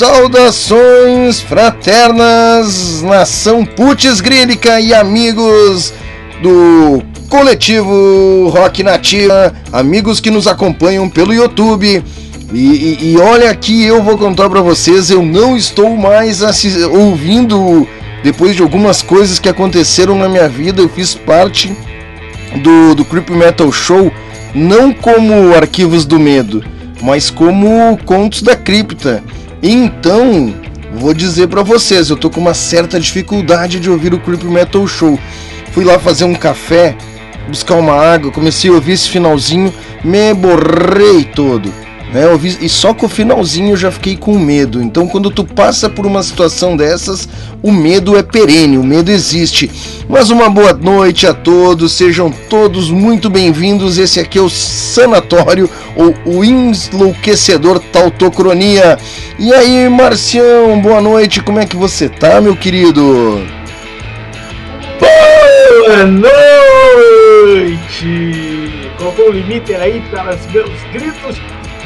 Saudações fraternas, nação putz grílica e amigos do coletivo Rock Nativa, amigos que nos acompanham pelo YouTube. E, e, e olha aqui, eu vou contar para vocês, eu não estou mais ouvindo depois de algumas coisas que aconteceram na minha vida. Eu fiz parte do, do Creep Metal Show não como Arquivos do Medo, mas como Contos da Cripta. Então, vou dizer para vocês, eu tô com uma certa dificuldade de ouvir o Creep Metal Show. Fui lá fazer um café, buscar uma água, comecei a ouvir esse finalzinho, me borrei todo. Né? Eu vi, e só com o finalzinho eu já fiquei com medo. Então, quando tu passa por uma situação dessas, o medo é perene, o medo existe. Mas uma boa noite a todos, sejam todos muito bem-vindos. Esse aqui é o Sanatório, ou o Enlouquecedor Tautocronia. E aí, Marcião, boa noite, como é que você tá, meu querido? Boa noite! Colocou um limite aí para os meus gritos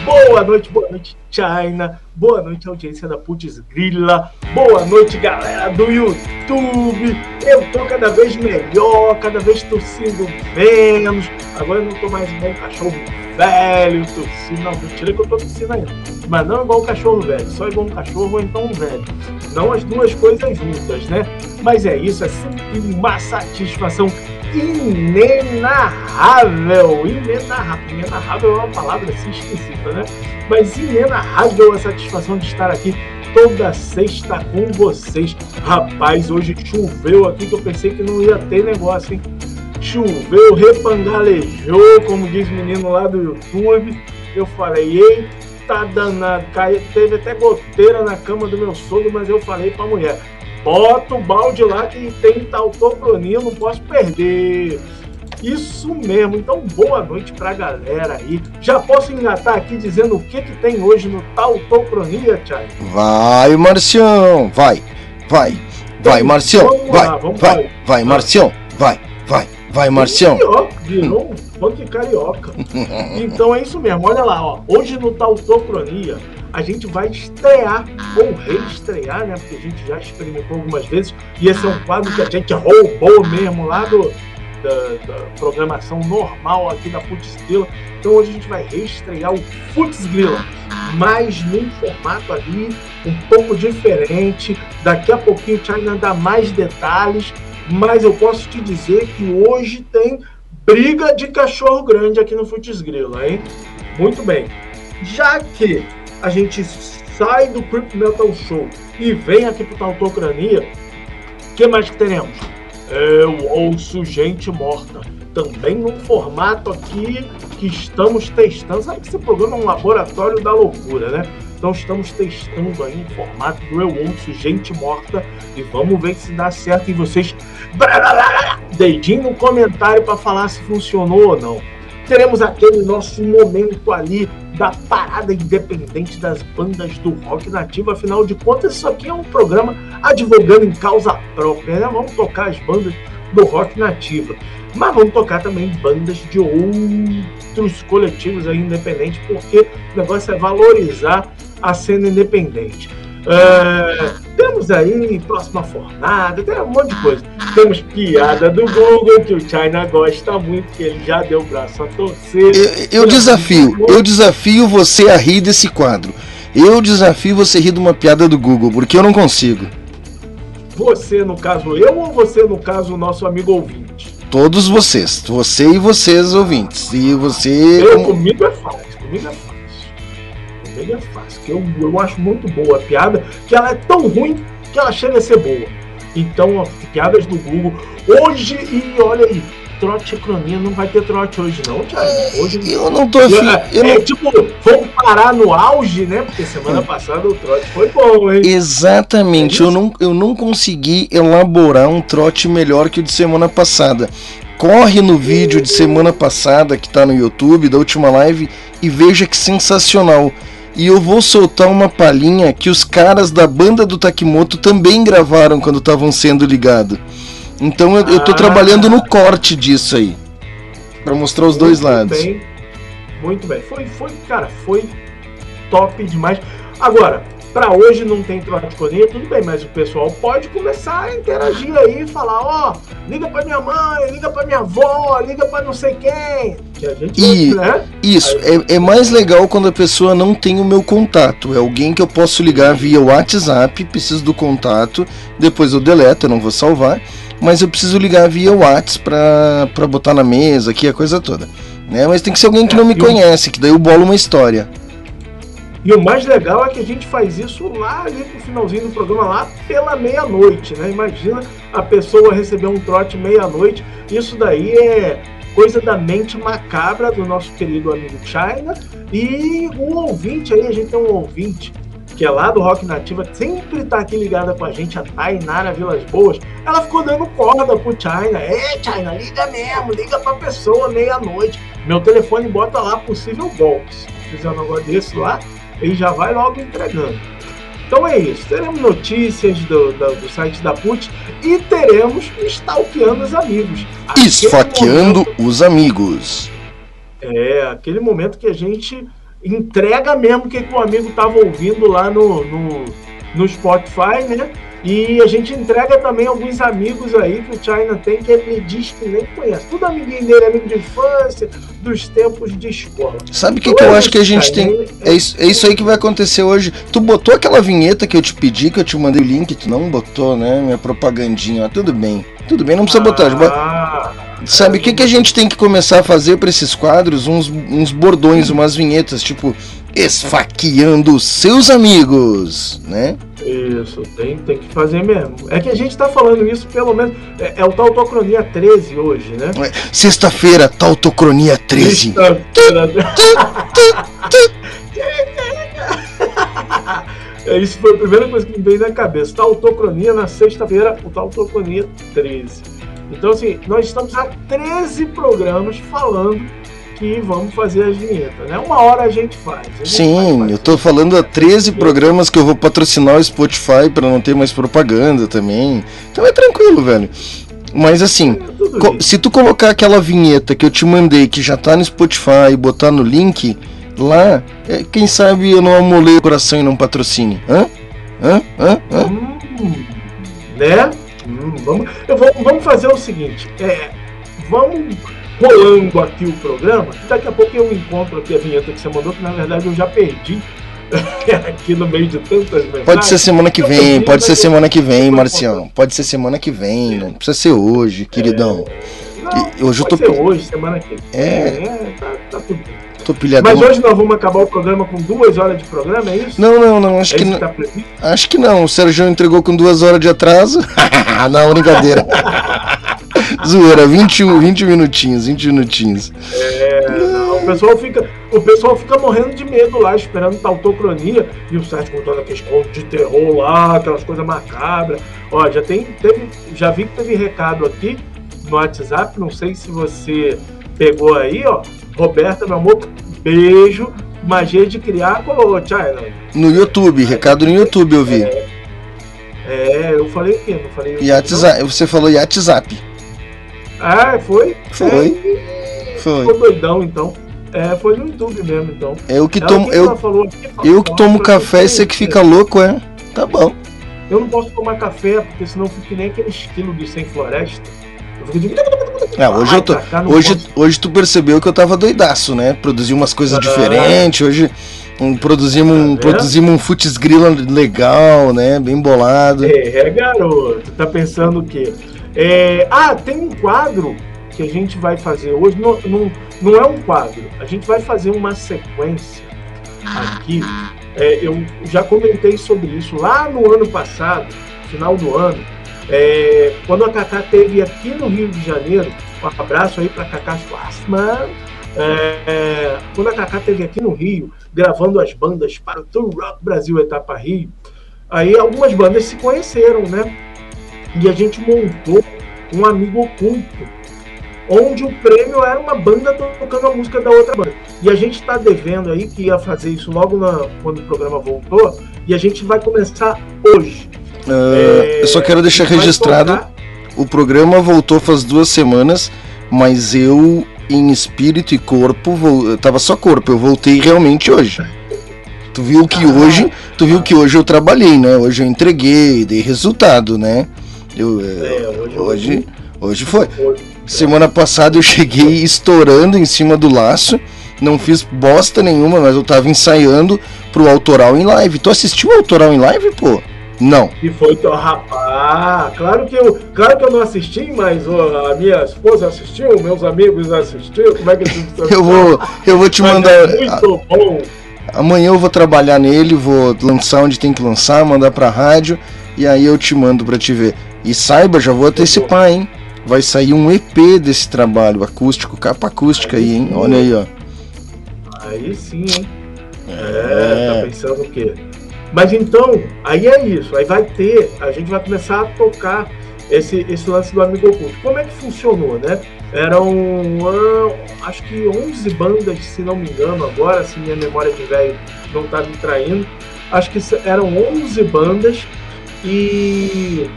Boa noite, boa noite, China. Boa noite, audiência da Putz Grilla. Boa noite, galera do YouTube. Eu tô cada vez melhor, cada vez tossindo menos. Agora eu não tô mais igual um cachorro velho, tossindo. Não, mentira que eu tô tossindo ainda. Mas não igual um cachorro velho, só igual um cachorro ou então um velho. Não as duas coisas juntas, né? Mas é isso, é sempre uma satisfação inenarrável. Inenarrável. Inenarrável é uma palavra assim esquisita, né? Mas inenarrável a satisfação de estar aqui toda sexta com vocês. Rapaz, hoje choveu aqui que eu pensei que não ia ter negócio, hein? Choveu, repangalejou, como diz o menino lá do YouTube. Eu falei, eita danado, caiu, teve até goteira na cama do meu sogro, mas eu falei pra mulher, Bota o balde lá que tem tautopronia, não posso perder. Isso mesmo. Então, boa noite pra galera aí. Já posso engatar aqui dizendo o que, que tem hoje no Tautocronia, Thiago? Vai, Marcião. Vai, vai. Então, vai, Marcião. Vai, lá, vai, vai, vai, Marcião. Vai, vai, vai, Marcião. Carioca, virou um funk carioca. então é isso mesmo. Olha lá, ó. Hoje no Tautocronia a gente vai estrear ou reestrear, né? Porque a gente já experimentou algumas vezes e esse é um quadro que a gente roubou mesmo lá do, da, da programação normal aqui da Putz Grila. Então hoje a gente vai reestrear o Putz Grila, mas num formato ali um pouco diferente. Daqui a pouquinho o China dá mais detalhes, mas eu posso te dizer que hoje tem briga de cachorro grande aqui no Putz Grila, hein? Muito bem. Já que a gente sai do Creep Metal Show e vem aqui pro Tautocrania, o que mais que teremos? Eu ouço gente morta. Também num formato aqui que estamos testando. Sabe que esse programa é um laboratório da loucura, né? Então estamos testando aí um formato do Eu Ouço Gente Morta e vamos ver se dá certo. E vocês, dedinho no comentário para falar se funcionou ou não. Teremos aquele nosso momento ali da parada independente das bandas do rock nativo. Afinal de contas, isso aqui é um programa advogando em causa própria. Né? Vamos tocar as bandas do rock nativo, mas vamos tocar também bandas de outros coletivos aí independentes, porque o negócio é valorizar a cena independente. É, temos aí próxima fornada, tem um monte de coisa. Temos piada do Google, que o China gosta muito, que ele já deu o braço a torcer. Eu, eu desafio, eu desafio você a rir desse quadro. Eu desafio você a rir de uma piada do Google, porque eu não consigo. Você, no caso eu, ou você, no caso, o nosso amigo ouvinte? Todos vocês. Você e vocês, ouvintes. E você. Eu, comigo é fácil, comigo é fácil é fácil. Que eu, eu acho muito boa a piada, que ela é tão ruim que ela chega a ser boa. Então, ó, piadas do Google. Hoje, e olha aí, trote cronia não vai ter trote hoje, não, Thiago. Hoje eu não tô afim. Eu, é, não... tipo, vamos parar no auge, né? Porque semana hum. passada o trote foi bom, hein? Exatamente. É eu, não, eu não consegui elaborar um trote melhor que o de semana passada. Corre no vídeo de semana passada que tá no YouTube, da última live, e veja que sensacional e eu vou soltar uma palhinha que os caras da banda do Takimoto também gravaram quando estavam sendo ligados. Então eu, eu tô ah, trabalhando no corte disso aí. para mostrar os dois lados. Bem, muito bem. Foi, foi, cara, foi top demais. Agora, Para hoje não tem troticonia, tudo bem, mas o pessoal pode começar a interagir aí e falar, ó, oh, liga para minha mãe, liga para minha avó, liga para não sei quem. Que a gente e né? isso é, é mais legal quando a pessoa não tem o meu contato, é alguém que eu posso ligar via WhatsApp, preciso do contato, depois eu deleto, eu não vou salvar, mas eu preciso ligar via WhatsApp para botar na mesa aqui a coisa toda. Né? Mas tem que ser alguém que não me conhece, que daí eu bolo uma história. E o mais legal é que a gente faz isso lá ali pro finalzinho do programa, lá pela meia-noite, né? Imagina a pessoa receber um trote meia-noite. Isso daí é coisa da mente macabra do nosso querido amigo China. E um ouvinte aí, a gente tem um ouvinte que é lá do Rock Nativa, sempre tá aqui ligada com a gente, a Tainara Vilas Boas. Ela ficou dando corda pro China. É, China, liga mesmo, liga pra pessoa meia-noite. Meu telefone bota lá possível golpe. Se fizer um negócio desse lá, ele já vai logo entregando. Então é isso, teremos notícias do, do, do site da PUT e teremos stalkeando os amigos. Esfaqueando momento, os amigos. É, aquele momento que a gente entrega mesmo o que, que o amigo estava ouvindo lá no, no, no Spotify, né? E a gente entrega também alguns amigos aí que o China tem que ele diz que nem conhece. Tudo amiguinho dele, amigo de infância, dos tempos de escola. Sabe o que, que eu acho que a gente tem? É isso, é isso aí que vai acontecer hoje. Tu botou aquela vinheta que eu te pedi, que eu te mandei o link, tu não botou, né? Minha propagandinha. Tudo bem. Tudo bem, não precisa ah, botar. Sabe o que, que a gente tem que começar a fazer para esses quadros? Uns, uns bordões, umas vinhetas, tipo esfaqueando seus amigos, né? Isso, tem, tem que fazer mesmo. É que a gente tá falando isso, pelo menos. É, é o Tautocronia 13 hoje, né? É, sexta-feira, Tautocronia 13. Sexta-feira. é, isso foi a primeira coisa que me veio na cabeça. Tautocronia na sexta-feira, o Tautocronia 13. Então, assim, nós estamos há 13 programas falando que vamos fazer as vinhetas, né? Uma hora a gente faz. A gente Sim, faz, eu tô falando há 13 programas que eu vou patrocinar o Spotify para não ter mais propaganda também. Então é tranquilo, velho. Mas assim, é se tu colocar aquela vinheta que eu te mandei, que já tá no Spotify, e botar no link lá, é, quem sabe eu não amolei o coração e não patrocine. Hã? Hã? Hã? Hã? Hum, né? Hum, vamos, vou, vamos fazer o seguinte: é, vamos rolando aqui o programa. Daqui a pouco eu encontro aqui a vinheta que você mandou, que na verdade eu já perdi. aqui no meio de tantas mensagens. Pode ser semana que vem, pode ser semana que vem, Marcião. Pode ser semana que vem, não precisa ser hoje, queridão. É, não, hoje eu tô. Ser hoje, semana que vem. É, é tá, tá tudo bem. Mas hoje nós vamos acabar o programa com duas horas de programa, é isso? Não, não, não. Acho é que não. Tá acho que não. O Sérgio entregou com duas horas de atraso. não, brincadeira. Zoeira, 20, 20 minutinhos, 20 minutinhos. É, não, o pessoal fica. O pessoal fica morrendo de medo lá, esperando tautocronia, e o Sérgio contando aqueles contos de terror lá, aquelas coisas macabras. Ó, já tem. Teve, já vi que teve recado aqui no WhatsApp, não sei se você pegou aí, ó. Roberta, meu amor, beijo. Magia de criar com China. No YouTube, recado no YouTube eu vi. É, é eu falei o quê? Não falei WhatsApp, você falou WhatsApp. Ah, foi? Foi. É, foi. Ficou doidão então. É, foi no YouTube mesmo, então. Eu que tomo, eu, aqui, eu que tomo café e você que fica louco, é? Tá bom. Eu não posso tomar café, porque senão eu fico que nem aquele estilo de sem floresta. É, hoje, eu tô, hoje, hoje tu percebeu que eu tava doidaço, né? Produzi umas coisas ah, diferentes, hoje um, produzimos, um, tá produzimos um futs grila legal, né? Bem bolado. É, é, garoto, tá pensando o quê? É, ah, tem um quadro que a gente vai fazer hoje, não, não, não é um quadro, a gente vai fazer uma sequência aqui. É, eu já comentei sobre isso lá no ano passado, final do ano, é, quando a Cacá teve aqui no Rio de Janeiro, um abraço aí para Cacá Schwarzman, é, quando a Cacá teve aqui no Rio, gravando as bandas para o Tour Rock Brasil Etapa Rio, aí algumas bandas se conheceram, né? E a gente montou um amigo oculto, onde o prêmio era uma banda tocando a música da outra banda. E a gente está devendo aí, que ia fazer isso logo na, quando o programa voltou, e a gente vai começar hoje. Uh, eu só quero deixar registrado: o programa voltou faz duas semanas, mas eu, em espírito e corpo, vou, tava só corpo, eu voltei realmente hoje. Tu viu que hoje, tu viu que hoje eu trabalhei, né? Hoje eu entreguei, dei resultado, né? Eu, é, hoje, hoje, hoje foi. Semana passada eu cheguei estourando em cima do laço. Não fiz bosta nenhuma, mas eu tava ensaiando pro autoral em live. Tu assistiu o autoral em live, pô? Não. E foi teu rapaz. Claro que eu, claro que eu não assisti, mas ó, a minha esposa assistiu, meus amigos assistiram. Como é que eu vou, eu vou te mandar. É muito bom. Amanhã eu vou trabalhar nele, vou lançar onde tem que lançar, mandar pra rádio e aí eu te mando pra te ver. E saiba, já vou antecipar, hein? Vai sair um EP desse trabalho acústico, capa acústica aí, hein? Olha aí, ó. Aí sim, hein? É, é tá pensando o quê? Mas então, aí é isso. Aí vai ter, a gente vai começar a tocar esse, esse lance do Amigo Oculto. Como é que funcionou, né? Eram, uh, acho que 11 bandas, se não me engano, agora, se minha memória de velho não tá me traindo. Acho que eram 11 bandas e,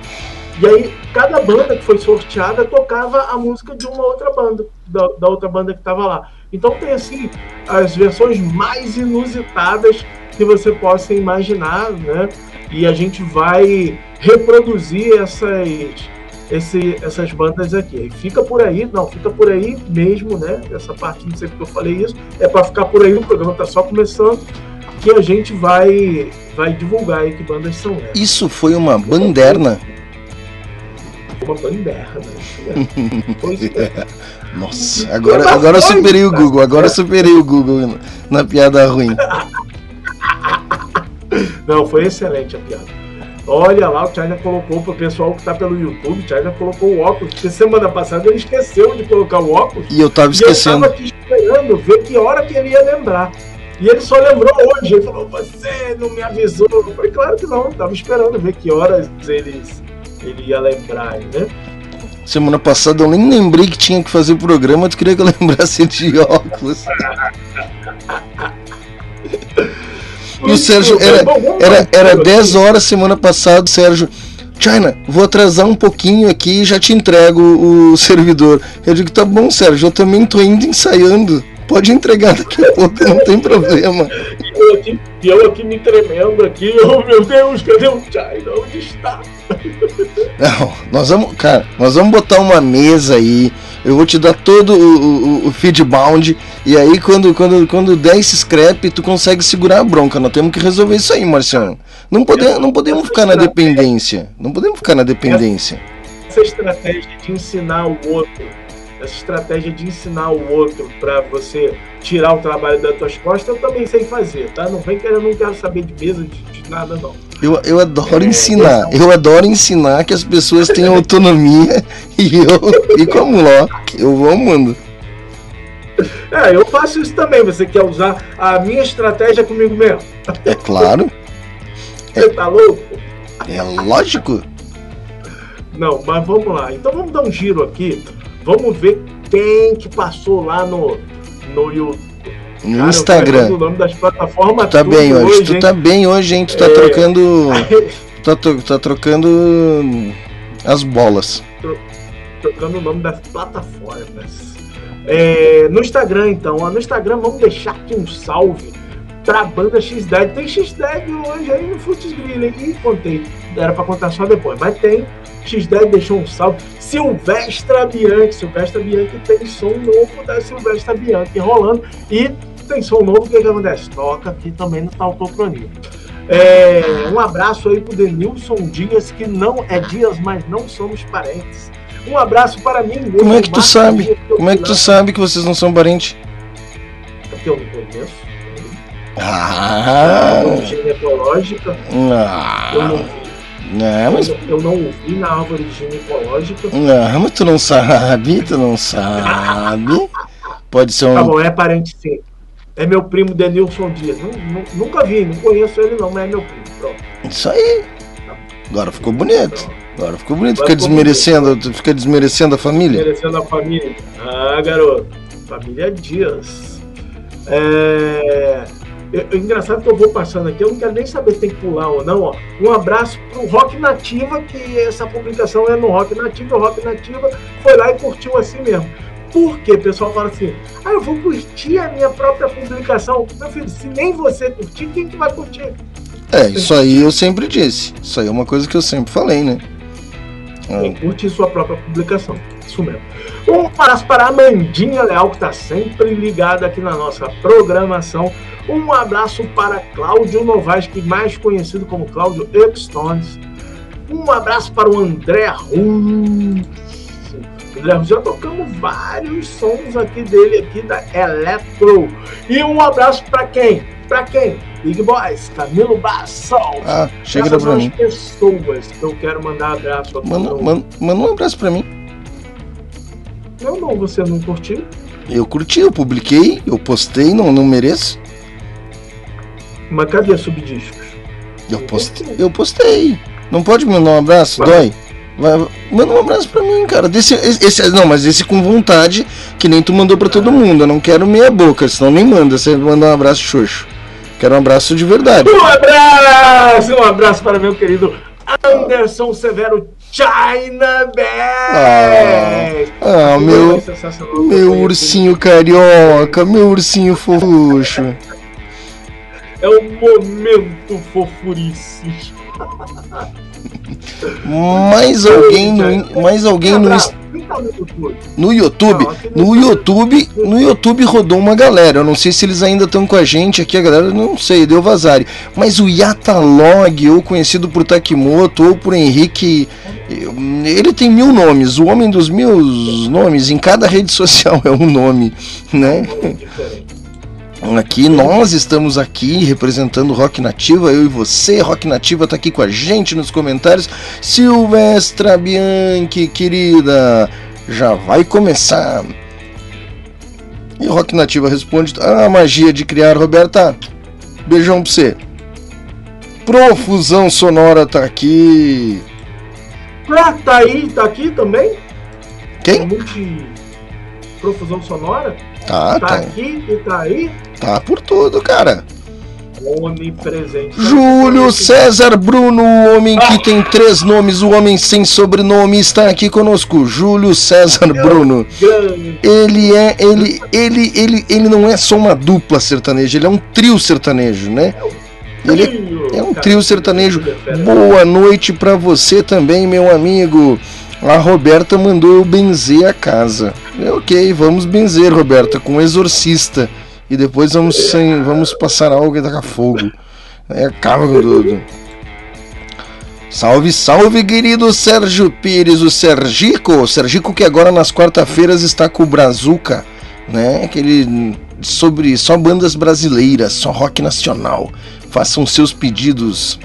e aí cada banda que foi sorteada tocava a música de uma outra banda, da, da outra banda que estava lá. Então tem assim as versões mais inusitadas que você possa imaginar, né? E a gente vai reproduzir essas, esse, essas bandas aqui. fica por aí, não, fica por aí mesmo, né? Essa parte, não sei porque eu falei isso, é para ficar por aí, o programa está só começando, que a gente vai, vai divulgar aí que bandas são essas. Isso foi uma banderna? Uma banderna. Né? Nossa, agora, agora eu superei o Google, agora eu superei o Google na piada ruim. Não, foi excelente a piada. Olha lá, o China colocou para o pessoal que está pelo YouTube, o China colocou o óculos, porque semana passada ele esqueceu de colocar o óculos. E eu estava esquecendo. eu estava aqui esperando ver que hora que ele ia lembrar. E ele só lembrou hoje. Ele falou: Você não me avisou. Eu falei: Claro que não, estava esperando ver que horas ele, ele ia lembrar, né? Semana passada eu nem lembrei que tinha que fazer o programa, tu queria que eu lembrasse de óculos. E o Sérgio era, era, era 10 horas semana passada, Sérgio. China, vou atrasar um pouquinho aqui e já te entrego o servidor. Eu digo, tá bom, Sérgio, eu também tô indo ensaiando. Pode entregar daqui a pouco, não tem problema. E eu aqui, eu aqui me tremendo aqui, oh meu Deus, cadê o China? Onde está? Não, nós vamos, cara, nós vamos botar uma mesa aí eu vou te dar todo o, o, o feedbound. E aí, quando, quando, quando der esse scrap, tu consegue segurar a bronca. Nós temos que resolver isso aí, Marciano. Não, pode, não podemos ficar na dependência. Não podemos ficar na dependência. Essa estratégia de ensinar o outro, essa estratégia de ensinar o outro para você tirar o trabalho das tuas costas, eu também sei fazer, tá? Não vem que eu não quero saber de mesa, de, de nada, não. Eu, eu adoro é, ensinar. Eu adoro ensinar que as pessoas tenham autonomia e eu, e como lá, eu vou ao mundo. É, eu faço isso também. Você quer usar a minha estratégia comigo mesmo? É claro. Você é, tá louco? É lógico. Não, mas vamos lá. Então vamos dar um giro aqui. Vamos ver quem que passou lá no, no YouTube no Cara, Instagram. O nome das plataformas tu tá bem hoje, hoje tu tá bem hoje, hein? Tu tá é... trocando. tá, tá trocando as bolas. Trocando o nome das plataformas. É, no Instagram, então, no Instagram vamos deixar aqui um salve pra banda X10. Tem X10 hoje aí no Futs Grill, e contei. Era pra contar só depois, mas tem. X10 deixou um salve. Silvestra Bianchi. Silvestra Bianchi tem som novo da Silvestra Bianchi rolando. E tem som novo, o que, que acontece? Toca aqui também no Tautocronia. É, um abraço aí pro Denilson Dias, que não é Dias, mas não somos parentes. Um abraço para mim mesmo. Como é que tu sabe? Como é que tu sabe que vocês não são parentes? Porque eu não conheço. Ah! Ginecológica. Ah. Eu não vi. Não, mas... Eu não ouvi na árvore ginecológica. Não, mas tu não sabe, tu não sabe. Pode ser um. Tá bom, é parente sim. É meu primo Denilson Dias. Nunca vi, não conheço ele não, mas é meu primo. Pronto. Isso aí. Agora ficou bonito. Agora ficou bonito. Fica desmerecendo, bonito. fica desmerecendo a família. Desmerecendo a família. Ah, garoto. Família Dias. É... É, engraçado que eu vou passando aqui, eu não quero nem saber se tem que pular ou não. Ó. Um abraço pro Rock Nativa, que essa publicação é no Rock Nativa. O Rock Nativa foi lá e curtiu assim mesmo. Porque o pessoal fala assim, ah, eu vou curtir a minha própria publicação. Meu filho, se nem você curtir, quem que vai curtir? É, isso aí eu sempre disse. Isso aí é uma coisa que eu sempre falei, né? Quem curte sua própria publicação. Isso mesmo. Um abraço para a Amandinha Leal, que está sempre ligada aqui na nossa programação. Um abraço para Cláudio Novaes, que mais conhecido como Cláudio Upstones. Um abraço para o André Rum. André, já tocamos vários sons aqui dele, aqui da Electro. E um abraço para quem? Para quem? Big Boys, Camilo Bassol. Ah, chega pra mim. pessoas que eu quero mandar abraço. Manda, manda, manda um abraço pra mim. Não, não, você não curtiu? Eu curti, eu publiquei, eu postei, não, não mereço. Mas cadê subdiscos? Eu postei, eu postei. Não pode me mandar um abraço? Vai. Dói. Vai, manda um abraço pra mim, cara. Desse, esse, não, mas esse com vontade, que nem tu mandou pra todo mundo. Eu não quero meia boca, senão nem manda. Você manda um abraço xoxo. Quero um abraço de verdade. Um abraço! Um abraço para meu querido Anderson Severo China Bag. Ah, ah meu, meu ursinho carioca, meu ursinho fofuxo. É o momento fofurice. Mais alguém no, mais alguém no, no YouTube, no YouTube, no YouTube rodou uma galera. Eu não sei se eles ainda estão com a gente aqui, a galera não sei, deu vazare. Mas o Yatalog, ou conhecido por Takimoto, ou por Henrique, ele tem mil nomes. O homem dos mil nomes, em cada rede social é um nome, né? Aqui nós estamos aqui representando Rock Nativa, eu e você. Rock Nativa está aqui com a gente nos comentários. Silvestra Bianchi, querida, já vai começar. E Rock Nativa responde: Ah, magia de criar, Roberta. Beijão pra você. Profusão Sonora tá aqui. Ah, tá aí, tá aqui também? Quem? Profusão Sonora? Tá, tá. Tá aqui e tá aí? Tá por tudo, cara. Onipresente. Júlio César Bruno, o homem que tem três nomes, o homem sem sobrenome, está aqui conosco. Júlio César Bruno. Ele é, ele, ele, ele, ele não é só uma dupla sertaneja, ele é um trio sertanejo, né? Ele é um trio sertanejo. Boa noite para você também, meu amigo. A Roberta mandou eu benzer a casa. Ok, vamos benzer, Roberta, com um exorcista e depois vamos, sem, vamos passar algo e tacar fogo. É, acaba com tudo. Salve, salve, querido Sérgio Pires, o Sergico. O Sergico que agora nas quarta-feiras está com o Brazuca, né? Aquele sobre só bandas brasileiras, só rock nacional. Façam seus pedidos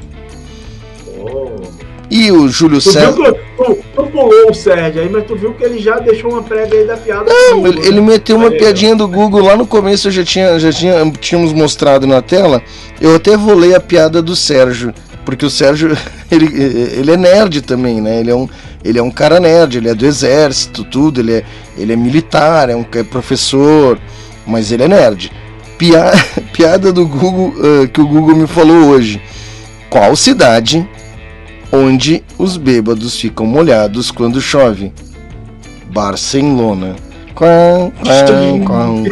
e o Júlio tu César. Viu que, tu, tu, pulou o Sérgio aí, mas tu viu que ele já deixou uma prévia aí da piada. Não, Google, ele, né? ele, meteu uma piadinha do Google lá no começo, eu já tinha, já tinha, tínhamos mostrado na tela. Eu até vou ler a piada do Sérgio, porque o Sérgio, ele, ele é nerd também, né? Ele é um, ele é um cara nerd, ele é do exército, tudo, ele é, ele é militar, é um é professor, mas ele é nerd. Pia, piada do Google uh, que o Google me falou hoje. Qual cidade onde os bêbados ficam molhados quando chove. Barcelona. Quam, quam, quam.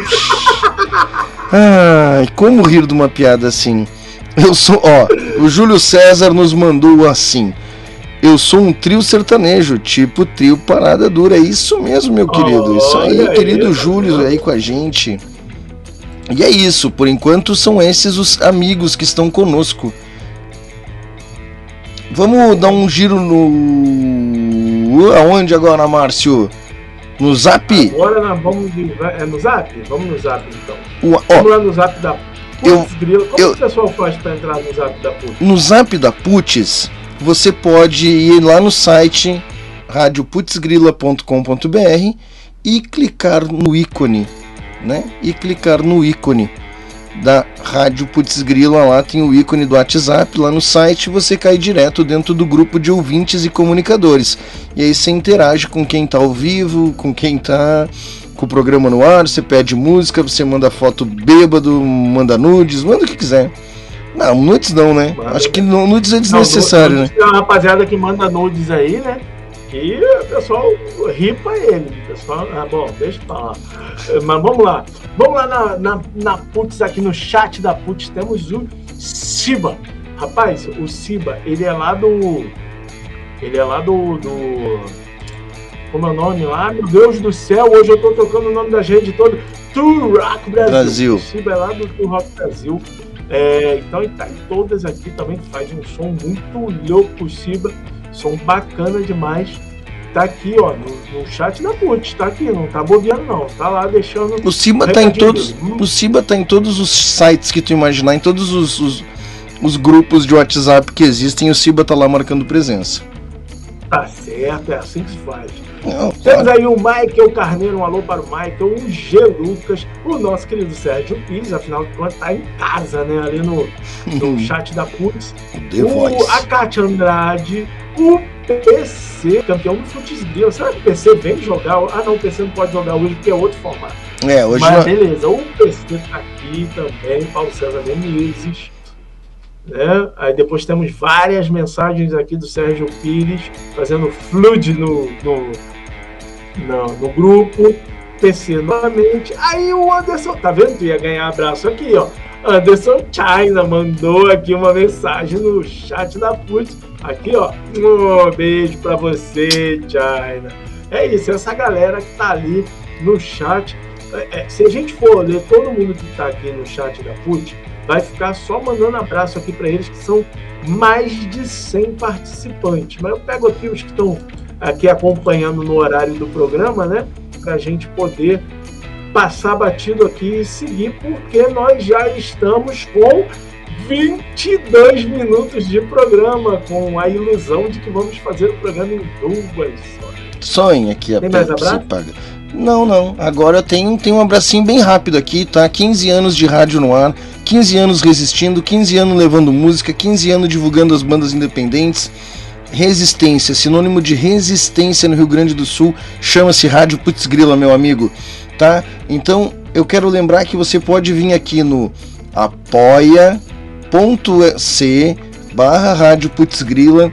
Ai, como rir de uma piada assim? Eu sou, ó, o Júlio César nos mandou assim. Eu sou um trio sertanejo, tipo trio Parada Dura. É isso mesmo, meu querido. Isso aí, querido Júlio aí com a gente. E é isso, por enquanto são esses os amigos que estão conosco. Vamos dar um giro no. Aonde agora, Márcio? No zap? Agora nós vamos. De... É no zap? Vamos no zap então. O... Vamos lá no zap da eu, Grila. Como eu, o pessoal faz para entrar no zap da Putz? No zap da Putz, você pode ir lá no site radioputzgrila.com.br e clicar no ícone, né? E clicar no ícone da Rádio Putz Grila, lá tem o ícone do WhatsApp, lá no site você cai direto dentro do grupo de ouvintes e comunicadores. E aí você interage com quem está ao vivo, com quem está com o programa no ar, você pede música, você manda foto bêbado, manda nudes, manda o que quiser. Não, nudes não, né? Acho que nudes é desnecessário, não, né? Tem uma rapaziada que manda nudes aí, né? E o pessoal ripa ele. pessoal. Ah, bom, deixa eu falar. Mas vamos lá. Vamos lá na, na, na Putz, aqui no chat da Putz, temos o Siba. Rapaz, o Siba, ele é lá do. Ele é lá do. do como é o nome lá? Meu Deus do céu, hoje eu tô tocando o nome da gente todo. Tour Rock Brasil. Brasil. O Siba é lá do Tour Rock Brasil. É, então ele tá em todas aqui também, faz um som muito louco, o Siba. Som bacana demais. Tá aqui, ó, no, no chat da Putz, tá aqui, não tá bobeando não. Tá lá deixando. O Siba tá em todos. O Siba tá em todos os sites que tu imaginar, em todos os, os, os grupos de WhatsApp que existem, o Siba tá lá marcando presença. Tá certo, é assim que se faz. Não, Temos aí o Michael Carneiro, um alô para o Michael, o G. Lucas, o nosso querido Sérgio Pires, afinal de contas, tá em casa, né? Ali no, no chat da Putz. O, a Kátia Andrade, o PC, campeão do Futsal. Será que o PC vem jogar? Ah, não, o PC não pode jogar hoje porque é outro formato. É, hoje Mas não... beleza, o PC tá aqui também, Paulo César Menezes. Né? Aí depois temos várias mensagens aqui do Sérgio Pires fazendo flood no, no, no, no grupo. PC novamente. Aí o Anderson, tá vendo? Tu ia ganhar abraço aqui, ó. Anderson China mandou aqui uma mensagem no chat da PUT. Aqui, ó. Um beijo pra você, China. É isso, essa galera que tá ali no chat. É, é, se a gente for ler todo mundo que tá aqui no chat da PUT, vai ficar só mandando abraço aqui para eles, que são mais de 100 participantes. Mas eu pego aqui os que estão aqui acompanhando no horário do programa, né? Para a gente poder passar batido aqui e seguir, porque nós já estamos com 22 minutos de programa, com a ilusão de que vamos fazer o programa em duas horas. Sonha que a Tem Pepsi paga. Não, não. Agora eu tenho, tenho um abracinho bem rápido aqui, tá? 15 anos de rádio no ar, 15 anos resistindo, 15 anos levando música, 15 anos divulgando as bandas independentes. Resistência, sinônimo de resistência no Rio Grande do Sul, chama-se Rádio Putz Grila, meu amigo, tá? Então, eu quero lembrar que você pode vir aqui no apoia.c barra Rádio Putz Grila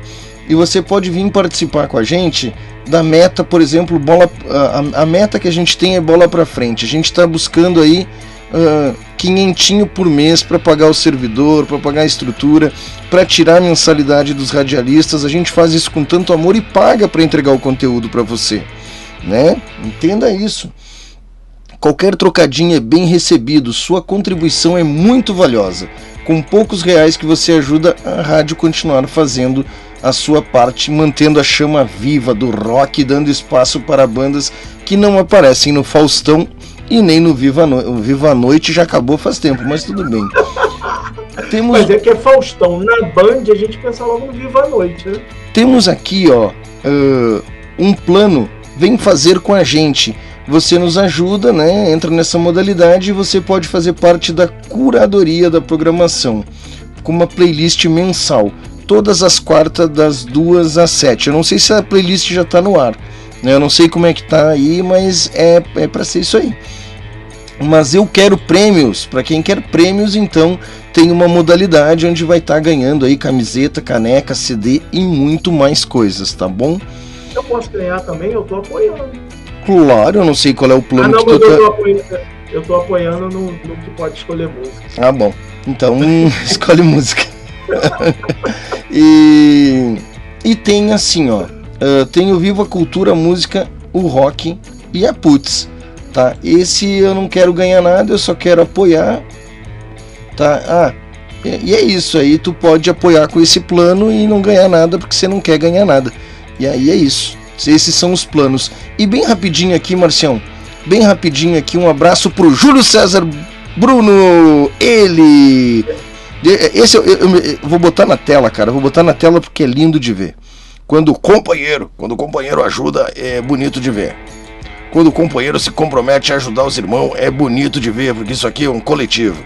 e você pode vir participar com a gente da meta, por exemplo, bola a, a meta que a gente tem é bola para frente. A gente está buscando aí uh, quinhentinho por mês para pagar o servidor, para pagar a estrutura, para tirar a mensalidade dos radialistas. A gente faz isso com tanto amor e paga para entregar o conteúdo para você, né? Entenda isso. Qualquer trocadinho é bem recebido, sua contribuição é muito valiosa. Com poucos reais que você ajuda a rádio continuar fazendo a sua parte, mantendo a chama viva do rock, dando espaço para bandas que não aparecem no Faustão e nem no Viva, no... Viva a Noite, já acabou faz tempo, mas tudo bem. Temos... Mas é que é Faustão, na Band a gente pensa logo no Viva a Noite, né? Temos aqui, ó, uh, um plano, vem fazer com a gente. Você nos ajuda, né? Entra nessa modalidade e você pode fazer parte da curadoria da programação com uma playlist mensal todas as quartas das duas às sete. Eu não sei se a playlist já está no ar, né? Eu não sei como é que tá aí, mas é, é para ser isso aí. Mas eu quero prêmios. Para quem quer prêmios, então tem uma modalidade onde vai estar tá ganhando aí camiseta, caneca, CD e muito mais coisas, tá bom? Eu posso ganhar também, eu tô apoiando. Claro, eu não sei qual é o plano ah, não, que tu eu, tá... tô apoiando, eu tô apoiando no, no que pode escolher música. Ah, bom. Então, escolhe música. e, e tem assim, ó. Uh, tem o Viva Cultura, a música, o rock e a Putz. Tá? Esse eu não quero ganhar nada, eu só quero apoiar. Tá? Ah, e é isso aí, tu pode apoiar com esse plano e não ganhar nada porque você não quer ganhar nada. E aí é isso. Esses são os planos. E bem rapidinho aqui, Marcião. Bem rapidinho aqui, um abraço pro Júlio César Bruno. Ele esse eu, eu, eu, vou botar na tela, cara. Vou botar na tela porque é lindo de ver. Quando o companheiro, quando o companheiro ajuda, é bonito de ver. Quando o companheiro se compromete a ajudar os irmãos, é bonito de ver, porque isso aqui é um coletivo.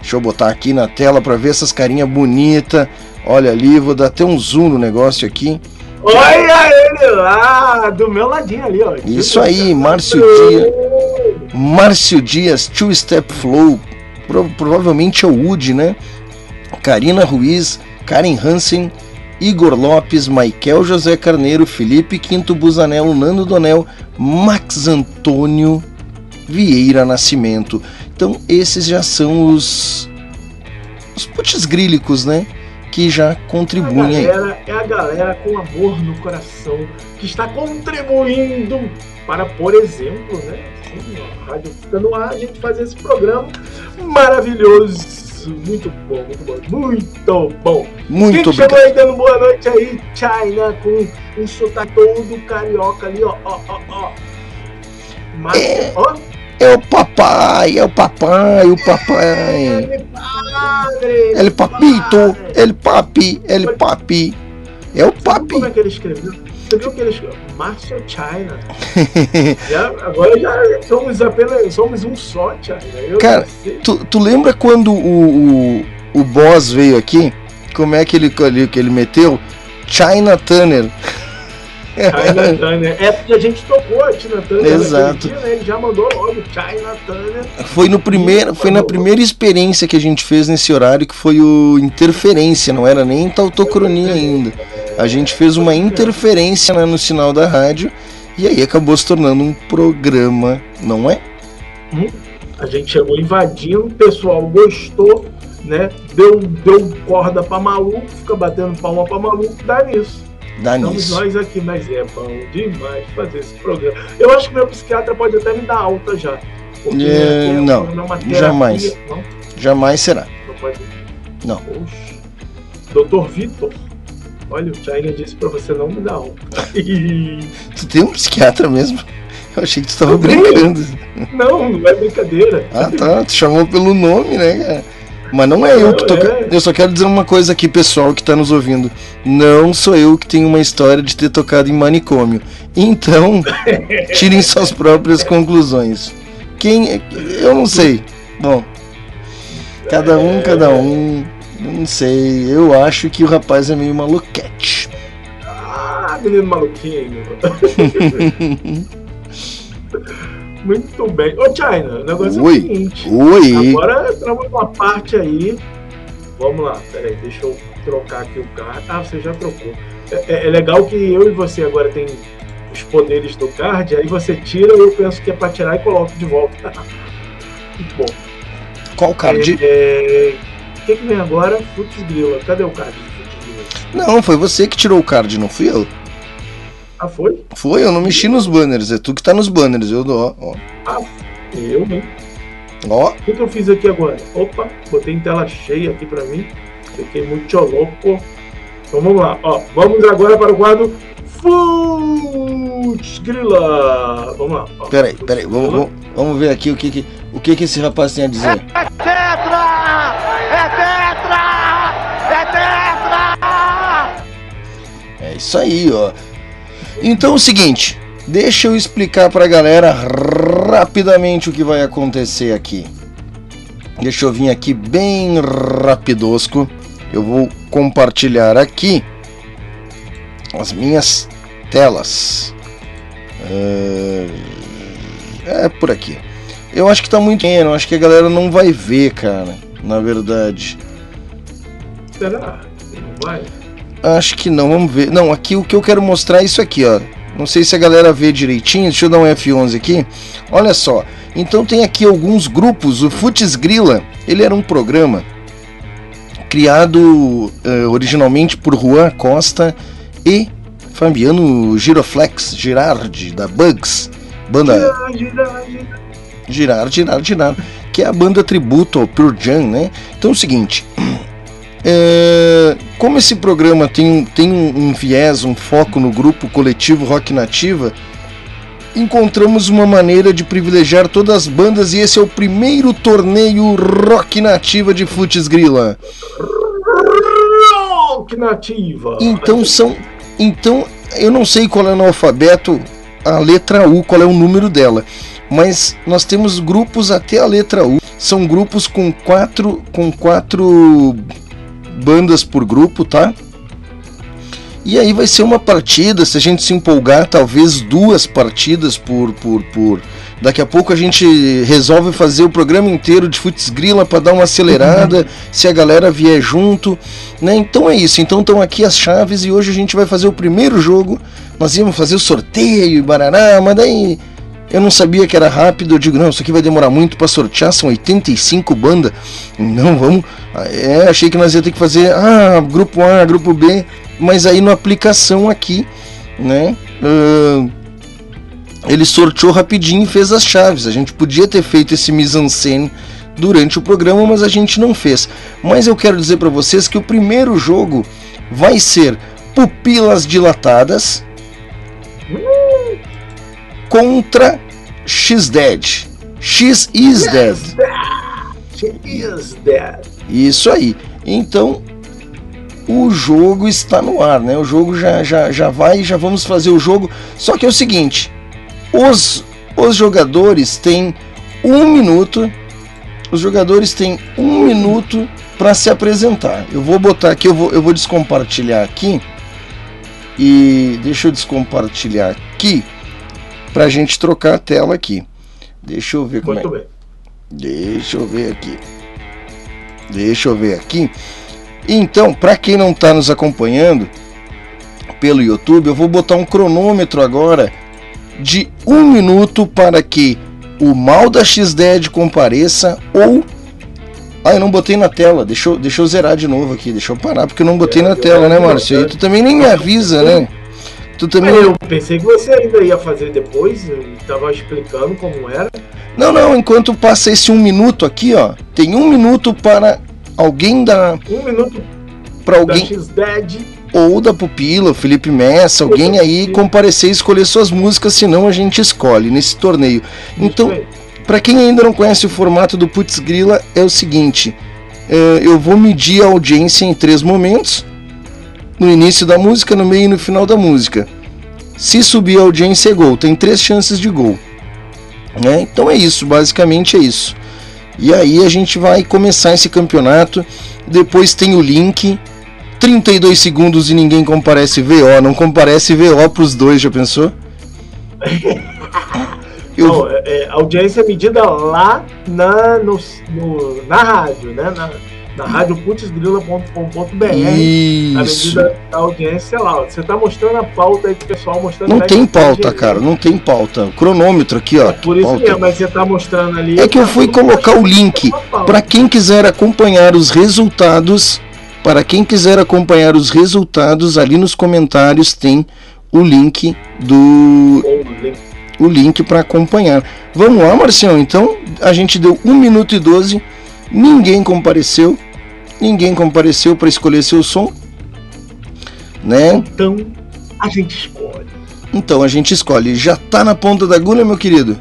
Deixa eu botar aqui na tela para ver essas carinhas bonitas. Olha ali, vou dar até um zoom no negócio aqui. Olha ele lá, do meu ladinho ali, ó. Isso aí, Márcio Dias. Márcio Dias, Two Step Flow. Pro, provavelmente é o Wood, né? Karina Ruiz, Karen Hansen, Igor Lopes, Michael José Carneiro, Felipe Quinto Busanello, Nando Donel, Max Antônio Vieira Nascimento. Então esses já são os os putz grílicos, né? Que já contribuem aí. É a galera com amor no coração que está contribuindo para, por exemplo, né? Sim, a rádio fica no ar, a gente fazer esse programa maravilhoso. Muito bom, muito bom, muito bom. Muito Quem chegou aí dando boa noite aí? China com um sotaque todo carioca ali, ó, ó, ó, ó. Mas, é... ó. É o papai, é o papai, o papai. Ele padre. Ele papito, ele papi, ele papi. É o papi. Como é que ele escreveu? Você viu que ele escreveu? Márcio China. já, agora já somos apenas somos um só, China. Cara, tu, tu lembra quando o, o, o boss veio aqui? Como é que ele, que ele meteu? China Turner. China Turner. É porque a gente tocou a Tina Turner. Exato. Dia, né? Ele já mandou logo China Turner. Foi, no primeiro, foi na primeira experiência que a gente fez nesse horário, que foi o Interferência, não era nem tautocronia ainda. A gente fez uma interferência né, no sinal da rádio e aí acabou se tornando um programa, não é? Hum, a gente chegou invadindo, o pessoal gostou, né? Deu, deu corda pra maluco, fica batendo palma pra maluco, dá nisso. Dá Estamos nisso. nós aqui, mas é bom demais fazer esse programa. Eu acho que meu psiquiatra pode até me dar alta já. porque é, não, jamais. Não? Jamais será. Não pode. Não. Oxe. Doutor Vitor, olha, o China disse pra você não me dar alta. tu tem um psiquiatra mesmo? Eu achei que tu tava brincando. Não, não é brincadeira. Ah, tá. Tu chamou pelo nome, né, cara? Mas não é eu que tô. É. Eu só quero dizer uma coisa aqui, pessoal que tá nos ouvindo. Não sou eu que tenho uma história de ter tocado em manicômio. Então, tirem suas próprias conclusões. Quem. Eu não sei. Bom. Cada um, cada um. Não sei. Eu acho que o rapaz é meio maluquete. Ah, menino maluquinho. Muito bem. Ô, China, o negócio Oi. é o seguinte. Oi. Agora entramos numa parte aí. Vamos lá, peraí, deixa eu trocar aqui o card. Ah, você já trocou. É, é, é, legal que eu e você agora tem os poderes do card, aí você tira e eu penso que é pra tirar e coloco de volta. Muito bom. Qual card? É, o que, que vem agora? Futs Grila. Cadê o card Grila? Não, foi você que tirou o card, não fui eu. Ah, foi? Foi, eu não mexi nos banners, é tu que tá nos banners, eu dou, ó. Ah, eu, hein? Ó. O que, que eu fiz aqui agora? Opa, botei em tela cheia aqui pra mim. Fiquei muito louco. Então vamos lá, ó. Vamos agora para o quadro Futs Grila. Vamos lá. Ó. Peraí, peraí, vamos, vamos, vamos ver aqui o que, que, o que, que esse rapaz tem a dizer. É tetra! É tetra! É tetra! É isso aí, ó. Então é o seguinte, deixa eu explicar pra galera rapidamente o que vai acontecer aqui. Deixa eu vir aqui bem rapidosco. Eu vou compartilhar aqui as minhas telas. É, é por aqui. Eu acho que tá muito pequeno, acho que a galera não vai ver, cara. Na verdade. Será? Não vai? Acho que não, vamos ver. Não, aqui o que eu quero mostrar é isso aqui, ó. Não sei se a galera vê direitinho, deixa eu dar um F11 aqui. Olha só, então tem aqui alguns grupos. O Futs Grilla, ele era um programa criado uh, originalmente por Juan Costa e Fabiano Giroflex, Girardi, da Bugs. Banda. Girar, girar, girar. Que é a banda tributo ao Pure Jam, né? Então é o seguinte. É, como esse programa tem, tem um, um viés, um foco no grupo coletivo Rock Nativa, encontramos uma maneira de privilegiar todas as bandas e esse é o primeiro torneio Rock Nativa de Futs Grila. Rock Nativa! Então são. Então, eu não sei qual é no alfabeto a letra U, qual é o número dela. Mas nós temos grupos até a letra U. São grupos com quatro, com quatro bandas por grupo, tá? E aí vai ser uma partida, se a gente se empolgar, talvez duas partidas por, por, por Daqui a pouco a gente resolve fazer o programa inteiro de Futs Grila para dar uma acelerada, uhum. se a galera vier junto, né? Então é isso. Então estão aqui as chaves e hoje a gente vai fazer o primeiro jogo. Nós íamos fazer o sorteio e barará, mas daí eu não sabia que era rápido. Eu digo, não, isso aqui vai demorar muito para sortear, são 85 bandas. Não, vamos. É, achei que nós ia ter que fazer, ah, grupo A, grupo B, mas aí na aplicação aqui, né? Uh, ele sorteou rapidinho e fez as chaves. A gente podia ter feito esse mise-en-scène durante o programa, mas a gente não fez. Mas eu quero dizer para vocês que o primeiro jogo vai ser Pupilas Dilatadas contra X-Dead. X is dead. X is dead. Isso aí. Então, o jogo está no ar, né? O jogo já, já, já vai, já vamos fazer o jogo. Só que é o seguinte: os, os jogadores têm um minuto. Os jogadores têm um minuto para se apresentar. Eu vou botar aqui, eu vou, eu vou descompartilhar aqui. E deixa eu descompartilhar aqui para a gente trocar a tela aqui. Deixa eu ver como Muito é. Bem. Deixa eu ver aqui. Deixa eu ver aqui. Então, para quem não está nos acompanhando pelo YouTube, eu vou botar um cronômetro agora de um minuto para que o mal da X-Dead compareça ou. Ah, eu não botei na tela. Deixa eu, deixa eu zerar de novo aqui. Deixa eu parar, porque eu não botei é, na tela, né, Márcio? E tu também nem me avisa, né? Tu também. Eu pensei que você ainda ia fazer depois. Eu tava explicando como era. Não, não. Enquanto passa esse um minuto aqui, ó. Tem um minuto para alguém da. Um minuto para alguém. Ou da Pupila, Felipe Messa, alguém aí comparecer e escolher suas músicas, senão a gente escolhe nesse torneio. Então, para quem ainda não conhece o formato do Putz Grila, é o seguinte: é, eu vou medir a audiência em três momentos, no início da música, no meio e no final da música. Se subir a audiência é gol, tem três chances de gol. Né? Então é isso, basicamente é isso. E aí a gente vai começar esse campeonato. Depois tem o link 32 segundos e ninguém comparece VO. Não comparece VO pros dois, já pensou? Eu... Não, é, é, audiência medida lá na, no, no, na rádio, né? Na, na rádio putzgrila.com.br. A medida da audiência lá. Você tá mostrando a pauta aí pro pessoal mostrando. Não tem pauta, cara, não tem pauta. O cronômetro aqui, ó. É por isso pauta. mesmo, mas você tá mostrando ali. É que eu fui colocar o link para quem quiser acompanhar os resultados para quem quiser acompanhar os resultados, ali nos comentários tem o link do. O link para acompanhar. Vamos lá, Marcião. Então, a gente deu 1 minuto e 12. Ninguém compareceu. Ninguém compareceu para escolher seu som. Né? Então, a gente escolhe. Então, a gente escolhe. Já tá na ponta da agulha, meu querido?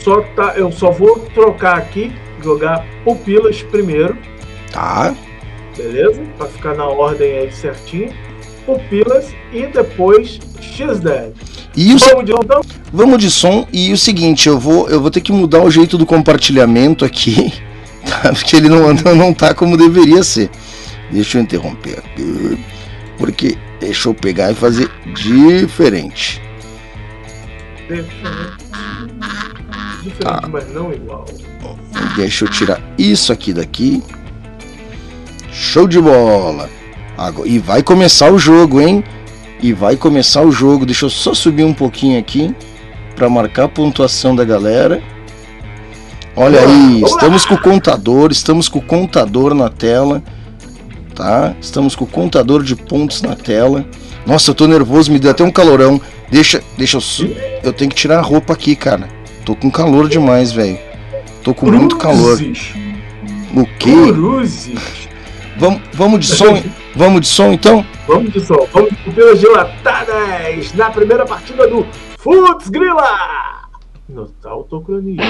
Só tá, eu só vou trocar aqui, jogar pupilas primeiro. Tá beleza? Para ficar na ordem aí certinho. Pupilas e depois X10. E o vamos, de, então? vamos de som e o seguinte, eu vou, eu vou ter que mudar o jeito do compartilhamento aqui? porque ele não, não tá como deveria ser. Deixa eu interromper aqui, porque deixa eu pegar e fazer diferente. Diferente, tá. mas não igual. Deixa eu tirar isso aqui daqui. Show de bola! E vai começar o jogo, hein? E vai começar o jogo. Deixa eu só subir um pouquinho aqui para marcar a pontuação da galera. Olha aí, estamos com o contador, estamos com o contador na tela, tá? Estamos com o contador de pontos na tela. Nossa, eu tô nervoso, me deu até um calorão. Deixa, deixa eu eu tenho que tirar a roupa aqui, cara. Tô com calor demais, velho. Tô com muito calor. O quê? Cruzes. Vamos, vamos de som? vamos de som então? Vamos de som. Vamos de pupilas dilatadas na primeira partida do Futs Grila! No Tautocronia.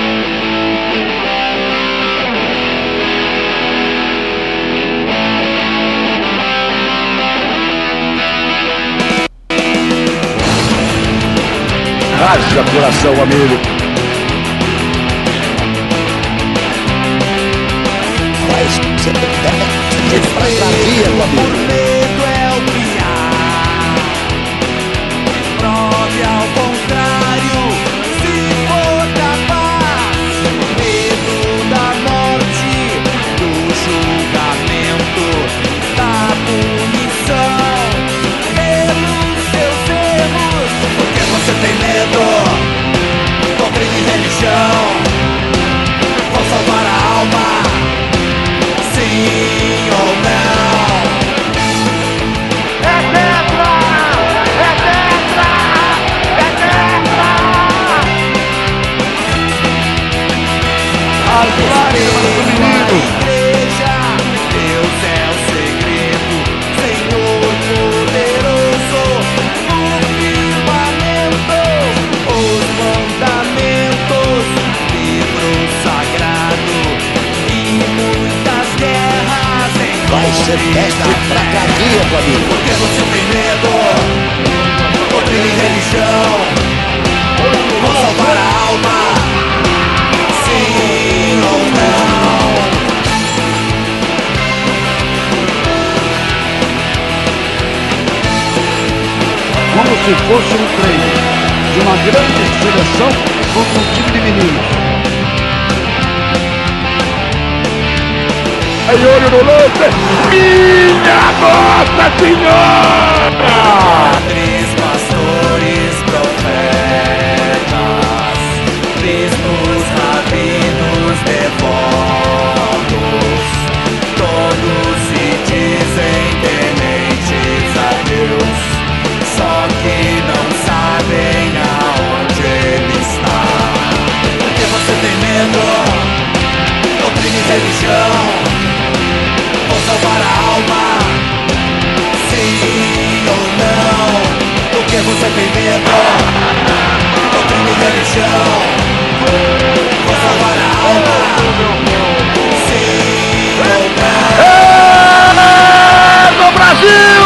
Haja coração, amigo. pra dia, meu amigo. Por medo é ser festa pra cardíaco, amigo. Porque você medo, doutrina e religião, vão salvar a alma, sim ou não. Como se fosse um treino de uma grande seleção contra um time de meninos. Aí olho no lance, minha Nossa Senhora! Você tem medo? Doutrina e religião Vou salvar a alma Sim ou não? É do! Brasil!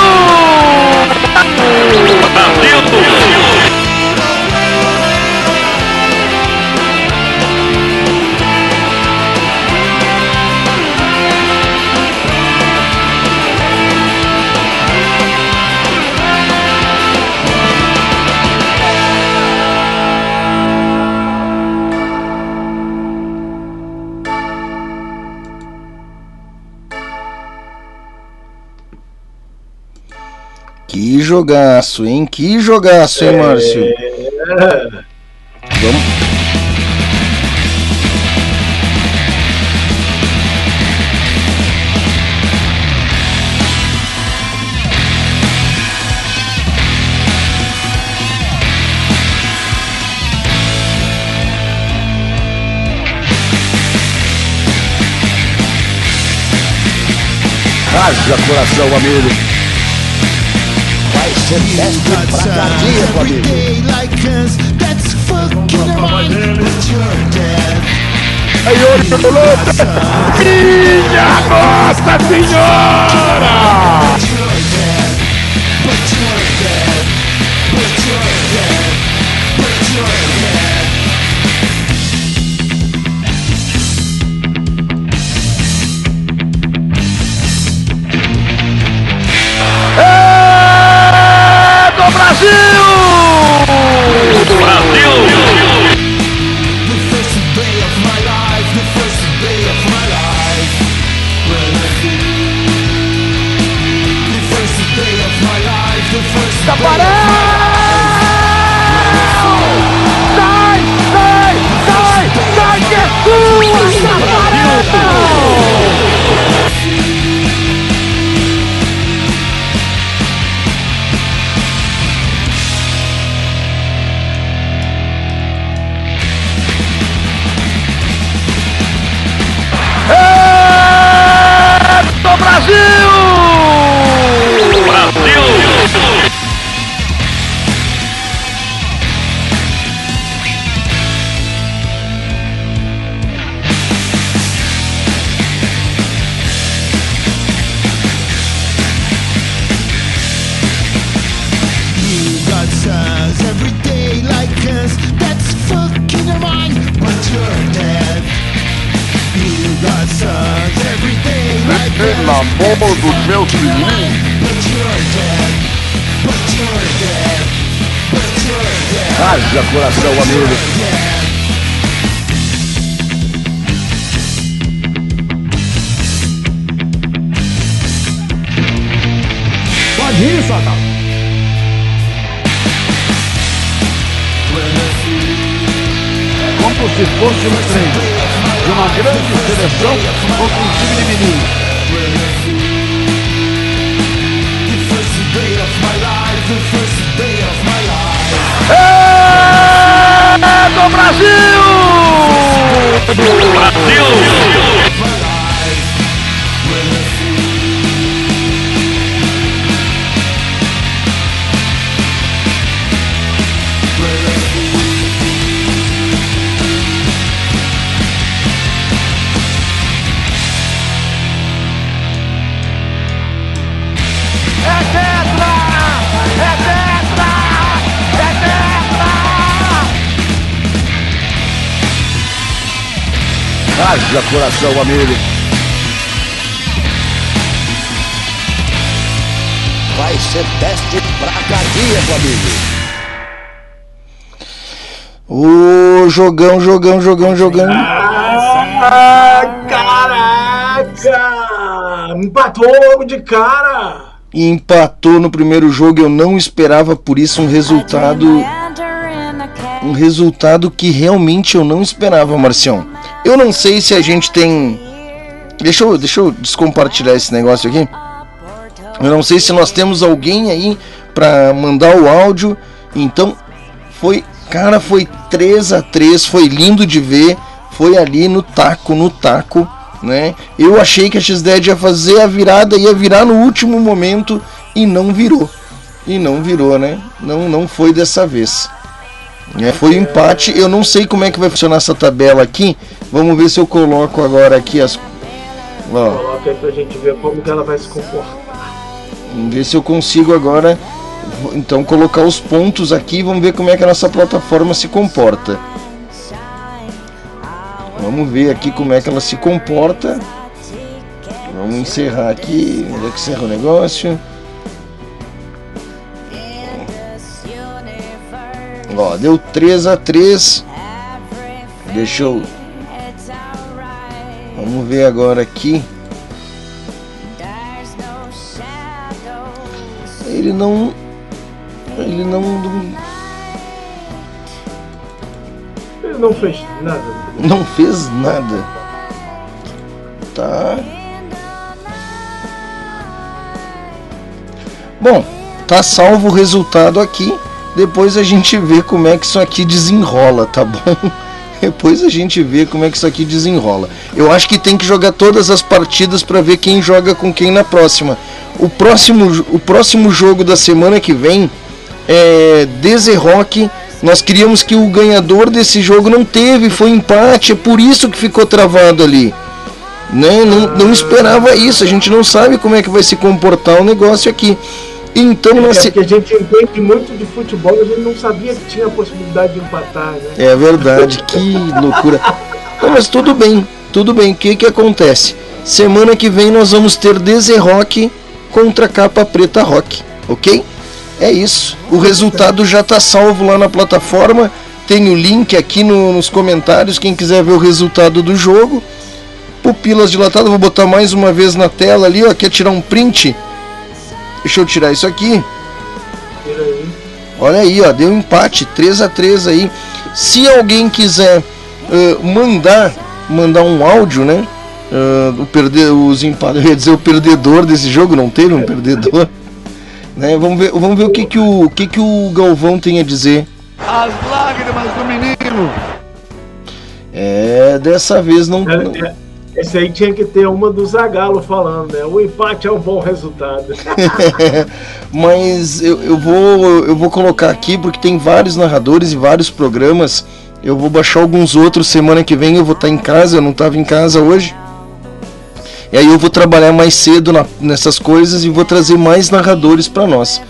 Jogaço, hein? Que jogaço, hein, Márcio? Vamos. Haja coração, amigo. Ser festa pra cardíaco, amigo. Aí lance, minha Nossa Senhora! Coração, amigo. Vai ser teste pra cardíaco, amigo. Ô, jogão, jogão, jogão, jogão. Ah, caraca! Empatou logo de cara! Empatou no primeiro jogo. Eu não esperava por isso um resultado. Um resultado que realmente eu não esperava, Marcião. Eu não sei se a gente tem. Deixa eu, deixa eu descompartilhar esse negócio aqui. Eu não sei se nós temos alguém aí pra mandar o áudio. Então, foi. Cara, foi 3 a 3 Foi lindo de ver. Foi ali no taco, no taco. Né? Eu achei que a X10 ia fazer a virada, ia virar no último momento e não virou. E não virou, né? Não, não foi dessa vez. É, foi um empate. Eu não sei como é que vai funcionar essa tabela aqui. Vamos ver se eu coloco agora aqui as. Ó, Coloca aí pra gente ver como que ela vai se comportar. vamos ver se eu consigo agora. Então colocar os pontos aqui. Vamos ver como é que a nossa plataforma se comporta. Vamos ver aqui como é que ela se comporta. Vamos encerrar aqui. Onde é que encerra o negócio? Ó, deu 3 a 3 Deixa eu. Vamos ver agora aqui. Ele não. Ele não. Ele não fez nada. Não fez nada. Tá. Bom, tá salvo o resultado aqui. Depois a gente vê como é que isso aqui desenrola, tá bom? Depois a gente vê como é que isso aqui desenrola. Eu acho que tem que jogar todas as partidas para ver quem joga com quem na próxima. O próximo, o próximo jogo da semana que vem é Deze Rock. Nós queríamos que o ganhador desse jogo não teve, foi empate, é por isso que ficou travado ali. Né? Não, não esperava isso, a gente não sabe como é que vai se comportar o negócio aqui. Então É porque a gente entende muito de futebol, a gente não sabia que tinha a possibilidade de empatar, né? É verdade, que loucura. Não, mas tudo bem, tudo bem. O que que acontece? Semana que vem nós vamos ter Deze Rock contra Capa Preta Rock, ok? É isso. O resultado já está salvo lá na plataforma. Tem o link aqui no- nos comentários. Quem quiser ver o resultado do jogo. Pupilas dilatadas, vou botar mais uma vez na tela ali, ó. Quer tirar um print? Deixa eu tirar isso aqui. Olha aí, ó, deu empate, 3 a 3 aí. Se alguém quiser eh, mandar mandar um áudio, né? eh, o perder, os empates, eu ia dizer o perdedor desse jogo, não teve um perdedor. Né? Vamos ver, vamos ver o que que o, o que que o Galvão tem a dizer. As lágrimas do menino. É, dessa vez não, não- É, é, Esse aí tinha que ter uma do Zagalo falando, né? O empate é um bom resultado. mas eu, eu vou eu vou colocar aqui porque tem vários narradores e vários programas. Eu vou baixar alguns outros semana que vem. Eu vou estar em casa. Eu não estava em casa hoje. E aí eu vou trabalhar mais cedo na- nessas coisas e vou trazer mais narradores para nós.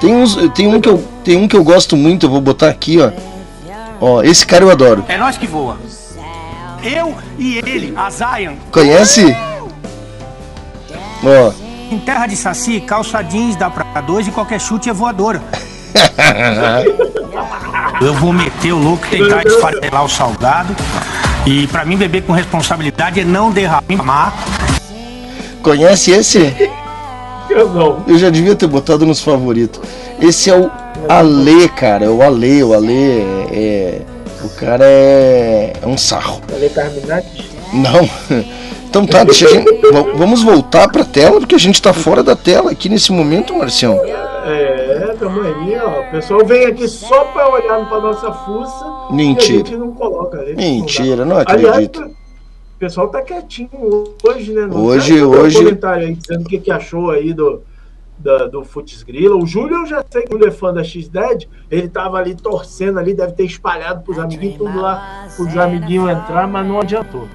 Tem uns, tem um que eu tem um que eu gosto muito. Eu vou botar aqui, ó. Ó, esse cara eu adoro. É nós que voa. Eu e ele, a Zion, Conhece? Ó, em terra de saci, calça jeans dá pra dois e qualquer chute é voadora. Eu vou meter o louco, tentar desfarelar o salgado. E pra mim beber com responsabilidade é não derramar. conhece esse? Eu não. Eu já devia ter botado nos favoritos. Esse é o Ale, cara. É o Ale. O Ale é. O cara é. É um sarro. Não. Então tá, deixa a gente. va- Vamos voltar pra tela, porque a gente tá fora da tela aqui nesse momento, Marcião. É, tamo aí, ó. O pessoal vem aqui só pra olhar pra nossa fuça. E a Mentira. gente não coloca. gente Mentira, não. Aliás, acredito. o pessoal tá quietinho hoje, né? Não Hoje- ver um hoje- comentário aí dizendo o que, que achou aí do, da, do Futs Grila. O Júlio, eu já sei que ele é fã da X-Dead. Ele tava ali torcendo ali, deve ter espalhado pros amiguinhos, tudo lá, pros amiguinhos entrar, mas não adiantou.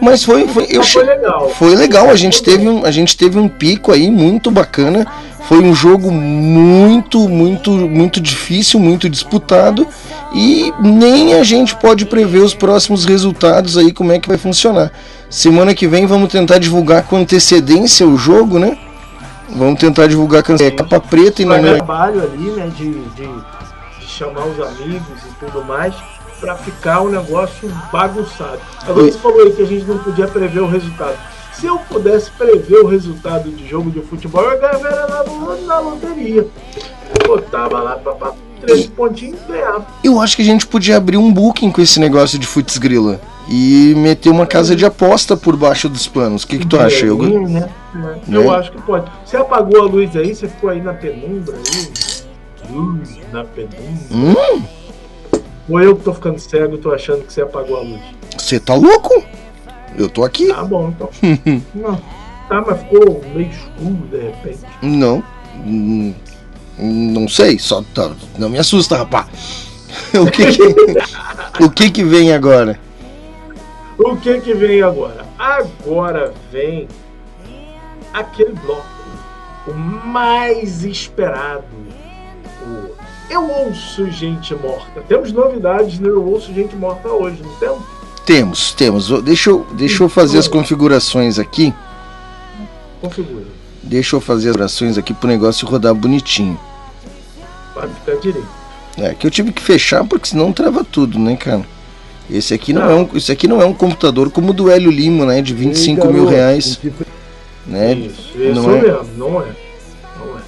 Mas foi. foi eu foi legal. Foi legal, a gente teve um, a gente teve um pico aí muito bacana. Foi um jogo muito, muito, muito difícil, muito disputado. e nem a gente pode prever os próximos resultados aí, como é que vai funcionar. Semana que vem vamos tentar divulgar com antecedência o jogo, né? Vamos tentar divulgar com é, capa preta e não é. trabalho ali, né, de, de, de chamar os amigos e tudo mais, pra ficar um negócio bagunçado. Agora E- você falou aí que a gente não podia prever o resultado. Se eu pudesse prever o resultado de jogo de futebol, eu ganhava na, na loteria. Eu botava lá pra três pontinhos e ganhava. Eu acho que a gente podia abrir um booking com esse negócio de futs grila e meter uma casa de aposta por baixo dos panos. O que, que tu acha, Hugo? Né? Né? Eu acho que pode. Você apagou a luz aí, você ficou aí na penumbra aí. Luz na penumbra. Hum, Ou eu que tô ficando cego e tô achando que você apagou a luz. você tá louco? Eu tô aqui. Tá bom, então. Não. Tá, mas ficou meio escuro de repente. Não. Hum, Não sei, só tá- não me assusta, rapaz. O que que, o que que vem agora? O que que vem agora? Agora vem aquele bloco, o mais esperado. O Eu Ouço Gente Morta. Temos novidades no Eu Ouço Gente Morta hoje, não temos? Temos, temos. Deixa eu, deixa eu fazer as configurações aqui. Configura. Deixa eu fazer as configurações aqui pro negócio rodar bonitinho. Vai ficar direito. É, que eu tive que fechar porque senão trava tudo, né, cara? Esse aqui não, é um, esse aqui não é um computador como o do Hélio Lima, né? De 25 mil reais, né? Isso, isso não é? mesmo, não é. Não é.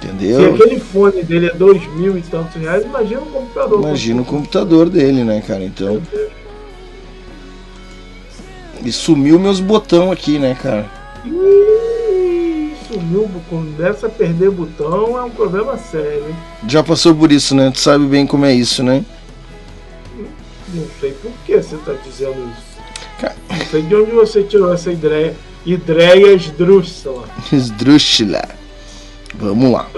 Se Entendeu? aquele fone dele é dois mil e tantos reais, imagina um computador. Imagina o computador dele, né, cara? Então. E sumiu meus botão aqui, né, cara? Ih, sumiu, começa a perder botão, é um problema sério. hein? Já passou por isso, né? Tu sabe bem como é isso, né? Não sei que você está dizendo isso. Cara. Não sei de onde você tirou essa ideia. Ideia esdrúxula. Esdrúxula. Vamos lá.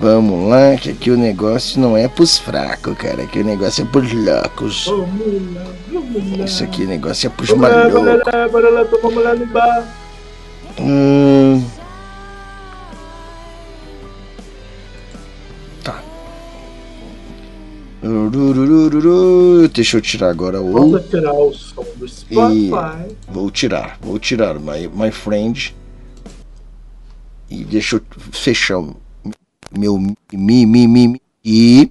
Vamos lá, que aqui o negócio não é pros fracos, cara. Aqui o negócio é pros loucos. Vamos lá, vamos lá. Isso aqui o negócio é pros Vamos lá, bora malucos. lá, bora lá, vamos lá no bar. Hum. Deixa eu tirar agora o. Vamos tirar o som do Spotify. Vou tirar, vou tirar my, my friend. E deixa eu fechar o meu mi, mi, mi, mi. E.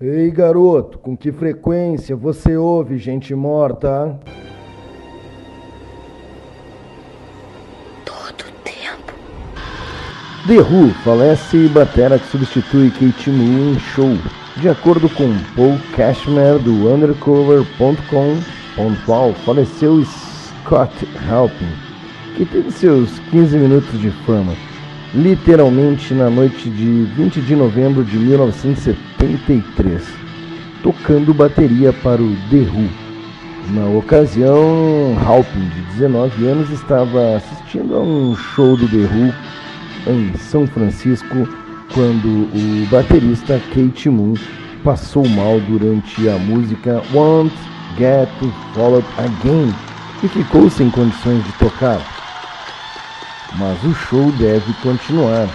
Ei, garoto, com que frequência você ouve gente morta? The Who falece e batera que substitui Kate Moon em show. De acordo com Paul Cashmere do Undercover.com, faleceu Scott Halpin, que teve seus 15 minutos de fama, literalmente na noite de 20 de novembro de 1973, tocando bateria para o The Who. Na ocasião, Halpin, de 19 anos, estava assistindo a um show do The Who em São Francisco quando o baterista Kate Moon passou mal durante a música Won't Get Fall Again e ficou sem condições de tocar. Mas o show deve continuar.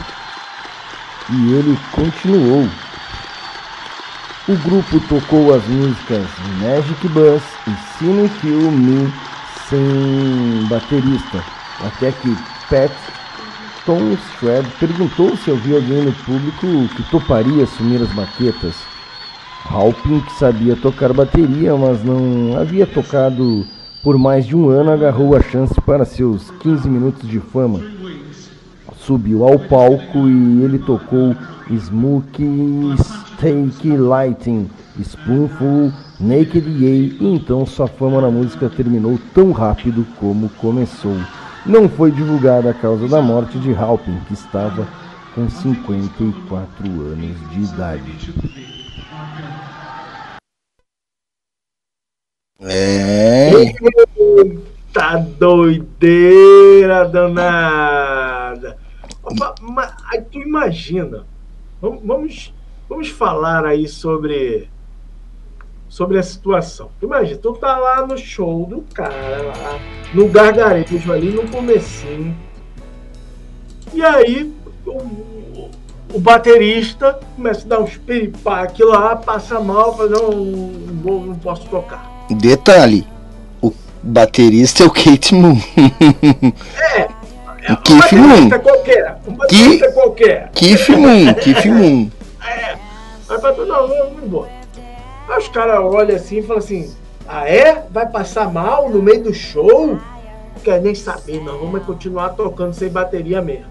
E ele continuou. O grupo tocou as músicas Magic Bus e Cine Kill Me sem baterista, até que Pat Tom Shred perguntou se havia alguém no público que toparia assumir as maquetas. Halpin, que sabia tocar bateria, mas não havia tocado por mais de um ano, agarrou a chance para seus 15 minutos de fama. Subiu ao palco e ele tocou Smokey Steak Lighting, Spoonful, Naked Yay, e então sua fama na música terminou tão rápido como começou. Não foi divulgada a causa da morte de Halpin, que estava com 54 anos de idade. É. Tá doideira danada. Ma- ma- aí tu imagina. Vamos, vamos falar aí sobre sobre a situação. Imagina, tu tá lá no show do cara, lá, no gargarejo ali no comecinho. E aí o, o baterista começa a dar uns piripaque lá, passa mal, fala, não, não, não posso tocar. Detalhe: o baterista é o Kate Moon. É, O Keith Moon. baterista qualquer, um baterista qualquer. Keith Moon, Keith Moon. Aí fala, não, não, não vou. Aí os caras olham assim e falam assim, ah é? Vai passar mal no meio do show? Não quer nem saber, não. Vamos continuar tocando sem bateria mesmo.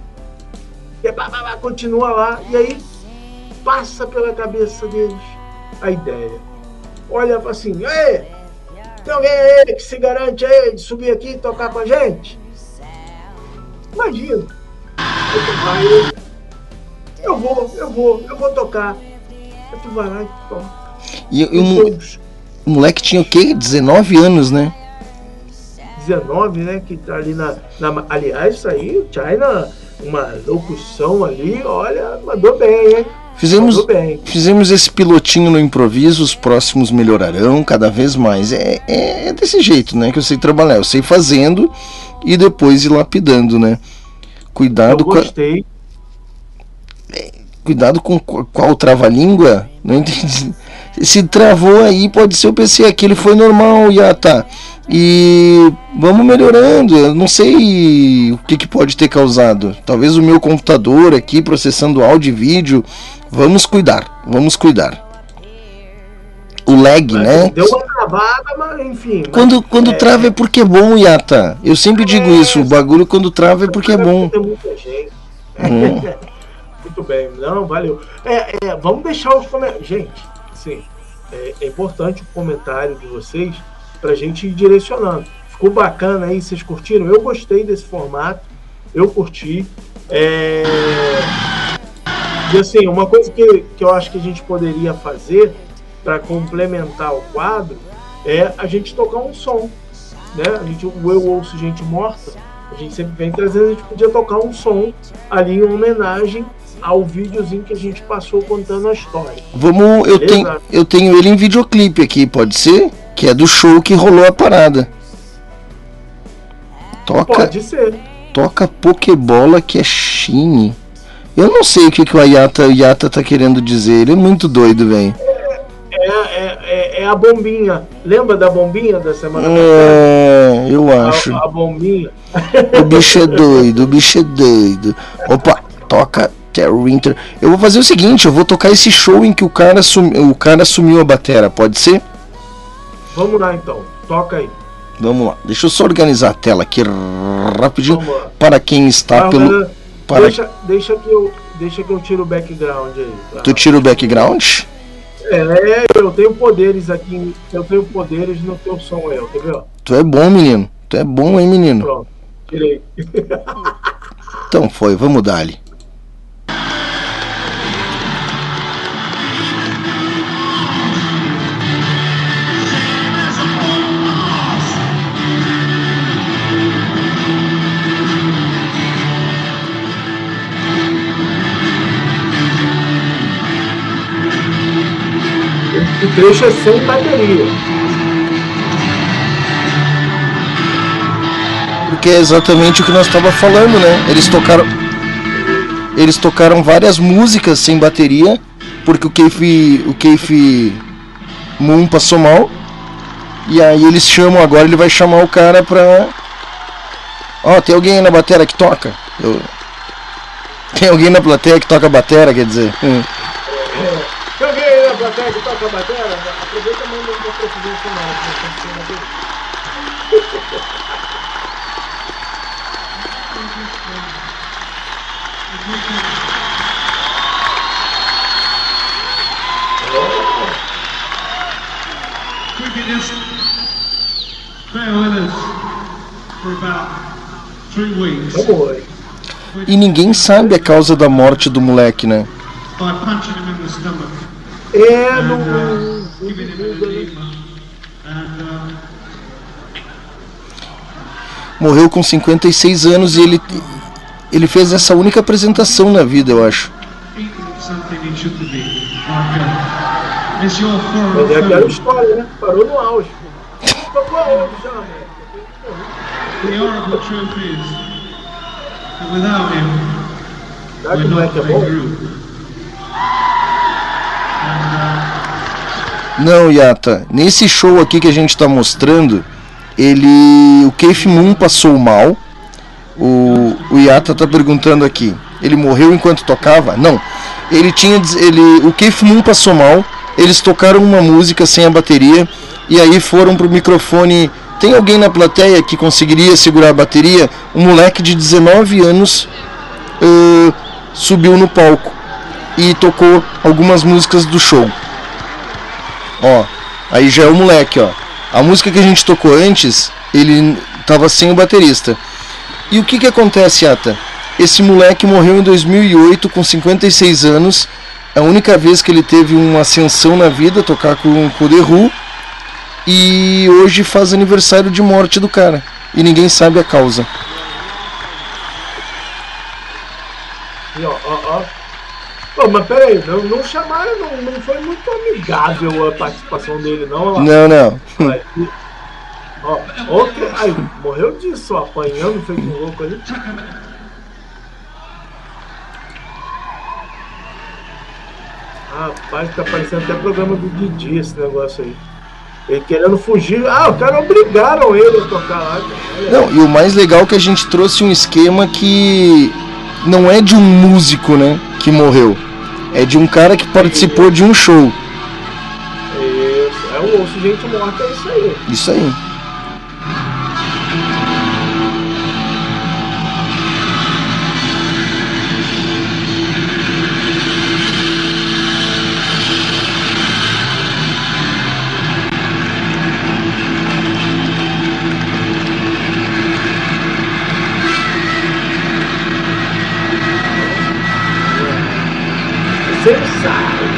E pá, pá, continua lá. E aí passa pela cabeça deles a ideia. Olha assim, ei, tem alguém aí que se garante aí de subir aqui e tocar com a gente? Imagina. Eu vou, eu vou, eu vou tocar. Aí tu vai lá e toca. E, e o, o moleque tinha o quê? 19 anos, né? 19, né? Que tá ali na, na- Aliás, isso aí, o China, uma locução ali, olha, mandou bem, hein? Fizemos, Mandou bem. fizemos esse pilotinho no improviso, os próximos melhorarão cada vez mais. É, é, é desse jeito, né? Que eu sei trabalhar. Eu sei fazendo e depois ir lapidando, né? Cuidado Eu com a- gostei. Cuidado com qu- qual trava-língua. Não entendi. Se travou aí, pode ser o PC. Aquele foi normal, Yata. E vamos melhorando. Eu não sei o que, que pode ter causado. Talvez o meu computador aqui processando áudio e vídeo. Vamos cuidar. Vamos cuidar. O lag, né? Deu uma travada, mas enfim. mas- Quando, quando trava é porque é bom, Yata. Eu sempre digo isso. O bagulho quando trava é porque é bom. Hum. Muito bem, não, valeu. É, é, vamos deixar os comentários. Gente, sim, é, é importante o comentário de vocês pra gente ir direcionando. Ficou bacana aí, vocês curtiram? Eu gostei desse formato, eu curti. É, E assim, uma coisa que, que eu acho que a gente poderia fazer para complementar o quadro é a gente tocar um som. Né? A gente, o Eu Ouço Gente Morta, a gente sempre vem trazendo, a gente podia tocar um som ali em homenagem ao videozinho que a gente passou contando a história. Vamos, eu tenho, eu tenho ele em videoclipe aqui, pode ser? Que é do show que rolou a parada. Toca, Pode ser. toca Pokébola que é Shine. Eu não sei o que, que o Ayata, o Yata tá querendo dizer. Ele é muito doido, velho. É, é, é, é a bombinha. Lembra da bombinha da semana É, eu acho. passada? A, a bombinha. O bicho é doido, o bicho é doido. Opa, toca Terry Winter. Eu vou fazer o seguinte, eu vou tocar esse show em que o cara, sumi, o cara sumiu a batera, pode ser? Vamos lá então. Toca aí. Vamos lá, deixa eu só organizar a tela aqui rapidinho para quem está pelo. Para... deixa, deixa, que eu, deixa que eu tiro o background aí. tá? Tu tira o background? É, eu tenho poderes aqui. Eu tenho poderes no teu som aí, ó. Quer ver? ó? Tu é bom, menino. Tu é bom, hein, menino? Pronto. Tirei. Então foi, vamos dar ali. O trecho é sem bateria. Porque é exatamente o que nós estava falando, né? Eles tocaram. Eles tocaram várias músicas sem bateria, porque o Keith, o Keith Moon passou mal. E aí eles chamam agora, ele vai chamar o cara pra. Ó, tem alguém aí na bateria que toca? Eu- Tem alguém na plateia que toca batera, quer dizer. Hum. Que toca a bateria? Aproveita e manda uma presidência final. que nós estamos tendo aqui. We could just bear with us for about three weeks Vamos. E ninguém sabe a causa da morte do moleque, né? by punching him in the stomach É no. an edema. And uh, Morreu com 56 anos e ele, ele fez essa única apresentação na vida, eu acho. your Mas é aquela história, né? Parou no auge. Tocou aonde já, né? The horrible truth is that without him, Será que o moleque é bom? Não, Yata. Nesse show aqui que a gente tá mostrando, ele. O Keith Moon passou mal. O, o Yata tá perguntando aqui. Ele morreu enquanto tocava? Não. Ele tinha. Ele, o Keith Moon passou mal. Eles tocaram uma música sem a bateria. E aí foram pro microfone. Tem alguém na plateia que conseguiria segurar a bateria? Um moleque de 19 anos ãh, subiu no palco e tocou algumas músicas do show. Ó, aí já é o moleque, ó. A música que a gente tocou antes, ele tava sem o baterista. E o que que acontece, Ata? Esse moleque morreu em 2008 com 56 anos. É a única vez que ele teve uma ascensão na vida, tocar com, com o The Who. E hoje faz aniversário de morte do cara. E ninguém sabe a causa. E ó, ó, ó. Pô, mas peraí, não, não chamaram, não, não foi muito amigável a participação dele, não. Não, não. Ó, ok, aí, morreu disso, ó, apanhando, feito um louco ali. Rapaz, tá parecendo até programa do Didi esse negócio aí. Ele querendo fugir. Ah, os caras obrigaram ele a tocar lá. cara. Não, e o mais legal é que a gente trouxe um esquema que não é de um músico, né, que morreu. É de um cara que participou de um show. Isso, é um osso gente morta, é isso aí. Isso aí.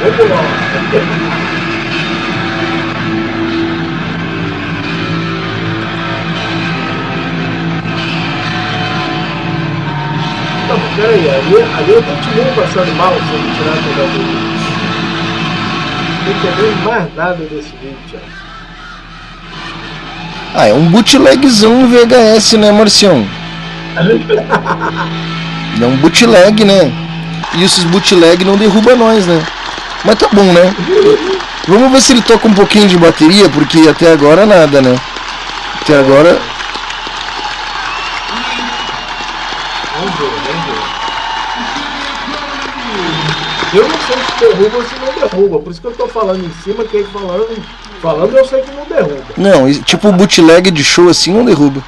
Vamos lá. Mas peraí, ali, ali eu continuo passando mal se eu tirar toda a dúvida. Não entendeu mais nada desse vídeo, Thiago. Ah, é um bootlegzão VHS, né, Marcião? É um bootleg, né? E esses bootleg não derruba nós, né? Mas tá bom, né? Vamos ver se ele toca um pouquinho de bateria, porque até agora nada, né? Até agora. Eu não sei se derruba ou se não derruba, por isso que eu tô falando em cima, que falando, falando eu sei que não derruba. Não, tipo bootleg de show assim não derruba.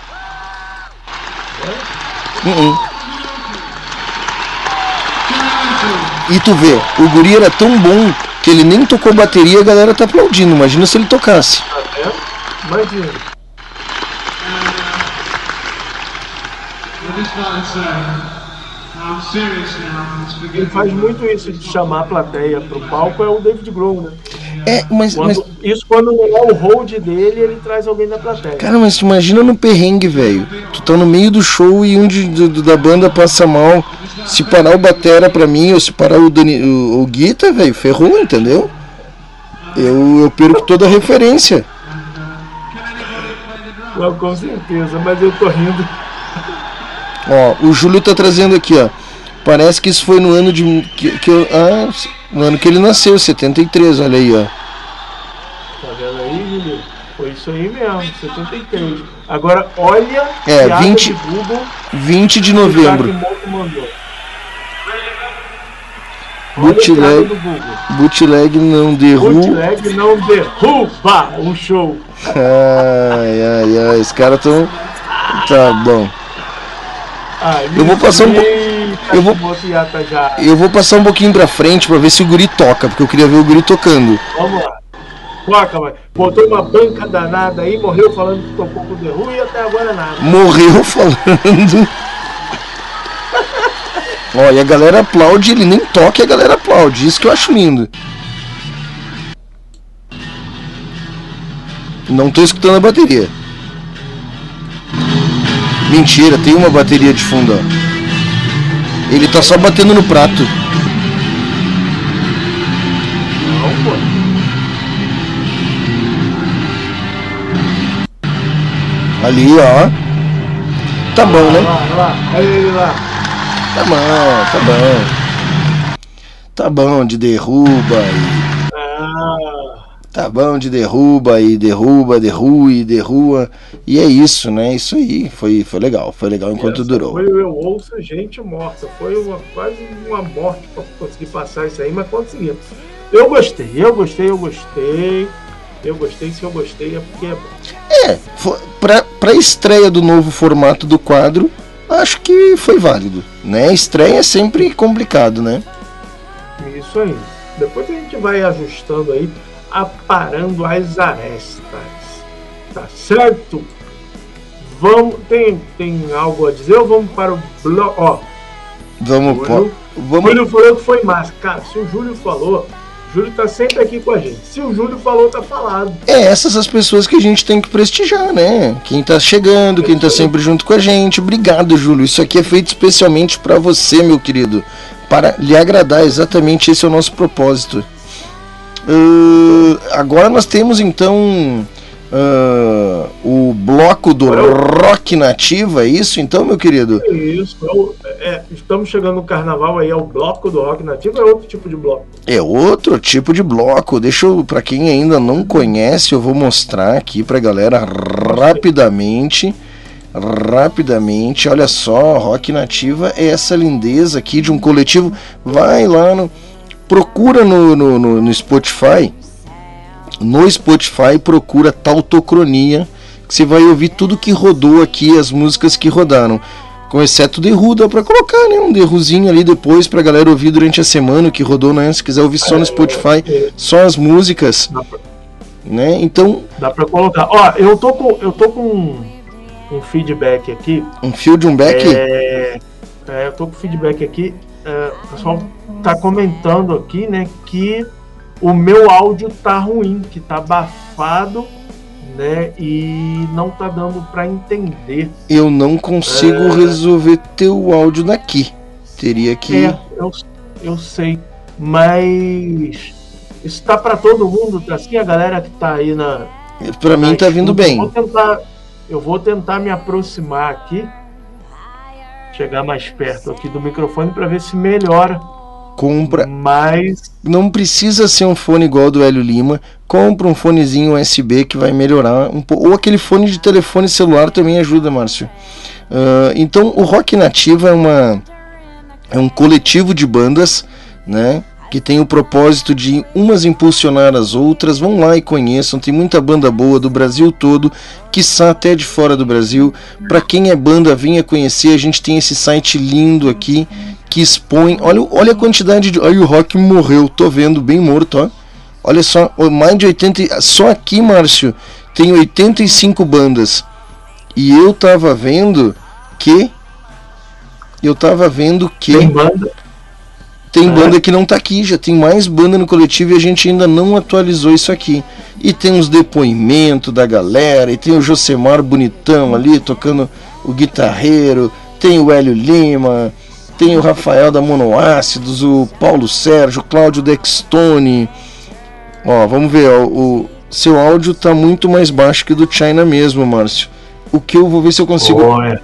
Uh-uh. E tu vê, o guri era tão bom que ele nem tocou bateria e a galera tá aplaudindo. Imagina se ele tocasse. Imagina. Ele beginning faz muito isso de chamar a plateia pro palco, é o David Grohl, né? É, mas, mas Quando- Isso quando não é o hold dele, ele traz alguém da plateia. Cara, mas tu imagina no perrengue, velho. Tu tá no meio do show e um de, do- da banda passa mal. Se parar o Batera pra mim, ou se parar o, Dani, o, o Guita, velho, ferrou, entendeu? Eu, eu perco toda a referência. Não, com certeza, mas eu tô rindo. Ó, o Júlio tá trazendo aqui, ó. Parece que isso foi no ano de. Que, que eu- ah, no ano que ele nasceu, 73, olha aí, ó. Aí, Júlio? Foi isso aí mesmo, 73. Agora, olha É, piada 20 de Google 20 de novembro. Bootleg, bootleg não derruba. Bootleg não derruba o show. Ai, ai, ai, os caras tão. Tá bom. Ai, Eu vou passar um eu vou-. Eu vou passar um pouquinho pra frente pra ver se o guri toca, porque eu queria ver o guri tocando. Vamos lá. Toca, vai. Botou uma banca danada aí, morreu falando que tocou com o Who e até agora nada. Morreu falando. E a galera aplaude, ele nem toca e a galera aplaude. Isso que eu acho lindo. Não tô escutando a bateria. Mentira, tem uma bateria de fundo, ó. Ele tá só batendo no prato. Ali, ó. Tá bom, né? Tá bom, tá bom. Tá bom de derruba e. Tá bom de derruba e derruba, derrua e derrua. E é isso, né? Isso aí. Foi, foi legal. Foi legal enquanto durou. Foi o Eu Ouço Gente Morta. Foi uma, quase uma morte pra conseguir passar isso aí, mas conseguimos. Eu gostei, eu gostei, eu gostei. Eu gostei, se eu gostei é porque é bom. É, pra, pra estreia do novo formato do quadro, acho que foi válido. Né? Estreia é sempre complicado, né? Isso aí. Depois a gente vai ajustando aí, aparando as arestas. Tá certo? Vamos. Tem, tem algo a dizer ou vamos para o bloco? Ó, Vamos, Júlio, pô, o vamos. Júlio falou que foi massa. Cara, se o Júlio falou, Júlio tá sempre aqui com a gente. Se o Júlio falou, tá falado. É essas as pessoas que a gente tem que prestigiar, né? Quem tá chegando, quem tá sempre junto com a gente. Obrigado, Júlio. Isso aqui é feito especialmente pra você, meu querido. Para lhe agradar, exatamente esse é o nosso propósito. Ah, agora nós temos então ah, o bloco do rock nativa, é isso então, meu querido? Isso. é o- é, estamos chegando no carnaval aí, é o bloco do rock nativo, é outro tipo de bloco. É outro tipo de bloco. Deixa eu, pra quem ainda não conhece, eu vou mostrar aqui pra galera rapidamente. Rapidamente, olha só, Rock Nativa é essa lindeza aqui de um coletivo. Vai lá no. Procura no, no, no- no Spotify. No Spotify, procura Tautocronia. Que você vai ouvir tudo que rodou aqui, as músicas que rodaram. Com exceto Derru, dá pra colocar, né? Um Derruzinho ali depois pra galera ouvir durante a semana o que rodou, né? Se quiser ouvir só no Spotify, só as músicas, Dá pra, né? Então, dá pra colocar. Ó, eu tô com, eu tô com um, um feedback aqui. um fio de um back. É, é, eu tô com feedback aqui. é, o pessoal tá comentando aqui, né, que o meu áudio tá ruim, que tá abafado, né, e não tá dando pra entender. Eu não consigo É. resolver teu áudio daqui. Teria que. É, eu, eu sei, mas isso tá pra todo mundo, tá assim, a galera que tá aí na. Pra mim tá vindo escuta, bem. Eu vou tentar, eu vou tentar me aproximar aqui, chegar mais perto aqui do microfone pra ver se melhora. Compra. Mas Não precisa ser um fone igual do Hélio Lima. Compra um fonezinho USB que vai melhorar um pouco. Ou aquele fone de telefone celular também ajuda, Márcio. Ah, então, o Rock Nativa é uma é um coletivo de bandas, né? Que tem o propósito de umas impulsionar as outras. Vão lá e conheçam. Tem muita banda boa do Brasil todo, quiçá até de fora do Brasil. Para quem é banda, venha conhecer. A gente tem esse site lindo aqui que expõe. Olha, olha a quantidade de. Aí o Rock morreu. Tô vendo, bem morto, ó. Olha só, mais de 80. Só aqui, Márcio, tem 85 bandas. E eu tava vendo que. Eu tava vendo que. tem banda. Tem É. banda que não tá aqui, já tem mais banda no coletivo e a gente ainda não atualizou isso aqui. E tem uns depoimentos da galera, e tem o Josemar bonitão ali tocando o guitarreiro, tem o Hélio Lima, tem o Rafael da Monoácidos, o Paulo Sérgio, Cláudio Dextone. Ó, vamos ver, ó, o seu áudio tá muito mais baixo que o do China mesmo, Márcio. O que eu vou ver se eu consigo. Olha,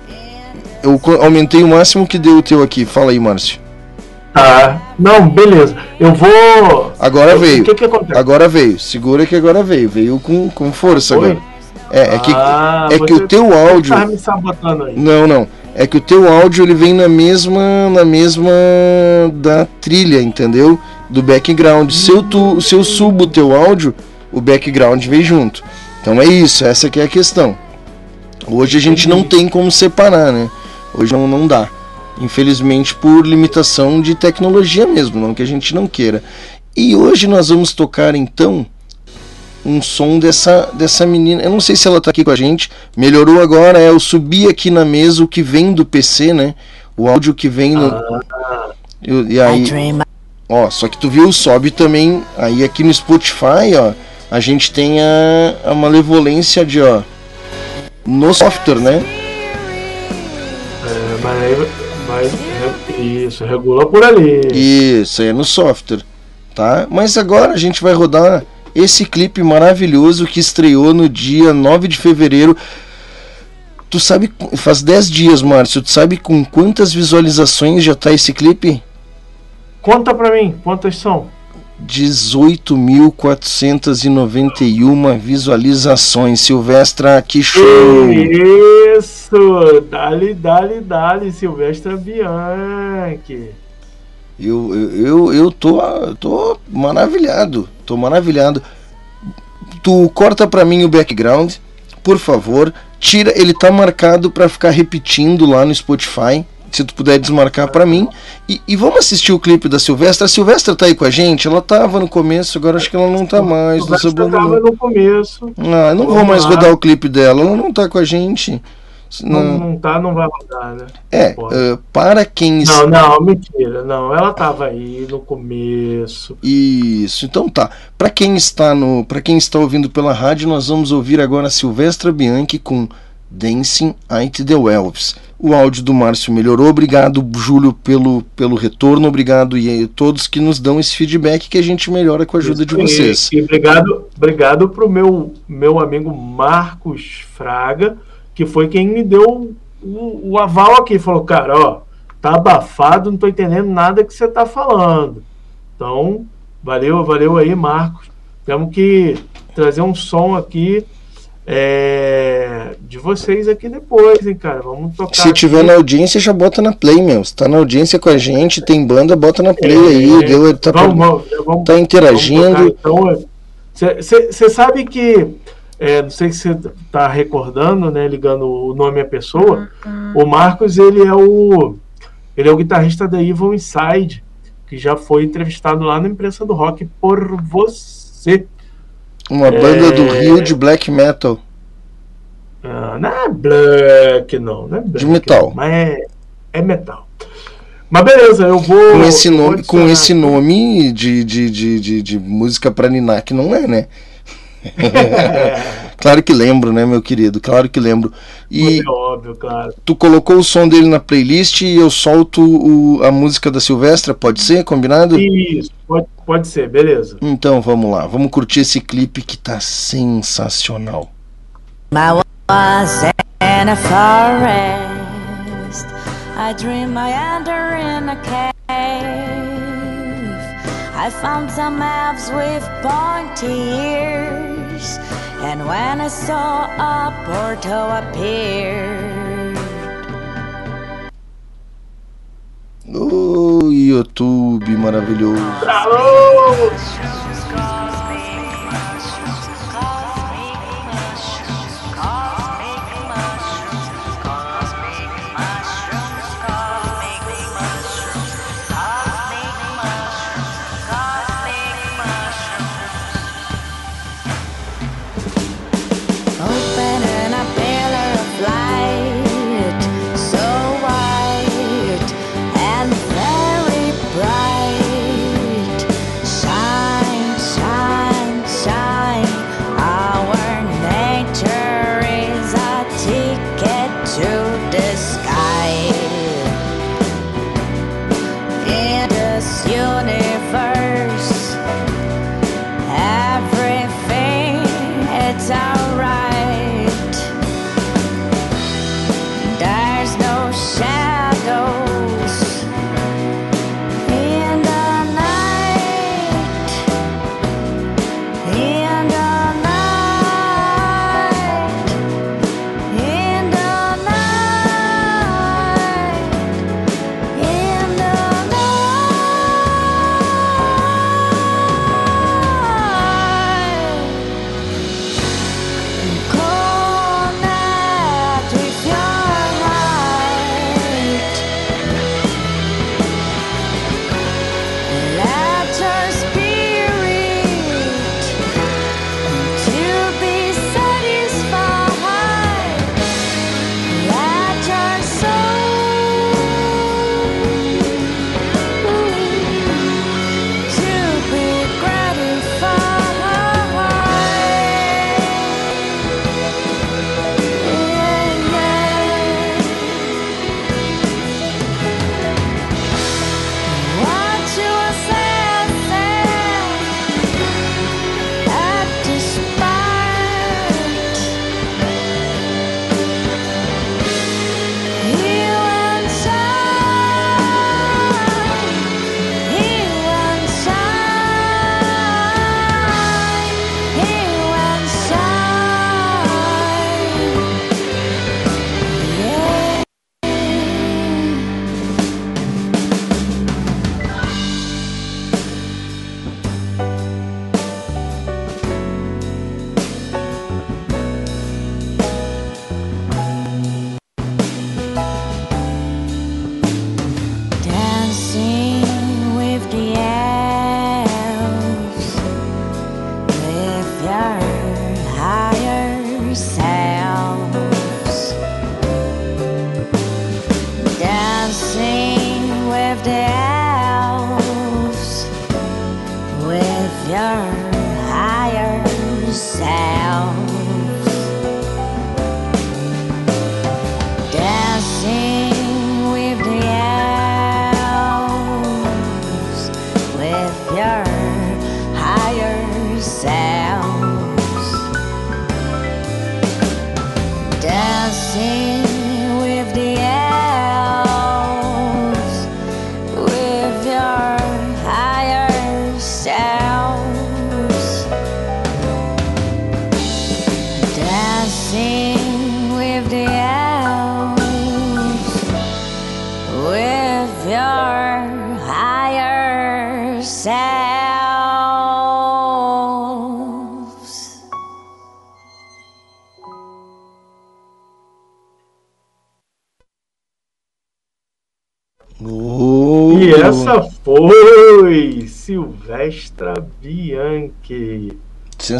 Eu aumentei o máximo que deu o teu aqui. Fala aí, Márcio. tá. Não, beleza. Eu vou. Agora Eu- veio. O que que acontece? Agora veio, segura que agora veio, veio com, com força Foi? agora. É, é que, Ah, é que o teu áudio. Tá me sabotando aí. Não, não. É que o teu áudio ele vem na mesma na mesma da trilha, entendeu? Do background. Se eu, tu, se eu subo o teu áudio, o background vem junto. Então é isso, essa que é a questão. Hoje a gente não tem como separar, né? Hoje não, não dá. Infelizmente por limitação de tecnologia mesmo, não que a gente não queira. E hoje nós vamos tocar então um som dessa, dessa menina. Eu não sei se ela tá aqui com a gente. Melhorou agora, é eu subi aqui na mesa o que vem do PC, né? O áudio que vem no. Eu- e aí, ó, só que tu viu, sobe também. Aí aqui no Spotify, ó, a gente tem a, a malevolência de, ó, no software, né? É, mas, aí- mas re- isso, regula por ali. Isso, é no software, tá? Mas agora a gente vai rodar esse clipe maravilhoso que estreou no dia 9 de fevereiro. Tu sabe, faz 10 dias, Márcio, tu sabe com quantas visualizações já tá esse clipe? Conta pra mim, quantas são? 18.491 visualizações. Silvestra, que show! Isso! Dali, dali, dali, Silvestre Bianchi. Eu, eu, eu, eu tô, tô maravilhado, tô maravilhado. Tu corta pra mim o background, por favor. Tira, ele tá marcado pra ficar repetindo lá no Spotify. Se tu puder desmarcar pra mim. E, e vamos assistir o clipe da Silvestra. A Silvestra tá aí com a gente? Ela tava no começo, agora acho que ela não tá mais. Silvestre tava no começo. Ah, eu não vou mais rodar o clipe dela, ela não tá com a gente. Não, Não. não tá, não vai rodar, né? É, eh, para quem Não, não, mentira. Não, ela tava aí no começo. Isso, então tá. Para quem está no, para quem está ouvindo pela rádio, nós vamos ouvir agora a Silvestra Bianchi com Dancing At the Elves. O áudio do Márcio melhorou. Obrigado, Júlio, pelo, pelo retorno. Obrigado e a todos que nos dão esse feedback que a gente melhora com a ajuda de E- vocês. E, obrigado, obrigado pro meu, meu amigo Marcos Fraga, que foi quem me deu o, o aval aqui. Falou, cara, ó, tá abafado, não tô entendendo nada que você tá falando. Então, valeu, valeu aí, Marcos. Temos que trazer um som aqui é, de vocês aqui depois, hein, cara. Vamos tocar. Se tiver aqui. na audiência, já bota na play, meu. Se tá na audiência com a gente, tem banda, bota na play aí. É, Deu, tá, vamos, vamos, vamos, tá interagindo. Você sabe que, é, não sei se você está recordando, né, ligando o nome à pessoa, o Marcos ele é o ele é o guitarrista da Evil Inside, que já foi entrevistado lá na imprensa do rock por você. Uma banda do É. Rio de black metal. Ah, não é black, não, não é black, De metal. mas é, é metal. Mas beleza, eu vou. Com esse vou nome, com esse nome de, de, de, de, de música pra ninar, que não é, né? claro que lembro, né, meu querido? Claro que lembro. E É óbvio, claro. tu colocou o som dele na playlist e eu solto o- a música da Silvestra, pode ser? Combinado? Isso, pode, pode ser, beleza. Então vamos lá, vamos curtir esse clipe que tá sensacional. I was in a forest. I dream I enter in a cave. I found some elves with pointy ears. And when I saw a portal appear, Ô, YouTube maravilhoso. Alô!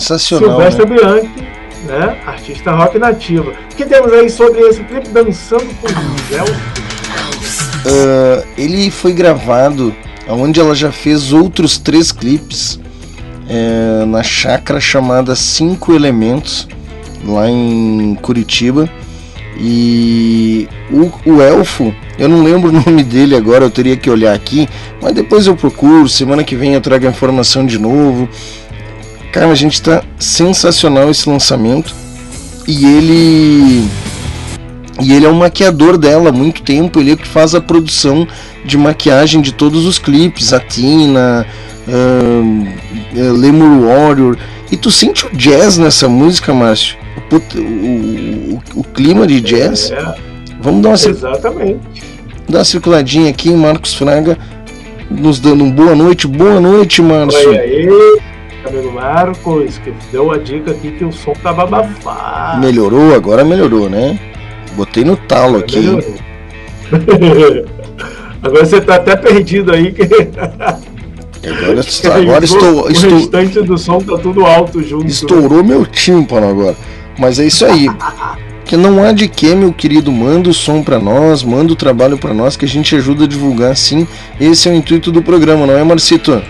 Sensacional. Silvestra né? Bianchi, né? Artista rock nativa. O que temos aí sobre esse clipe dançando com os elfos? Ah, ele foi gravado onde ela já fez outros três clipes é, na chácara chamada Cinco Elementos, lá em Curitiba. E o, o elfo, eu não lembro o nome dele agora, eu teria que olhar aqui, mas depois eu procuro. Semana que vem eu trago a informação de novo. Cara, a gente tá sensacional esse lançamento. E ele. E ele é um maquiador dela há muito tempo, ele é o que faz a produção de maquiagem de todos os clipes, a Tina, eh, Lemur Warrior. E tu sente o jazz nessa música, Márcio? O, o- o- o clima de jazz. É, Vamos dar uma, exatamente. dar uma circuladinha aqui, Marcos Fraga nos dando um boa noite. Boa noite, Márcio. Olha aí, amigo Marcos, que deu a dica aqui que o som tava abafado. Melhorou, agora melhorou, né? Botei no talo aqui. Agora você tá até perdido aí. Que... Agora, agora estou, o estou, restante do som tá tudo alto junto. estourou meu tímpano agora. Mas é isso aí. Que não há de que, meu querido, manda o som pra nós, manda o trabalho pra nós, que a gente ajuda a divulgar sim. Esse é o intuito do programa, não é, Marcito?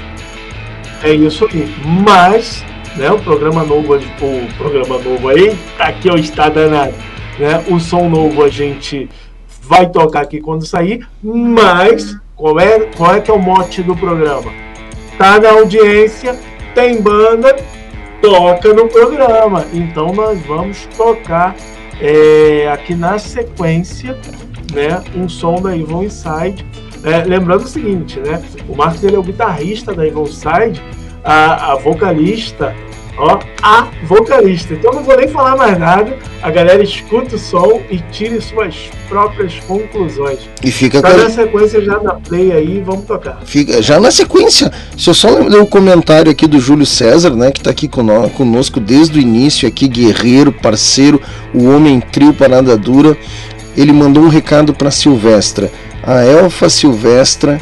É isso aí. Mas, né, o programa novo, o programa novo aí, tá aqui ó, está danado. Né? O som novo a gente vai tocar aqui quando sair, mas qual é, qual é que é o mote do programa? Tá na audiência, tem banda, toca no programa. Então nós vamos tocar é, aqui na sequência né, um som da Evil Inside. É, lembrando o seguinte, né? O Marcos ele é o guitarrista da Evil Inside, a, a vocalista, ó, a vocalista. Então não vou nem falar mais nada. A galera escuta o som e tire suas próprias conclusões. E fica com Tá a- na sequência já na play aí, vamos tocar. Fica, já na sequência, se eu só ler o comentário aqui do Júlio César, né, que tá aqui cono- conosco desde o início, aqui, guerreiro, parceiro, o homem trio parada dura, ele mandou um recado para Silvestra. A Elfa Silvestra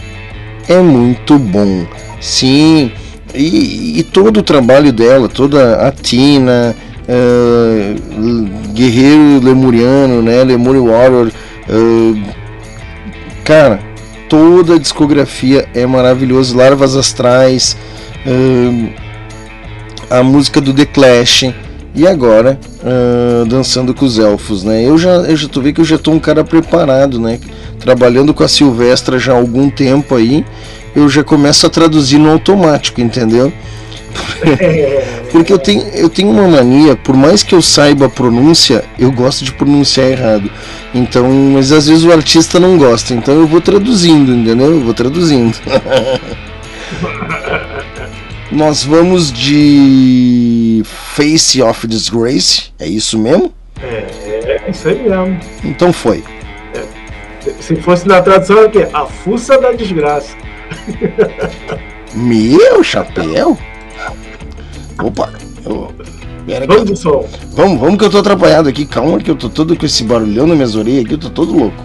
é muito bom. Sim, e, e todo o trabalho dela, toda a Tina, eh, Guerreiro Lemuriano, né, Lemuri Warrior, eh, cara, toda a discografia é maravilhosa. Larvas Astrais, ahn, a música do The Clash e agora ahn, dançando com os elfos, né? Eu já, eu já tô vendo que eu já tô um cara preparado, né? Trabalhando com a Silvestra já há algum tempo aí, eu já começo a traduzir no automático, entendeu? Porque eu tenho, eu tenho uma mania, por mais que eu saiba a pronúncia, eu gosto de pronunciar errado. Então, mas às vezes o artista não gosta, então eu vou traduzindo, entendeu? Eu vou traduzindo. Nós vamos de Face of Disgrace, é isso mesmo? É, é isso aí mesmo. Então foi. Se fosse na tradução, é o quê? A fuça da desgraça. Meu chapéu? Opa, eu- pera Vamos eu- som. vamos, vamos que eu tô atrapalhado aqui, calma que eu tô todo com esse barulhão nas minhas orelhas aqui, eu tô todo louco.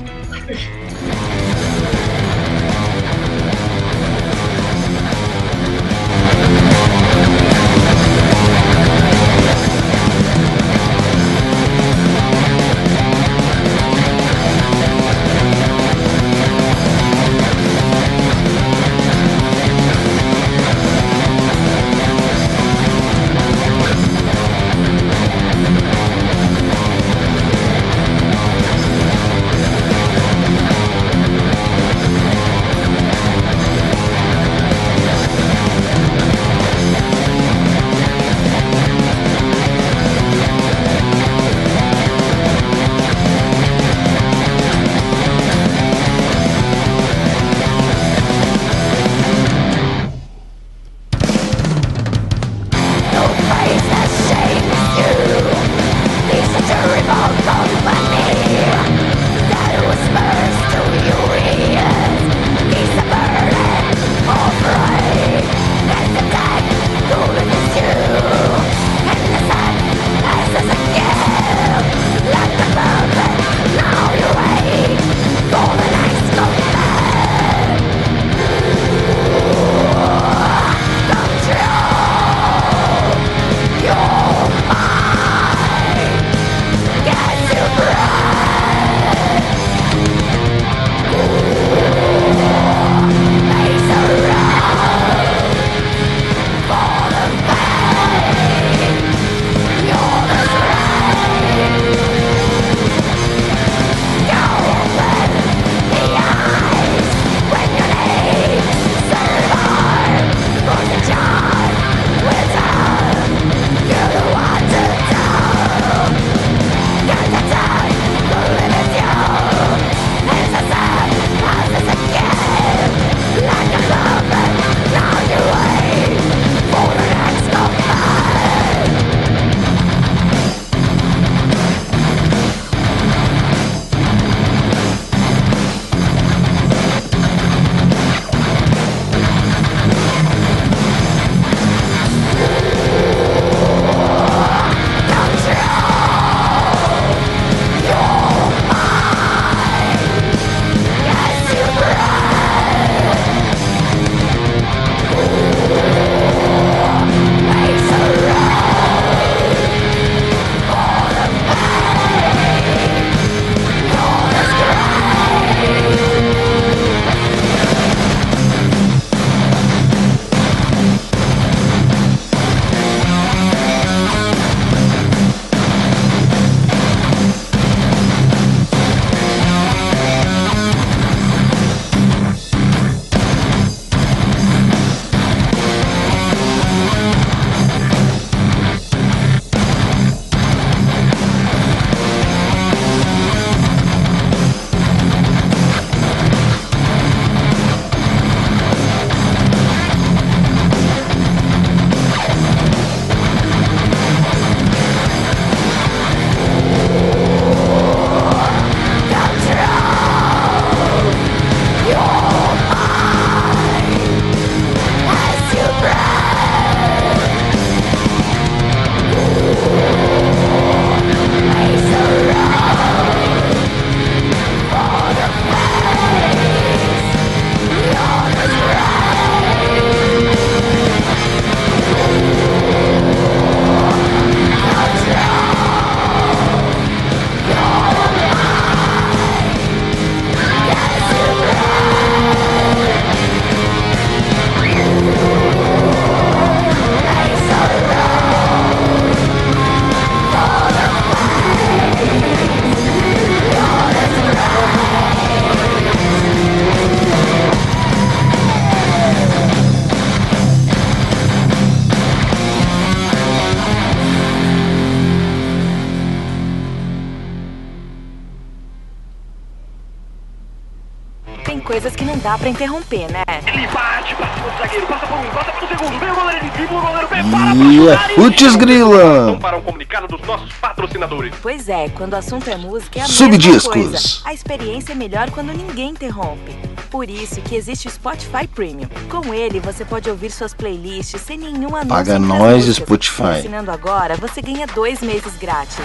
Não dá pra interromper, né? Ele bate pra cima do zagueiro, passa por um, passa pro segundo, vem o goleiro de dribla, o goleiro E é Putz Grila! para um comunicado dos nossos patrocinadores. Pois é, quando o assunto é música é a Subdiscos. mesma coisa. A experiência é melhor quando ninguém interrompe. Por isso que existe o Spotify Premium. Com ele, você pode ouvir suas playlists sem nenhum anúncio. Paga nós, músicas. Spotify. Assinando agora, você ganha dois meses grátis.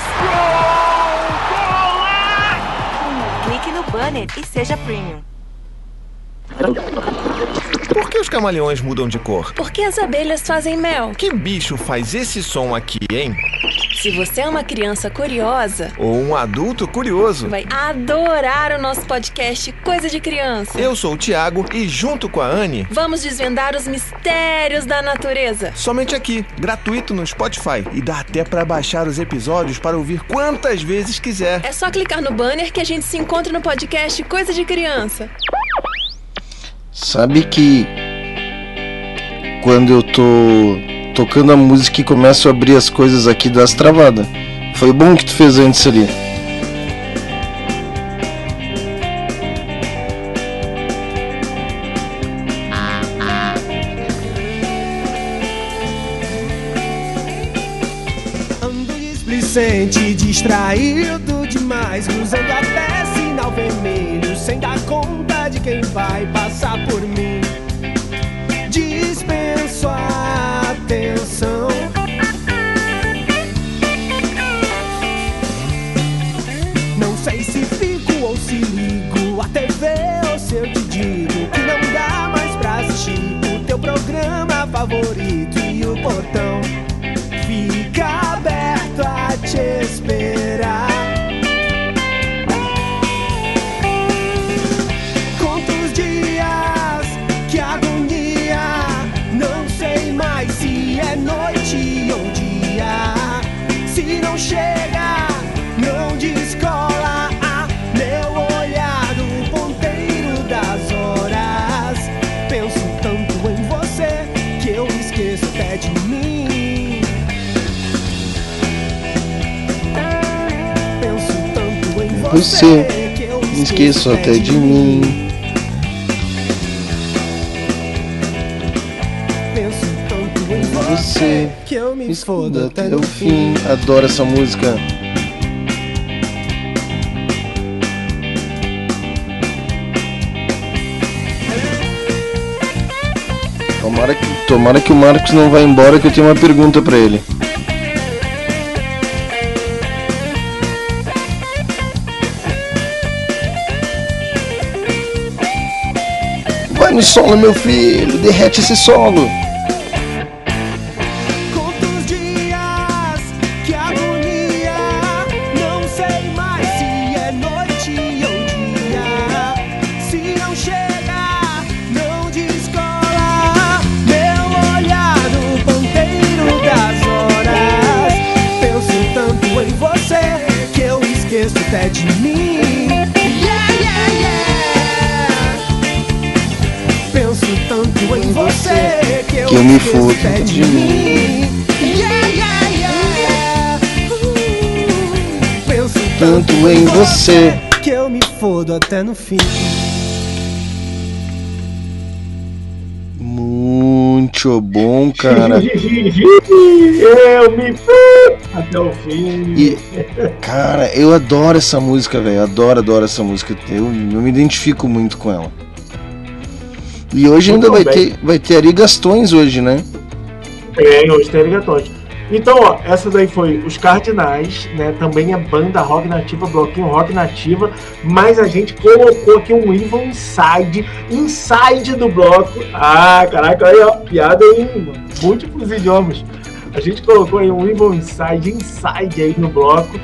Clique no banner e seja Premium. Por que os camaleões mudam de cor? Porque as abelhas fazem mel. Que bicho faz esse som aqui, hein? Se você é uma criança curiosa, Ou um adulto curioso? vai adorar o nosso podcast Coisa de Criança. Eu sou o Thiago e junto com a Anne, Vamos desvendar os mistérios da natureza. somente aqui, gratuito no Spotify. E dá até pra baixar os episódios para ouvir quantas vezes quiser. É só clicar no banner que a gente se encontra no podcast Coisa de Criança. Sabe que quando eu tô tocando a música e começo a abrir as coisas aqui das travadas. Foi bom que tu fez antes ali. Distraído demais, vai passar por mim. Dispenso a atenção. Não sei se fico ou se ligo a TV ou se eu te digo que não dá mais pra assistir o teu programa favorito e o portão Você, eu esqueço até de mim. Penso tanto em você que eu me fodo até o fim. Adoro essa música. Tomara que, tomara que o Marcos não vá embora que eu tenho uma pergunta pra ele. No solo, meu filho, derrete esse solo. Você. que eu me fodo até no fim. Muito bom, cara. Eu me até o fim. E, cara, eu adoro essa música, velho. Adoro, adoro essa música. Eu, eu me identifico muito com ela. E hoje ainda vai ter, vai ter Ari Gastões hoje, né? Tem, hoje tem ligações. Então, ó, essa daí foi os Cardinais, né? Também é banda rock nativa, bloquinho rock nativa, mas a gente colocou aqui um Evil Inside, inside do bloco. Ah, caraca, aí, ó, piada em múltiplos idiomas. A gente colocou aí um Evil Inside, inside aí no bloco.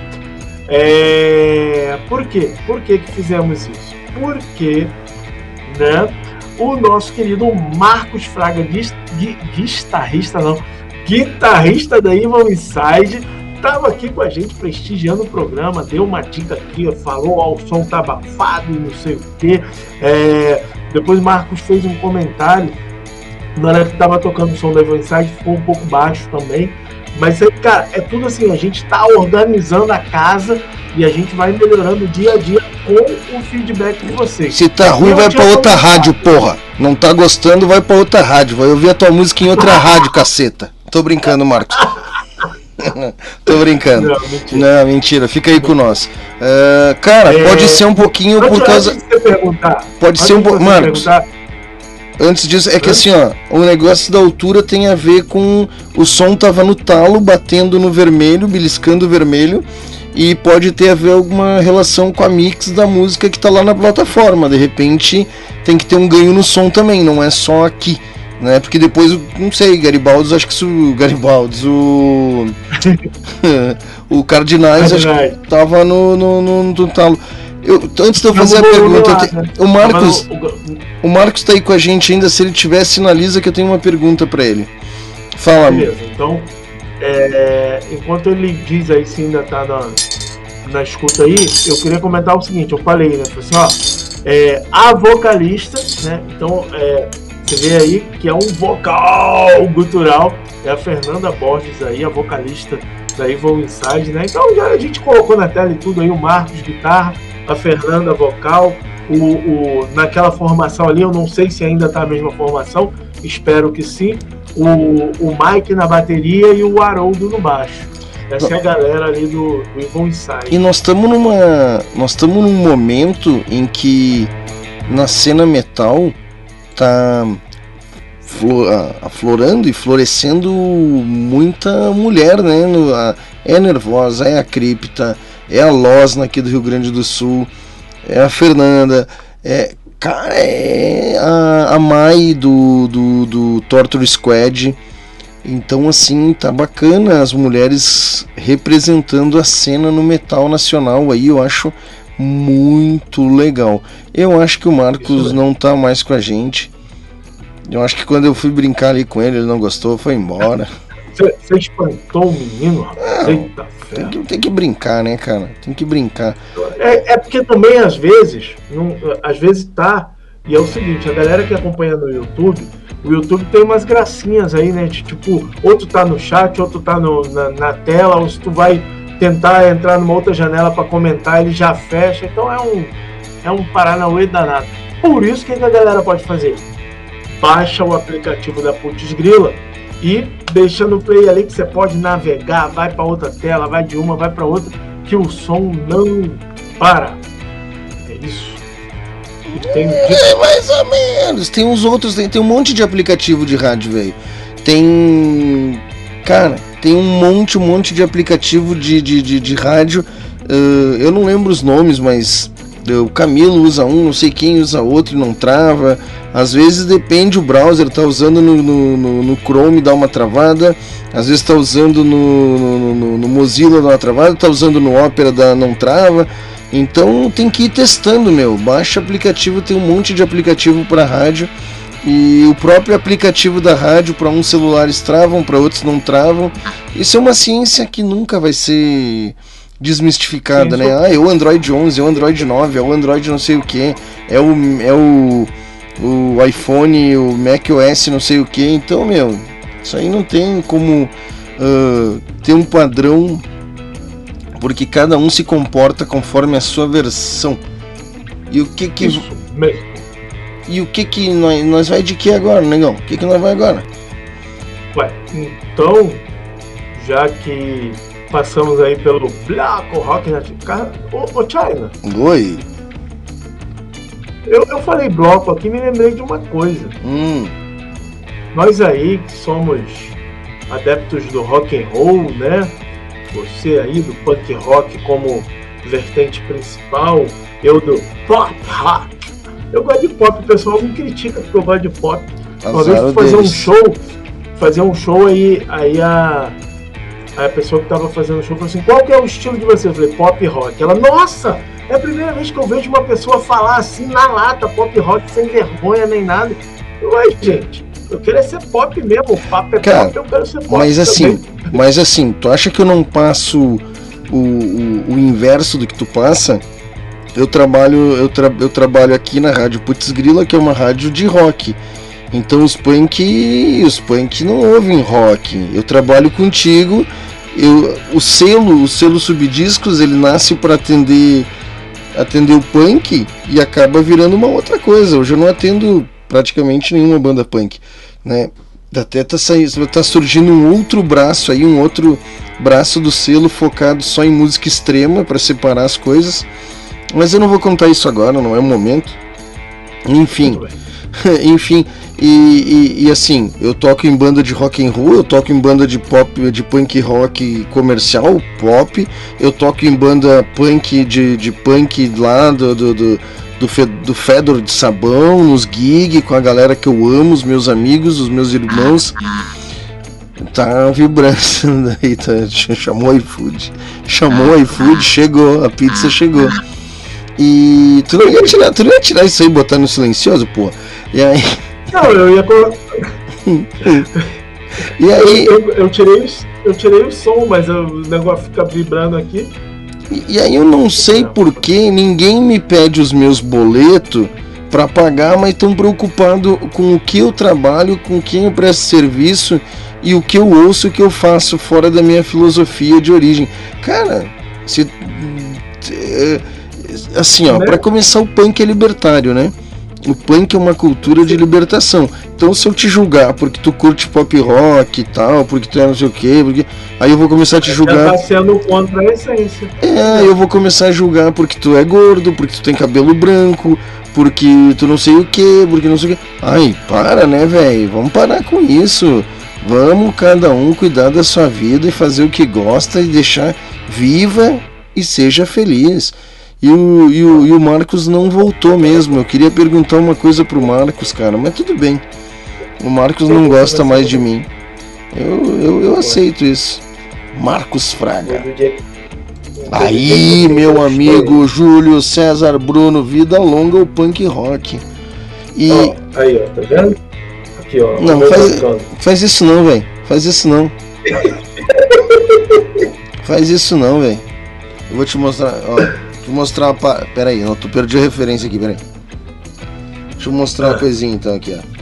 É... Por quê? Por que que fizemos isso? Porque, né? O nosso querido Marcos Fraga, guitarrista não, guitarrista da Evil Inside, estava aqui com a gente prestigiando o programa, deu uma dica aqui, falou, ó, o som tá abafado e não sei o quê. É, depois o Marcos fez um comentário, na hora que estava tocando o som da Evil Inside, ficou um pouco baixo também, Mas, cara, é tudo assim, a gente tá organizando a casa e a gente vai melhorando dia a dia com o feedback de vocês. Se tá ruim, vai pra outra rádio, porra. Não tá gostando, vai pra outra rádio. Vai ouvir a tua música em outra rádio, caceta. Tô brincando, Marcos. Tô brincando. Não, mentira. Não, mentira. Fica aí com nós. Ah, cara, É, pode ser um pouquinho Antes- por causa. Antes de você perguntar, Pode ser um pouco. Marcos, antes disso, é que assim, ó, o negócio da altura tem a ver com. O som tava no talo, batendo no vermelho, beliscando o vermelho. E pode ter a ver alguma relação com a mix da música que tá lá na plataforma. De repente tem que ter um ganho no som também, não é só aqui. Né? Porque depois, o- não sei, Garibaldi, acho que isso. Garibaldi, o. o Cardinais, acho que tava no, no, no, no talo. Eu, antes de eu fazer a pergunta, lá, né? o Marcos. O Marcos tá aí com a gente ainda. Se ele tiver, sinaliza que eu tenho uma pergunta pra ele. Fala, Beleza, então, é, enquanto ele diz aí se ainda tá na, na escuta aí, eu queria comentar o seguinte, eu falei, né? Falei assim, ó, é, a vocalista, né? Então, é, você vê aí que é um vocal gutural, é a Fernanda Borges aí, a vocalista da Evil Inside, né? Então já a gente colocou na tela e tudo aí, o Marcos guitarra, a Fernanda vocal, o, o, naquela formação ali, eu não sei se ainda tá a mesma formação, espero que sim, o, o Mike na bateria e o Haroldo no baixo. Essa é a galera ali do, do Evil Inside. E nós estamos numa. Nós estamos num momento em que na cena metal tá flo- a- aflorando e florescendo muita mulher, né? É Nervosa, é a Cripta, é a Losna aqui do Rio Grande do Sul, é a Fernanda, é. Cara, é a, a Mai do, do, do Torture Squad. Então, assim, tá bacana as mulheres representando a cena no metal nacional aí, eu acho muito legal. Eu acho que o Marcos não tá mais com a gente. Eu acho que quando eu fui brincar ali com ele, ele não gostou, foi embora. Você você espantou o menino, rapaz? Eita Tem que, tem que brincar, né, cara? Tem que brincar. É, é porque também, às vezes, não, às vezes tá. E é o seguinte, a galera que acompanha no YouTube, o YouTube tem umas gracinhas aí, né? De, tipo, outro tá no chat, outro tá no- na, na tela, ou se tu vai tentar entrar numa outra janela para comentar, ele já fecha. Então é um, é um paranauê danado. Por isso, o que a galera pode fazer? Baixa o aplicativo da Putz Grila e deixa no play ali que você pode navegar, vai para outra tela, vai de uma, vai para outra, que o som não para. É isso. Tem É, mais ou menos. Tem uns outros, tem, tem um monte de aplicativo de rádio, velho. Tem. Cara, tem um monte, um monte de aplicativo de, de, de, de rádio. Ah, eu não lembro os nomes, mas ah, o Camilo usa um, não sei quem usa outro e não trava. Às vezes depende o browser, tá usando no, no, no- no Chrome dá uma travada, às vezes tá usando no- no Mozilla dá uma travada, tá usando no Opera dá, não trava. Então tem que ir testando, meu. Baixa aplicativo, tem um monte de aplicativo para rádio. E o próprio aplicativo da rádio para uns celulares travam, para outros não travam. Isso é uma ciência que nunca vai ser desmistificada, Sim, né? Ah, é o Android 11, é o Android 9, é o Android não sei o que, é o é o, o iPhone, o Mac OS não sei o que. Então, meu, isso aí não tem como ah, ter um padrão porque cada um se comporta conforme a sua versão. E o que que isso mesmo. E o que que nós, nós vai de que agora, negão? O que que nós vai agora? Ué, então, já que passamos aí pelo Black Rock na cara, ô, ô China, Oi. eu, eu falei bloco aqui me lembrei de uma coisa. Hum, Nós aí que somos adeptos do rock and roll, né? Você aí do punk rock como vertente principal, eu do pop rock. Eu gosto de pop, o pessoal me critica porque eu gosto de pop. Uma vez fazer um deles. show, fazer um show aí, aí a, aí a pessoa que tava fazendo o show falou assim, qual que é o estilo de você? Eu falei, pop rock. Ela, nossa, é a primeira vez que eu vejo uma pessoa falar assim na lata, pop rock, sem vergonha nem nada. Eu, ai, gente, eu quero é ser pop mesmo, o papo é Cara, pop, eu quero ser pop Mas assim, também. mas assim, tu acha que eu não passo o, o, o inverso do que tu passa? Eu trabalho, eu, tra, eu trabalho aqui na rádio Putz Grila, que é uma rádio de rock. Então os punk, os punk não ouvem rock. Eu trabalho contigo, eu, o selo, o selo subdiscos, ele nasce para atender atender o punk e acaba virando uma outra coisa. Hoje eu não atendo praticamente nenhuma banda punk, né? Até tá, saindo, tá surgindo um outro braço aí, um outro braço do selo focado só em música extrema para separar as coisas. Mas eu não vou contar isso agora, não é o momento. Enfim, enfim, e, e, e, assim, eu toco em banda de rock and roll, eu toco em banda de pop, de punk rock comercial, pop, eu toco em banda punk de, de punk lá do, do, do, do, do Fedor de Sabão, nos gig, com a galera que eu amo, os meus amigos, os meus irmãos. Tá vibrando daí, tá, chamou o iFood. Chamou o iFood, chegou, a pizza chegou. E tu não ia tirar, tu não ia tirar isso aí e botar no silencioso, pô. E aí. Não, eu ia colocar. e aí. Eu, eu, eu, tirei, eu tirei o som, mas o negócio fica vibrando aqui. E, e aí eu não sei por que ninguém me pede os meus boletos para pagar, mas estão preocupados com o que eu trabalho, com quem eu presto serviço e o que eu ouço, o que eu faço fora da minha filosofia de origem. Cara, se. Assim, ó, para começar, o punk é libertário, né? O punk é uma cultura de libertação. Então, se eu te julgar porque tu curte pop rock e tal, porque tu é não sei o quê, porque... aí eu vou começar a te julgar. tá sendo contra a essência. É, eu vou começar a julgar porque tu é gordo, porque tu tem cabelo branco, porque tu não sei o que, porque não sei o que. Ai, para, né, velho? Vamos parar com isso. Vamos cada um cuidar da sua vida e fazer o que gosta e deixar viva e seja feliz. E o, e, o, e o Marcos não voltou mesmo. Eu queria perguntar uma coisa pro Marcos, cara, mas tudo bem. O Marcos não gosta mais de mim. Eu, eu, eu aceito isso. Marcos Fraga. Aí, meu amigo Júlio César Bruno, vida longa o punk rock. E. aí, ó, tá vendo? Aqui, ó. Não, faz, faz isso não, velho. Faz isso não. faz isso não, velho. Eu vou te mostrar, ó. Mostrar uma. Pera aí, tu perdi a referência aqui, pera aí. Deixa eu mostrar ah. uma coisinha então aqui, ó.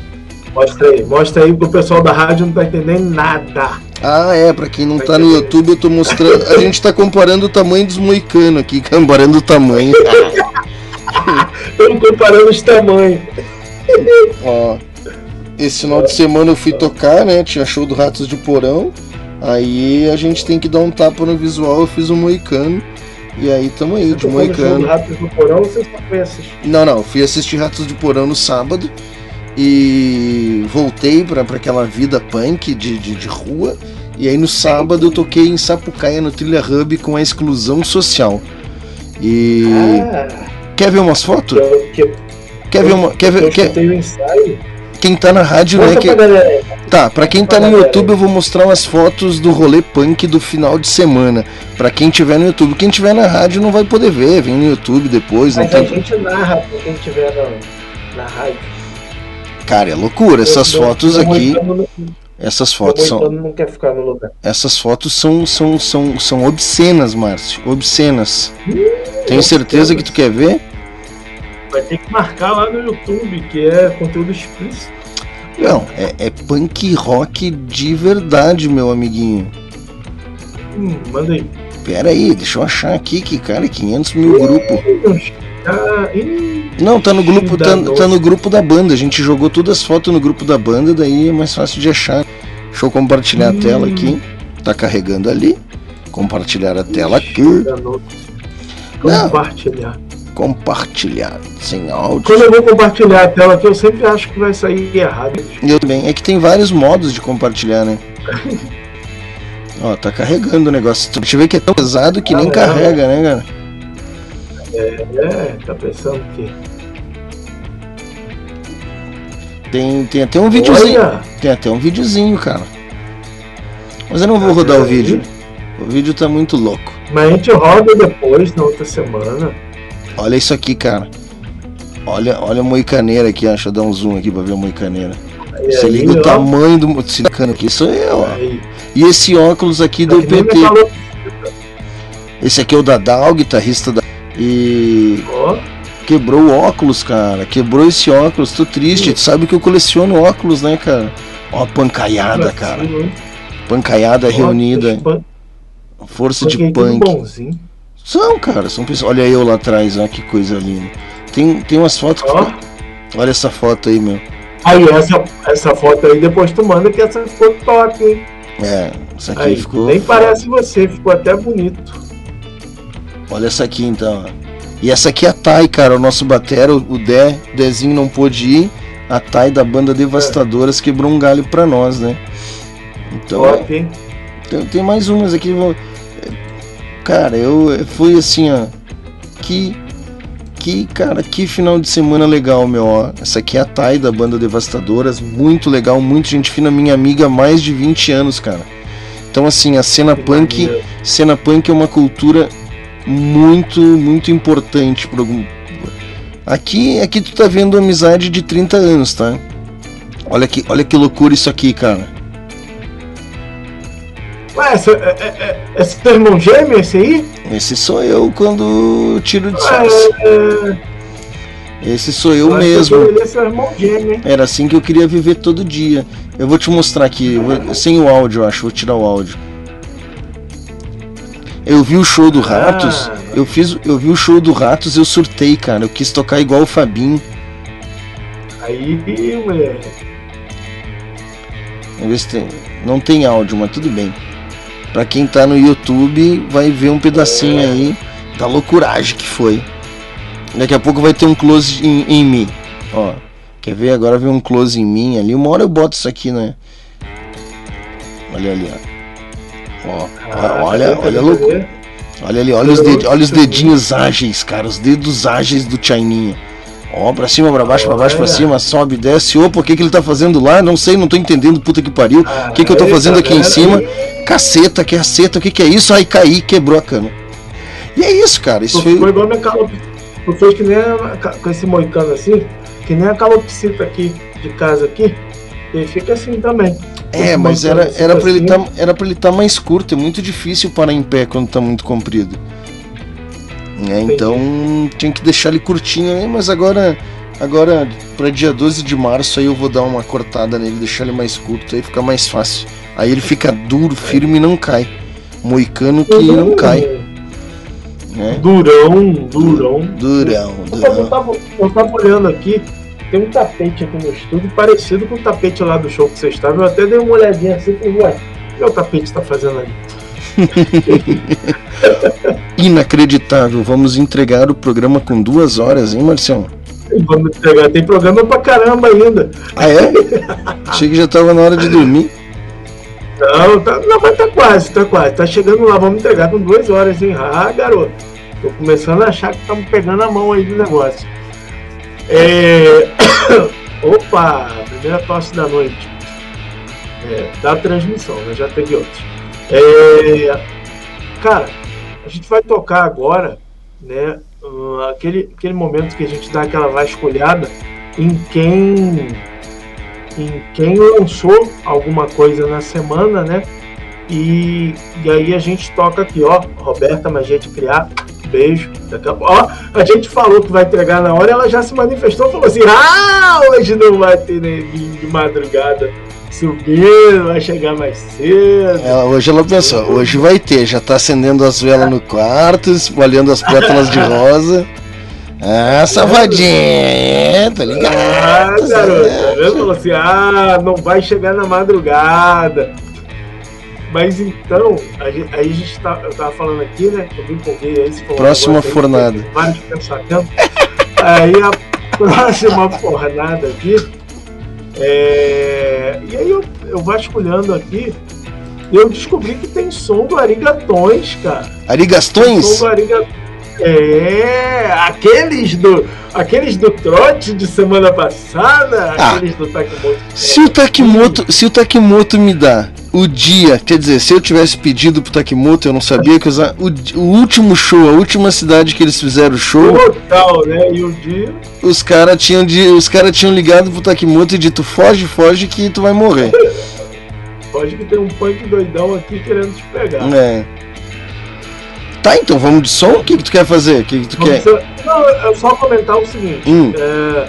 Mostra aí, mostra aí que o pessoal da rádio não tá entendendo nada. Ah, é, pra quem não tá, tá no YouTube, eu tô mostrando. A gente tá comparando o tamanho dos moicanos aqui, comparando o tamanho. Estamos comparando os tamanhos. Ó. Esse final de semana eu fui tocar, né? Tinha show do Ratos de Porão. Aí a gente tem que dar um tapa no visual, eu fiz um moicano. E aí tamo aí, de Moicano. Ratos do Porão você só foi assistir? Não, não, fui assistir Ratos do Porão no sábado e voltei pra, pra aquela vida punk de, de, de rua. E aí no sábado eu toquei em Sapucaia no Trilha Hub com a exclusão social. E. Ah, quer ver umas fotos? Que, que, quer ver uma. Quer ver. Quer... Um ensaio? Quem tá na rádio, Conta né? Que... Tá, pra quem tá no YouTube, eu vou mostrar umas fotos do rolê punk do final de semana. Pra quem tiver no YouTube. Quem tiver na rádio não vai poder ver, vem no YouTube depois. Mas a gente narra pra quem tiver na, na rádio. Cara, é loucura. Essas eu, fotos eu, aqui. Essas fotos são. Não quer ficar no lugar. Essas fotos são, são, são, são obscenas, Márcio. Obscenas. Hum, Tenho certeza que tu quer ver? Vai ter que marcar lá no YouTube, que é conteúdo explícito. Não, é, é punk rock de verdade, meu amiguinho. Hum, manda aí. Pera aí, deixa eu achar aqui que, cara, 500 mil grupo. Não, tá no grupo, tá, tá, no grupo da banda. A gente jogou todas as fotos no grupo da banda, daí é mais fácil de achar. Deixa eu compartilhar hum. a tela aqui. Tá carregando ali. Compartilhar a tela aqui. Compartilhar compartilhar sem áudio. Quando eu vou compartilhar a tela aqui, eu sempre acho que vai sair errado. Eu também. É que tem vários modos de compartilhar, né? Ó, tá carregando o negócio. Deixa eu ver que é tão pesado que ah, nem é, carrega, né, cara? É, é, tá pensando que. Tem, tem até um videozinho. Olha. Tem até um videozinho, cara. Mas eu não vou rodar o vídeo. O vídeo tá muito louco. Mas a gente roda depois, na outra semana. Olha isso aqui, cara. Olha, olha a moicaneira aqui, deixa eu dar um zoom aqui pra ver a moicaneira. Aí, Você liga aí, o ó. tamanho do silicano aqui, isso é, ó. E esse óculos aqui do PT. Esse aqui é o Dadal, guitarrista da. E. quebrou o óculos, cara. Quebrou esse óculos. Tô triste. Tu sabe que eu coleciono óculos, né, cara? Ó, pancaiada, cara. Pancaiada reunida. Força de Punk é. São, cara, são pessoas. Olha eu lá atrás, ó, que coisa linda. Tem, tem umas fotos. que- Olha essa foto aí, meu. Aí, essa, essa foto aí, depois tu manda que essa ficou top, hein? É, essa aqui Aí, ficou. Nem parece você, ficou até bonito. Olha essa aqui então, ó. E essa aqui é a Thay, cara, o nosso batera, o Dé, o Dezinho não pôde ir. A Thay da banda Devastadoras quebrou um galho pra nós, né? Então, Top, hein? tem, tem mais umas aqui. Cara, eu fui assim, ó. Que. Que, cara, que final de semana legal, meu, ó. Essa aqui é a Thay da banda Devastadoras. Muito legal, muito gente fina, minha amiga há mais de 20 anos, cara. Então, assim, a cena punk. maneiro. Cena punk é uma cultura muito, muito importante para algum. Aqui, aqui tu tá vendo amizade de 30 anos, tá? Olha que, olha que loucura isso aqui, cara. Ué, essa, é, é, é, esse teu irmão gêmeo, esse aí? Esse sou eu quando tiro de sarça. É, Esse sou eu que mesmo. Gêmeo? Era assim que eu queria viver todo dia. Eu vou te mostrar aqui, vou- sem o áudio, eu acho, vou tirar o áudio. Eu vi o show do Ratos, eu fiz, eu vi o show do Ratos, eu surtei, cara. Eu quis tocar igual o Fabinho. Aí, moleque. Vamos ver se tem. Não tem áudio, mas tudo bem. Pra quem tá no YouTube, vai ver um pedacinho aí da loucuragem que foi. Daqui a pouco vai ter um close em, em mim. Ó, quer ver? Agora vem um close em mim ali. Uma hora eu boto isso aqui, né? Olha ali, ó. Ó, ó, olha, olha a loucura. Olha ali, olha os, ded- olha os dedinhos ágeis, cara. Os dedos ágeis do Chaininha. Ó, pra cima, pra baixo, pra baixo, pra cima, sobe, desce. Opa, o que, que ele tá fazendo lá? Não sei, não tô entendendo, puta que pariu. O que, que eu tô fazendo aqui em cima? Caceta, que aceta, o que, que é isso? Aí caí, quebrou a cama. E é isso, cara. Isso foi. ficou igual minha calopsita. Tu fez que nem a, com esse moicano assim, que nem a calopsita aqui de casa aqui. Ele fica assim também. É, mas era, era ele assim. tá, era pra ele estar mais curto. É muito difícil parar em pé quando tá muito comprido. É, então tinha que deixar ele curtinho aí, mas agora. Agora, pra dia 12 de março, aí eu vou dar uma cortada nele, deixar ele mais curto, aí fica mais fácil. Aí ele fica duro, firme e não cai. Moicano que não cai. Né? Durão, durão. Durão, Eu tava, eu durão. tava- eu tava olhando aqui, tem um tapete aqui no estúdio parecido com o tapete lá do show que vocês estavam. Eu até dei uma olhadinha assim e falei, ué, o que o tapete tá fazendo ali? Inacreditável. Vamos entregar o programa com duas horas, hein, Marcião? Vamos entregar, tem programa pra caramba ainda. Ah, é? Achei que já tava na hora de dormir. Não, tá, não, mas tá quase, tá quase. Tá chegando lá, vamos entregar com duas horas, hein? Ah, garoto. Tô começando a achar que estamos pegando a mão aí do negócio. É... Opa, primeira tosse da noite. É, da transmissão, né? Já teve outros. É... Cara, a gente vai tocar agora, né? uh, aquele, aquele momento que a gente dá aquela vasculhada em quem em quem lançou alguma coisa na semana, né? E, e aí a gente toca aqui, ó, Roberta Magia de Criar, beijo. Daqui a, ó, a gente falou que vai entregar na hora, ela já se manifestou, falou assim: ah, hoje não vai ter neguinho de madrugada subindo, vai chegar mais cedo. Ela- hoje ela pensou, hoje vai ter, já tá acendendo as velas no quarto, espalhando as pétalas de rosa. Ah, safadinha, é, tá ligado? Ah, garoto, vendo? Falou assim: ah, não vai chegar na madrugada. Mas então, aí a gente tá, eu tava falando aqui, né? Eu me empolguei aí, Próxima agora, fornada. Vários pensamentos. aí a próxima fornada aqui. É, e aí eu, eu vasculhando aqui, eu descobri que tem som do Arigatões, cara. Arigastões? Som do Arigatões. É, aqueles do, aqueles do trote de semana passada, Ah. aqueles do Takimoto. Se o Takimoto, se o Takimoto me dá o dia, quer dizer, se eu tivesse pedido pro Takimoto, eu não sabia que usar o, o último show, a última cidade que eles fizeram o show, Total, né? E o dia. os caras tinham de, os cara tinham ligado pro Takimoto e dito foge, foge que tu vai morrer. Pode que tem um punk doidão aqui querendo te pegar. É. Tá, então vamos de som? O que, que tu quer fazer? O que, que tu Vamos quer? ser- Não, é só comentar o seguinte. Hum. é,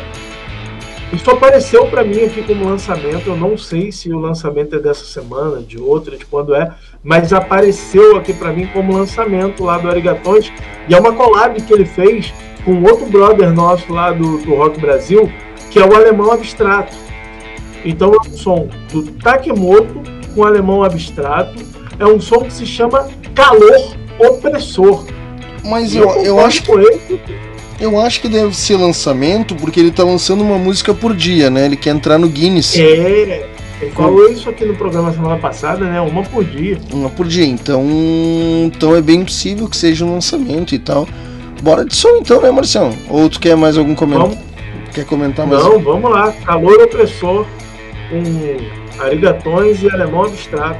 isso apareceu pra mim aqui como lançamento. Eu não sei se o lançamento é dessa semana, de outra, de quando é, mas apareceu aqui pra mim como lançamento lá do Arigatões. E é uma collab que ele fez com outro brother nosso lá do, do Rock Brasil, que é o Alemão Abstrato. Então é um som do Takemoto com Alemão Abstrato. É um som que se chama Calor Opressor. Mas eu, eu concordo acho que. Eu acho que deve ser lançamento porque ele tá lançando uma música por dia, né? Ele quer entrar no Guinness. É, ele falou isso aqui no programa semana passada, né? Uma por dia. Uma por dia. Então, então é bem possível que seja um lançamento e tal. Bora de som então, né, Marcião? Ou tu quer mais algum comentário? Quer comentar mais? Não, vamos lá. Calor opressor com arigatões e alemão abstrato.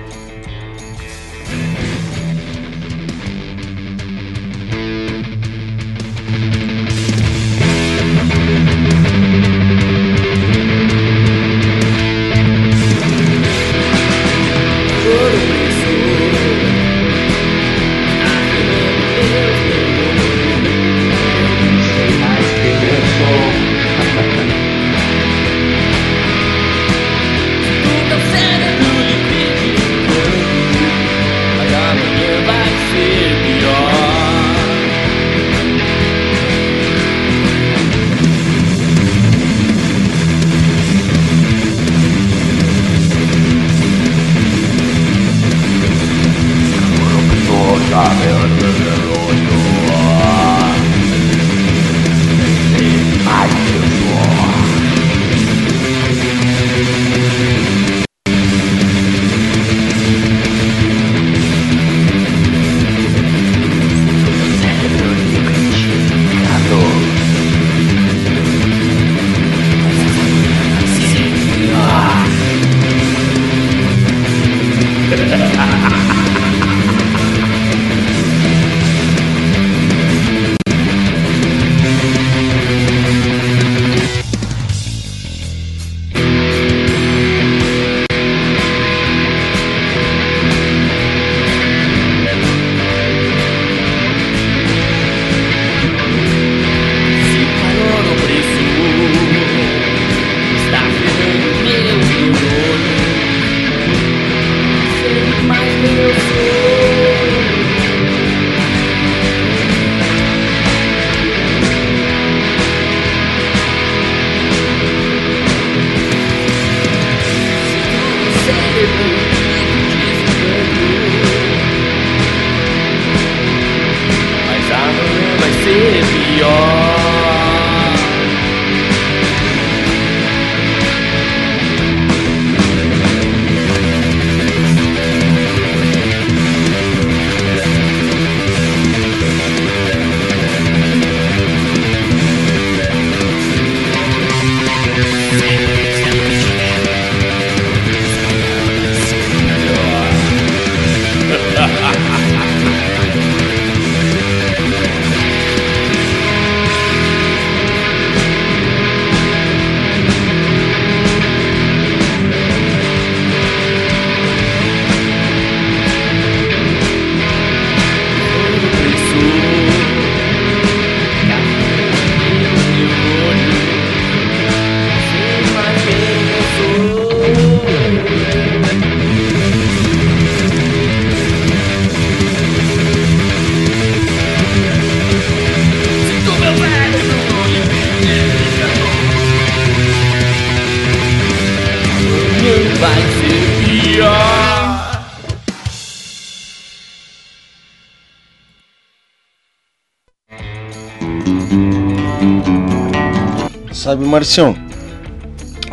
Marcião,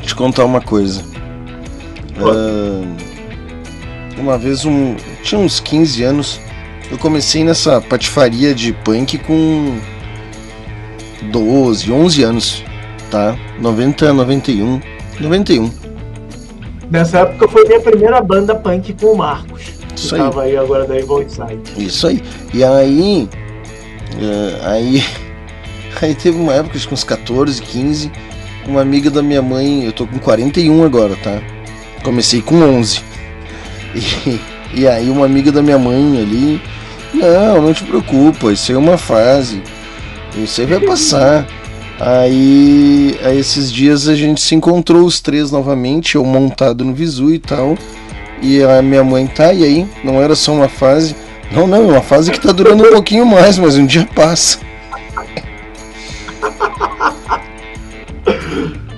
te contar uma coisa. Ah, uma vez, um, tinha uns 15 anos, eu comecei nessa patifaria de punk com 12, 11 anos, tá? 90, 91, 91. Nessa época foi minha primeira banda punk com o Marcos. Isso que aí. tava aí agora da Evil Inside. Isso aí. E aí. eh, aí. Aí teve uma época, acho que uns 14, 15. Uma amiga da minha mãe, eu tô com 41 agora, tá? Comecei com 11. E, e aí uma amiga da minha mãe ali Não, não te preocupa, isso é uma fase. Isso aí vai passar. Aí, aí esses dias a gente se encontrou os três novamente, eu montado no visu e tal. E a minha mãe tá, e aí? Não era só uma fase. Não, não, é uma fase que tá durando um pouquinho mais, mas um dia passa.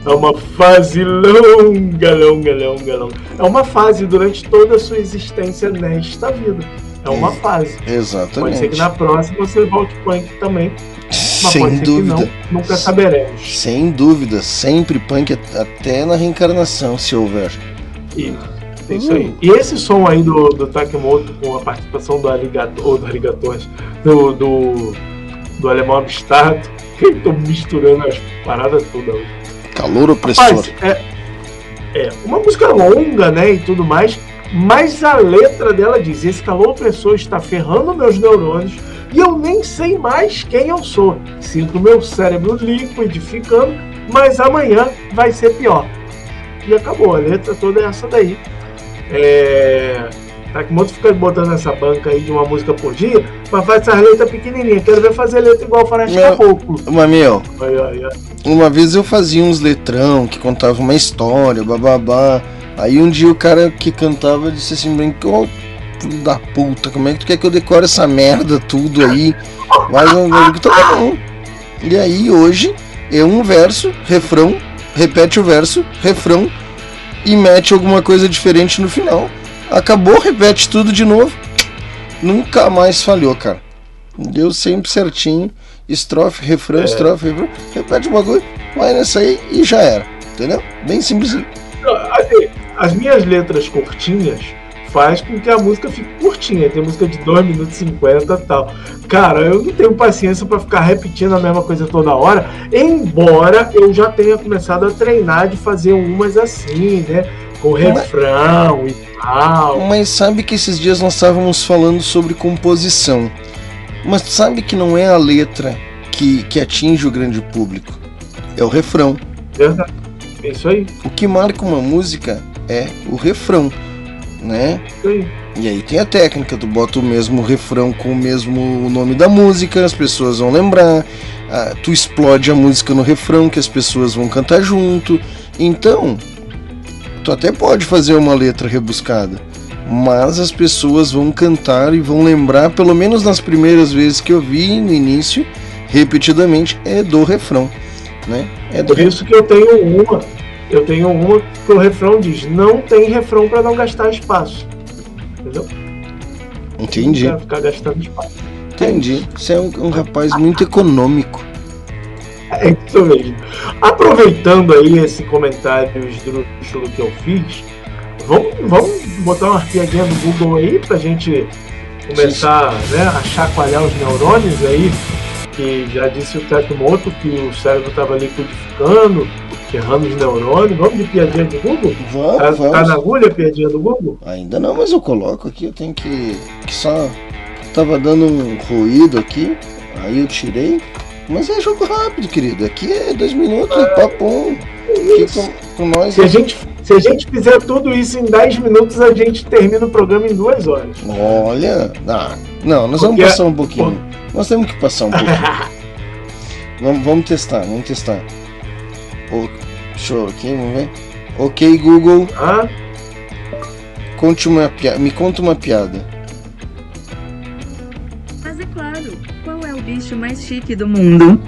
É uma fase longa, longa, longa, longa. É uma fase durante toda a sua existência nesta vida. É uma fase. Pode ser Exatamente. que na próxima você volte punk também. Mas Sem dúvida. não. Nunca saberemos. Sem dúvida, sempre punk at- até na reencarnação, se houver. Isso. É isso aí. E esse som aí do, do Takemoto com a participação do Aligator, do Aligator, do, do, do Alemão Abstrato, que eu tô misturando as paradas todas hoje. Calor opressor. Rapaz, é, é uma música longa, né, e tudo mais, mas a letra dela diz: esse calor opressor está ferrando meus neurônios e eu nem sei mais quem eu sou. Sinto meu cérebro liquidificando, mas amanhã vai ser pior. E acabou, a letra toda é essa daí. É. Takemoto fica botando essa banca aí de uma música por dia, mas faz essas letras pequenininhas. Quero ver fazer letra igual o Faroeste Meu- Caboclo. Meu, uma vez eu fazia uns letrão que contava uma história, bababá. Aí um dia o cara que cantava disse assim, ô filho da puta, como é que tu quer que eu decore essa merda tudo aí? Mas eu digo, tá bom. E aí hoje é um verso, refrão, repete o verso, refrão e mete alguma coisa diferente no final. Acabou, repete tudo de novo. Nunca mais falhou, cara. Deu sempre certinho. Estrofe, refrão, É. estrofe, refrão. Repete o bagulho, vai nessa aí e já era. Entendeu? Bem simplesinho. Assim, as minhas letras curtinhas faz com que a música fique curtinha. Tem música de 2 minutos e 50 e tal. Cara, eu não tenho paciência pra ficar repetindo a mesma coisa toda hora, embora eu já tenha começado a treinar de fazer umas assim, né? Com refrão e Mas sabe que esses dias nós estávamos falando sobre composição. Mas sabe que não é a letra que, que atinge o grande público. É o refrão. É isso aí. O que marca uma música é o refrão, né? Isso aí. E aí tem a técnica, tu bota o mesmo refrão com o mesmo nome da música, as pessoas vão lembrar, ah, tu explode a música no refrão que as pessoas vão cantar junto. Então, tu até pode fazer uma letra rebuscada, mas as pessoas vão cantar e vão lembrar, pelo menos nas primeiras vezes que eu vi no início, repetidamente, é do refrão, né? É do Por isso que eu tenho uma. Eu tenho uma que o refrão diz: não tem refrão pra não gastar espaço. Entendeu? Entendi. Não ficar gastando espaço. Entendi. Você é um, um rapaz muito econômico. É isso mesmo. Aproveitando aí esse comentário esdrúxulo que eu fiz, vamos, vamos botar uma piadinha no Google aí pra gente começar né, a chacoalhar os neurônios aí, que já disse o Tecmoto que o cérebro estava liquidificando, ferrando os neurônios. Vamos de piadinha do Google? Vamos, tá, vamos. tá na agulha a piadinha do Google? Ainda não, mas eu coloco aqui, eu tenho que. que só. Tava dando um ruído aqui, aí eu tirei. Mas é jogo rápido, querido. Aqui é dois minutos, é papum. Aqui com, nós. Se a, gente, se a gente fizer tudo isso em 10 minutos, a gente termina o programa em duas horas. Olha. Ah, não, nós vamos Porque- passar um pouquinho. Nós temos que passar um pouquinho. vamos, vamos testar, vamos testar. O, deixa eu aqui, vamos ver. Ok, Google. Ah? Conte uma piada. Me conta uma piada. Bicho mais chique do mundo?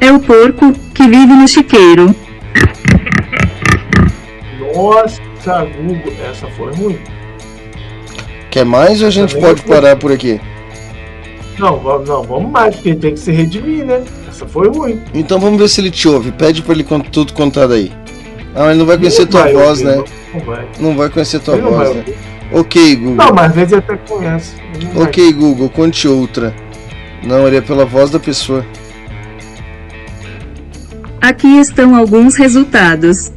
É o porco que vive no chiqueiro. Nossa, Google, essa foi ruim. Quer mais ou a gente Também pode fui. parar por aqui? Não, vamos, não, vamos mais, porque tem que se redimir, né? Essa foi ruim. Então vamos ver se ele te ouve. Pede pra ele cont- tudo contar daí. Ah, ele não vai conhecer Não tua vai voz, né? Não vai. Não vai conhecer tua Ele voz, né? Ok, Google. Não, mas às vezes até conhece. Não vai. Ok, Google, conte outra. Não, ele é pela voz da pessoa. Aqui estão alguns resultados.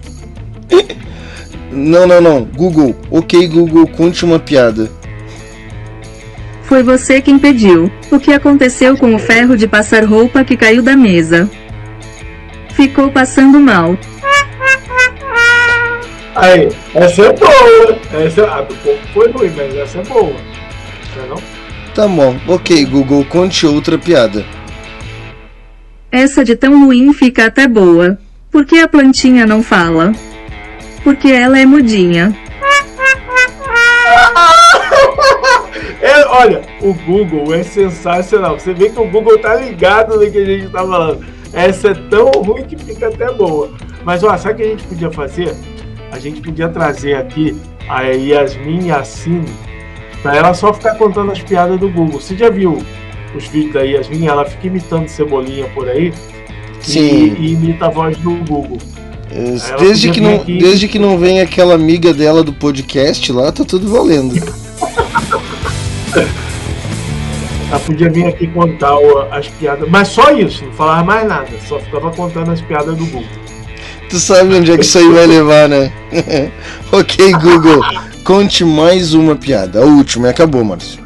Não, não, não. Google. Ok, Google, conte uma piada. Foi você quem pediu. O que aconteceu com o ferro de passar roupa que caiu da mesa? Ficou passando mal. Aí, essa é boa. Essa, a do pouco foi ruim, mas essa é boa. Não é não? Tá bom. Ok, Google, conte outra piada. Essa de tão ruim fica até boa. Por que a plantinha não fala? Porque ela é mudinha. É, olha, o Google é sensacional. Você vê que o Google tá ligado no que a gente tá falando. Essa é tão ruim que fica até boa. Mas, ó, sabe o que a gente podia fazer? A gente podia trazer aqui a Yasmin Yassine pra ela só ficar contando as piadas do Google. Você já viu os vídeos da Yasmin? Ela fica imitando cebolinha por aí. Sim. E, e imita a voz do Google. É, Desde que, não, aqui- desde que não vem aquela amiga dela do podcast lá, tá tudo valendo. Ela podia vir aqui contar as piadas. Mas só isso, não falava mais nada. Só ficava contando as piadas do Google. Tu sabe onde é que isso aí vai levar, né? ok, Google, conte mais uma piada. A última, e acabou, Márcio.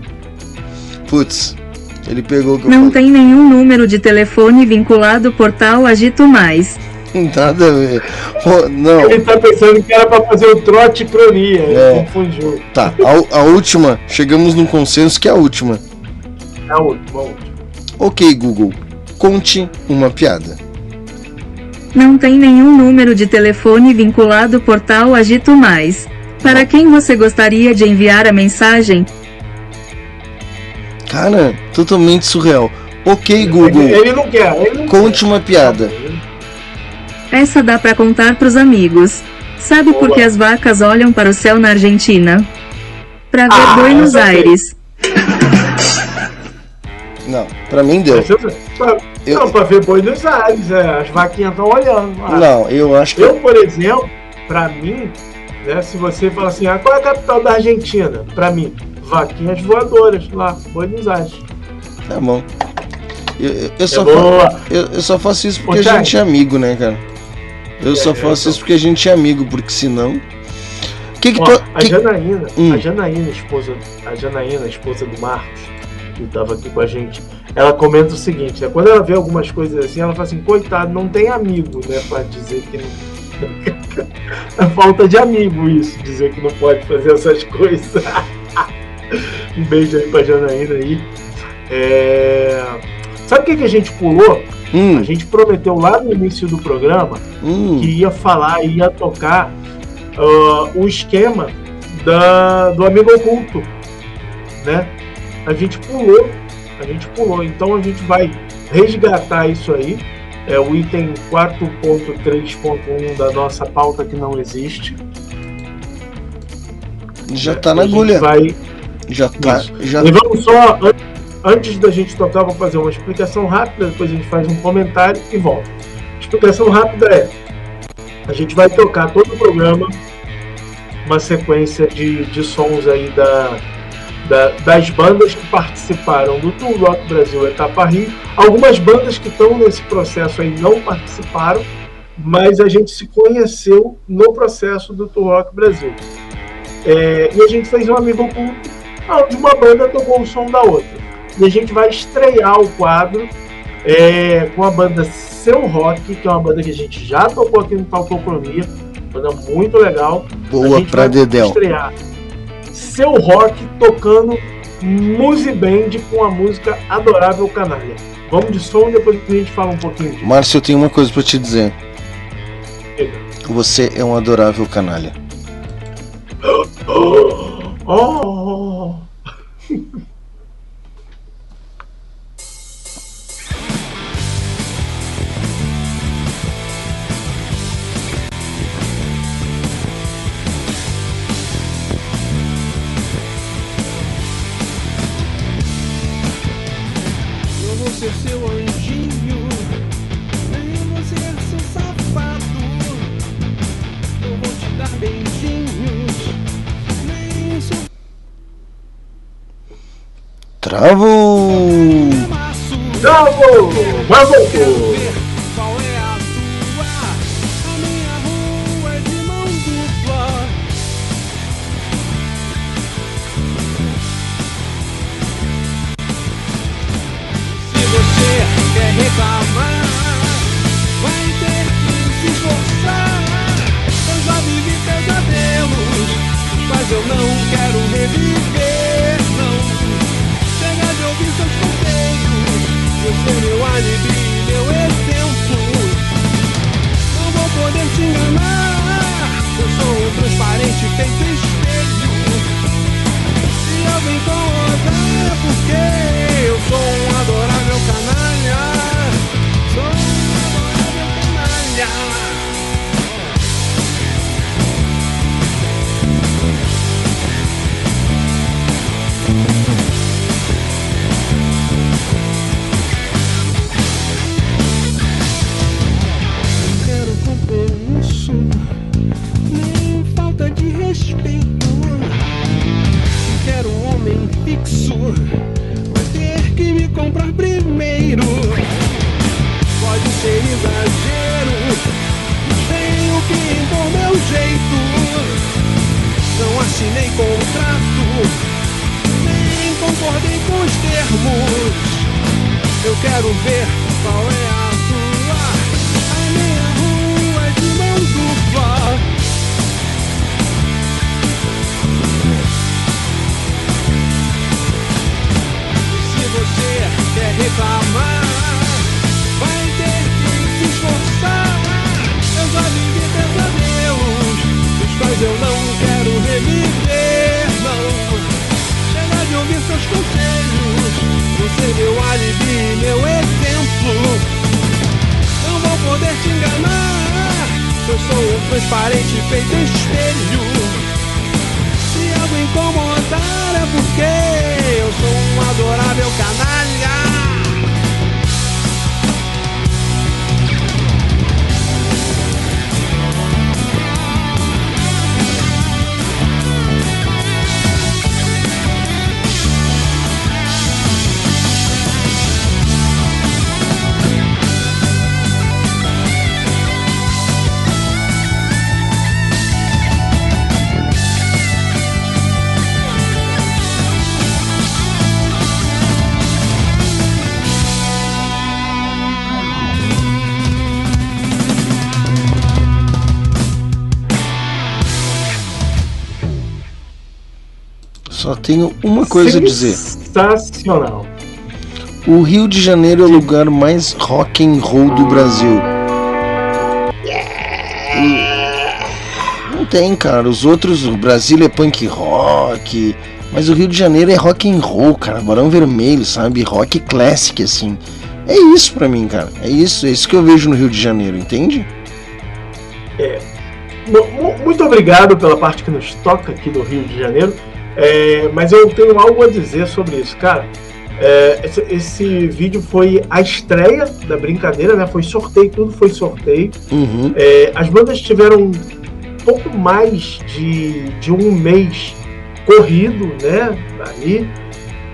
Putz, ele pegou o que eu Não tem nenhum número de telefone vinculado ao portal Agito Mais. Nada a ver. Pô, não. Ele tá pensando que era pra fazer o trote cronia. Ele É. confundiu. Tá, a, a última, chegamos num consenso que é a última. É a última, a última. Ok, Google, conte uma piada. Não tem nenhum número de telefone vinculado ao portal Agito Mais. Para quem você gostaria de enviar a mensagem? Cara, totalmente surreal. Ok, Google, Ele não quer, ele não conte uma piada. Essa dá pra contar pros amigos. Sabe por que as vacas olham para o céu na Argentina? Pra ver Ah, Buenos eu. Aires. Não, pra mim deu. Pra, Não, pra ver Buenos Aires, é, as vaquinhas estão olhando. Ah, Não, eu acho que. Eu, por exemplo, pra mim, né, se você fala assim, ah, qual é a capital da Argentina? Pra mim, vaquinhas voadoras lá, Buenos Aires. Tá bom. Eu, eu- só, É boa. fa- eu, eu só faço isso porque Ô, a gente é amigo, né, cara? Eu só É, faço então. isso porque a gente é amigo, porque senão. Que que Ó, tu. a que- Janaína, Hum. a Janaína, esposa, a Janaína, esposa do Marcos, que estava aqui com a gente, ela comenta o seguinte, né, quando ela vê algumas coisas assim, ela fala assim, coitado, não tem amigo, né, para dizer que não... é falta de amigo isso, dizer que não pode fazer essas coisas. um beijo aí pra Janaína aí. É... Sabe o que, que a gente pulou? Hum. A gente prometeu lá no início do programa Hum. que ia falar, ia tocar ah, o esquema da, do amigo oculto, né? A gente pulou, a gente pulou, então a gente vai resgatar isso aí. É o item 4.3.1 da nossa pauta que não existe. Já tá na agulha. Vai, Já tá. Isso. Já... E vamos só, an- antes da gente tocar, vou fazer uma explicação rápida, depois a gente faz um comentário e volta. Explicação rápida é: a gente vai tocar todo o programa, uma sequência de, de sons aí da, da- das bandas que participaram do Tour Rock Brasil Etapa Rio. Algumas bandas que estão nesse processo aí não participaram, mas a gente se conheceu no processo do Tour Rock Brasil. É, e a gente fez um amigo oculto onde uma banda tocou o som da outra. E a gente vai estrear o quadro é, com a banda Seu Rock, que é uma banda que a gente já tocou aqui no Talcocronia, banda muito legal. Boa pra vai Dedéu. estrear Seu Rock tocando Muse Band com a música Adorável Canalha. Vamos de som, depois a gente fala um pouquinho disso. Márcio, eu tenho uma coisa pra te dizer. Você é um adorável canalha. Oh! Eu ser seu anjinho, nem você é seu safado. Eu vou te dar beijinhos, nem seu Travou! Travou! Vamos! Tenho uma coisa a dizer. Sensacional. O Rio de Janeiro é o lugar mais rock and roll do Brasil. Não tem, cara. Os outros, o Brasil é punk rock, mas o Rio de Janeiro é rock and roll, cara. Barão Vermelho, sabe? Rock classic, assim. É isso pra mim, cara. É isso, é isso que eu vejo no Rio de Janeiro, entende? É, mu- mu- muito obrigado pela parte que nos toca aqui do Rio de Janeiro. É, mas eu tenho algo a dizer sobre isso, cara. É, esse, esse vídeo foi a estreia da brincadeira, né? Foi sorteio, tudo foi sorteio. Uhum. É, as bandas tiveram pouco mais de, de um mês corrido, né? Ali,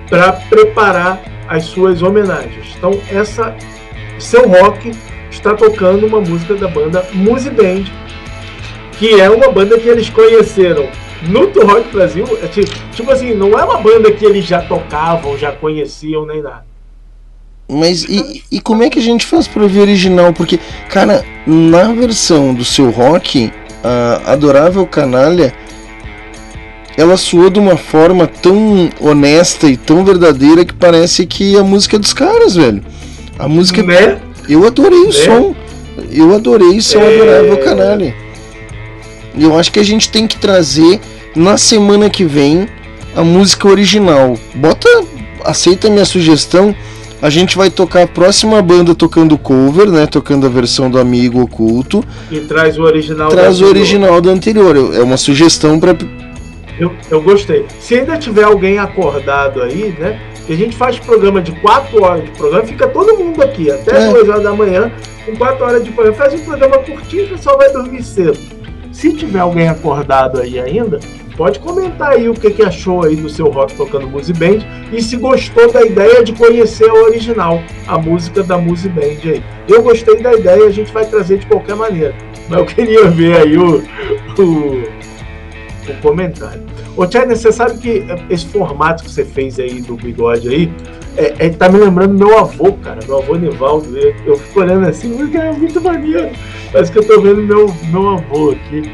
para preparar as suas homenagens. Então, essa seu rock está tocando uma música da banda Muse Band, que é uma banda que eles conheceram no Do Rock Brasil. É ti- tipo assim, não é uma banda que eles já tocavam, já conheciam nem nada. Mas e, e como é que a gente faz pra ver original? Porque, cara, na versão do seu rock, a Adorável Canalha, ela soou de uma forma tão honesta e tão verdadeira que parece que a música é dos caras, velho. A música. Né? Eu adorei o Né? som. Eu adorei o seu É. Adorável Canalha. E eu acho que a gente tem que trazer na semana que vem a música original. Bota, aceita a minha sugestão. A gente vai tocar a próxima banda tocando cover, né? Tocando a versão do Amigo Oculto. E traz o original. Traz o original do anterior. É uma sugestão para Eu, eu gostei. Se ainda tiver alguém acordado aí, né? Que a gente faz programa de 4 horas de programa, fica todo mundo aqui, até É. 2 horas da manhã, com 4 horas de programa. Faz um programa curtinho, o pessoal vai dormir cedo. Se tiver alguém acordado aí ainda, pode comentar aí o que, que achou aí do seu rock tocando Muse Band e se gostou da ideia de conhecer a original, a música da Muse Band aí. Eu gostei da ideia, a gente vai trazer de qualquer maneira. Mas eu queria ver aí o, o, o comentário. Ô, China, você sabe que esse formato que você fez aí do bigode aí, é, é- tá me lembrando meu avô, cara, meu avô Nivaldo. Eu, eu fico olhando assim, "Ui, cara, é muito maneiro. Parece que eu tô vendo meu, meu avô aqui.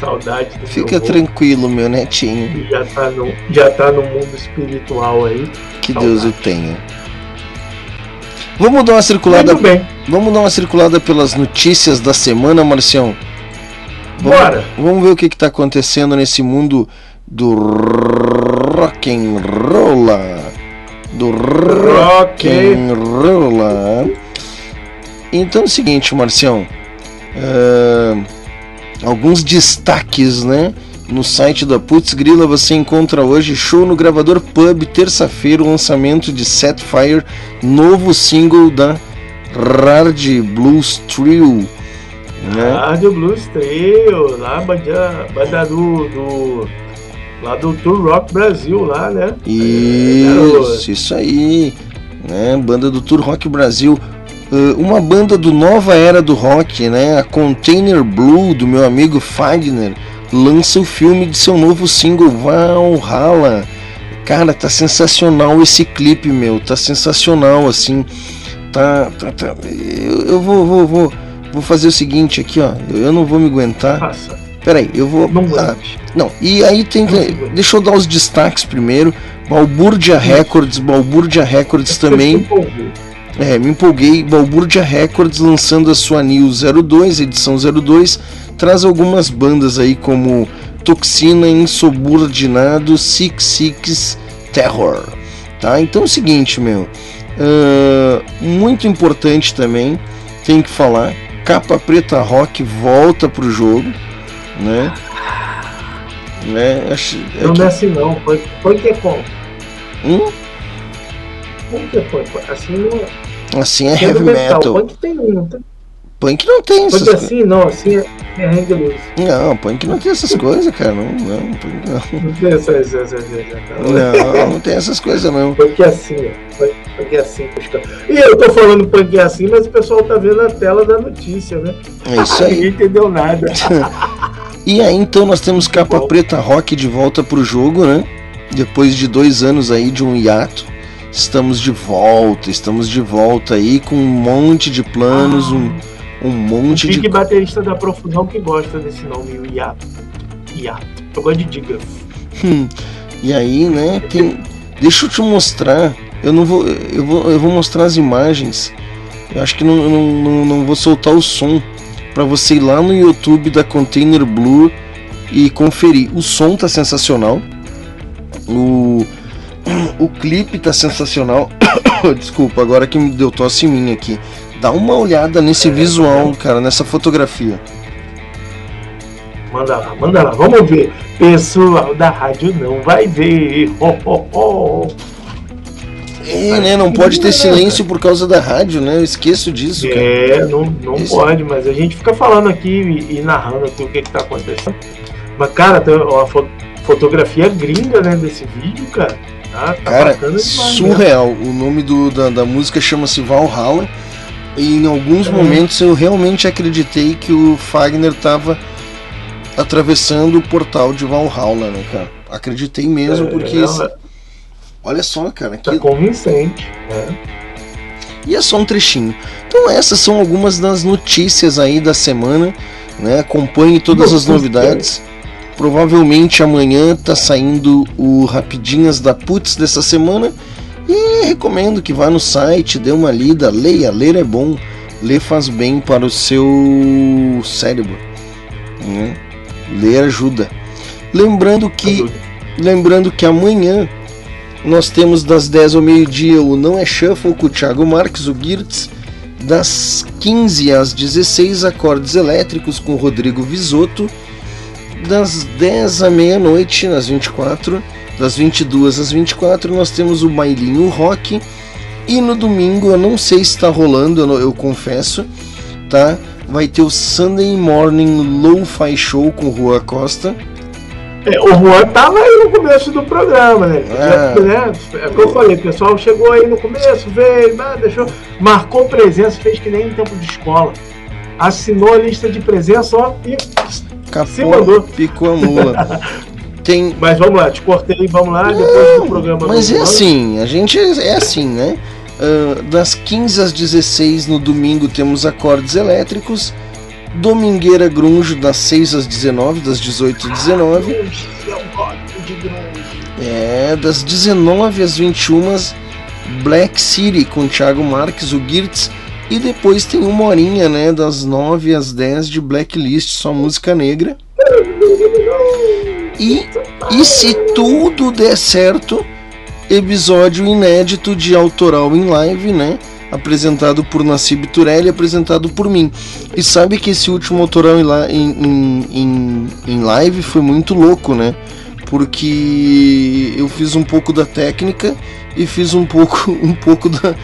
Saudade do Fica tranquilo, meu netinho. Já tá, no, já tá no mundo espiritual aí. Que Deus o tenha. Vamos dar uma circulada. Muito bem. Vamos dar uma circulada pelas notícias da semana, Marcião. Vamos, Bora. Vamos ver o que está acontecendo nesse mundo do rock and roll. Do rock and roll. Então é o seguinte, Marcião. ah, alguns destaques, né? No site da Putz Grila você encontra hoje show no gravador Pub, terça-feira, o lançamento de Setfire, novo single da Hard Blues Trio. Né? Rádio Blues Trio, lá banda, banda do, do. Lá do Tour Rock Brasil, lá, né? Isso, isso aí. Né? Banda do Tour Rock Brasil. Uh, uma banda do nova era do rock, né? A Container Blue, do meu amigo Fagner, lança o filme de seu novo single Valhalla. Cara, tá sensacional esse clipe, meu. Tá sensacional, assim. Tá. tá, tá. Eu, eu vou, vou, vou, vou fazer o seguinte aqui, ó. Eu, eu não vou me aguentar. Passa. Peraí, eu vou. Não ah, não, e aí tem que. Deixa eu dar os destaques primeiro. Balbúrdia Records, Balbúrdia Records também. É, me empolguei. Balbúrdia Records lançando a sua New 02, edição 02, traz algumas bandas aí como Toxina, Insubordinado, Six Six Terror. Tá? Então é o seguinte, meu. ah, muito importante também, tem que falar. Capa Preta Rock volta pro jogo, né? Né? Acho, é Não que- é assim não, foi, foi que é como? Hum? Como que foi? Assim não é. Assim é heavy do metal. Punk tem um, não tem? Punk não tem essas Punk coisas. assim não, assim é, é hang loose. Não, punk não tem essas coisas, cara. Não, não, não. Não tem essas. essas, essas, essas Não, não tem essas coisas não. Punk é assim. Punk- Punk é assim. busca- E eu tô falando punk é assim, mas o pessoal tá vendo a tela da notícia, né? É isso aí. Ninguém entendeu nada. E aí então nós temos capa preta rock de volta pro jogo, né? Depois de dois anos aí de um hiato, estamos de volta, estamos de volta aí com um monte de planos, um, um monte Fique de. baterista da profusão que gosta desse nome, o Iato. Iato. Eu gosto de diga. Hum, E aí, né, tem. Deixa eu te mostrar. Eu não vou. Eu vou, eu vou mostrar as imagens. Eu acho que não, não, não, não vou soltar o som. Pra você ir lá no YouTube da Container Blue e conferir. O som tá sensacional. O, o clipe tá sensacional. Desculpa, agora que me deu tosse em mim aqui. Dá uma olhada nesse visual, cara, nessa fotografia. Manda lá, manda lá, vamos ver. Pessoal da rádio não vai ver. Ho, ho, ho. É, né? Não pode ter silêncio por causa da rádio, né? Eu esqueço disso, cara. É, não, não Esse- pode, mas a gente fica falando aqui e, e narrando aqui o que, que tá acontecendo. Mas, cara, tem uma fo- fotografia gringa, né, desse vídeo, cara. Tá, tá Cara, demais, né? surreal. O nome do, da, da música chama-se Valhalla. E em alguns Uhum. momentos eu realmente acreditei que o Fagner tava atravessando o portal de Valhalla, né, cara? Acreditei mesmo, É, porque. é, esse- Olha só, cara. Tá Que... convincente. né? E é só um trechinho. Então essas são algumas das notícias aí da semana. Né? Acompanhe todas as novidades. Provavelmente amanhã tá saindo o Rapidinhas da Putz dessa semana. E recomendo que vá no site, dê uma lida, leia. Ler é bom. Ler faz bem para o seu cérebro. né? Ler ajuda. Lembrando que, lembrando que amanhã nós temos das 10 ao meio-dia o Não é Shuffle com o Thiago Marques, o Girtz. Das 15 às 16, acordes elétricos com o Rodrigo Visotto. Das 10 à meia-noite, nas 24, das 22 às 24, nós temos o Bailinho Rock. E no domingo, eu não sei se está rolando, eu, não- eu confesso, tá? Vai ter o Sunday Morning Lo-Fi Show com Rua Costa. É, o Juan tava aí no começo do programa, né? Já, né? É o que eu falei, o pessoal chegou aí no começo, veio, ah, deixou, marcou presença, fez que nem em tempo de escola. Assinou a lista de presença, ó, e se mandou. Capô, picou a mula. Tem... Mas vamos lá, te cortei, vamos lá, depois do programa. Mas é assim, a gente é é assim, né? Ah, das 15 às 16 no domingo temos acordes elétricos. Domingueira Grunge das 6 às 19, das 18 às 19. Eu gosto de grunge. É, das 19 às 21, Black City com Thiago Marques, o Girtz. E depois tem uma horinha, né? Das 9 às 10 de Blacklist, só música negra. E, e se tudo der certo, episódio inédito de autoral em live, né? Apresentado por Nassib Turelli, apresentado por mim. E sabe que esse último autoral em, em, em, live foi muito louco, né? Porque eu fiz um pouco da técnica e fiz um pouco, um pouco da,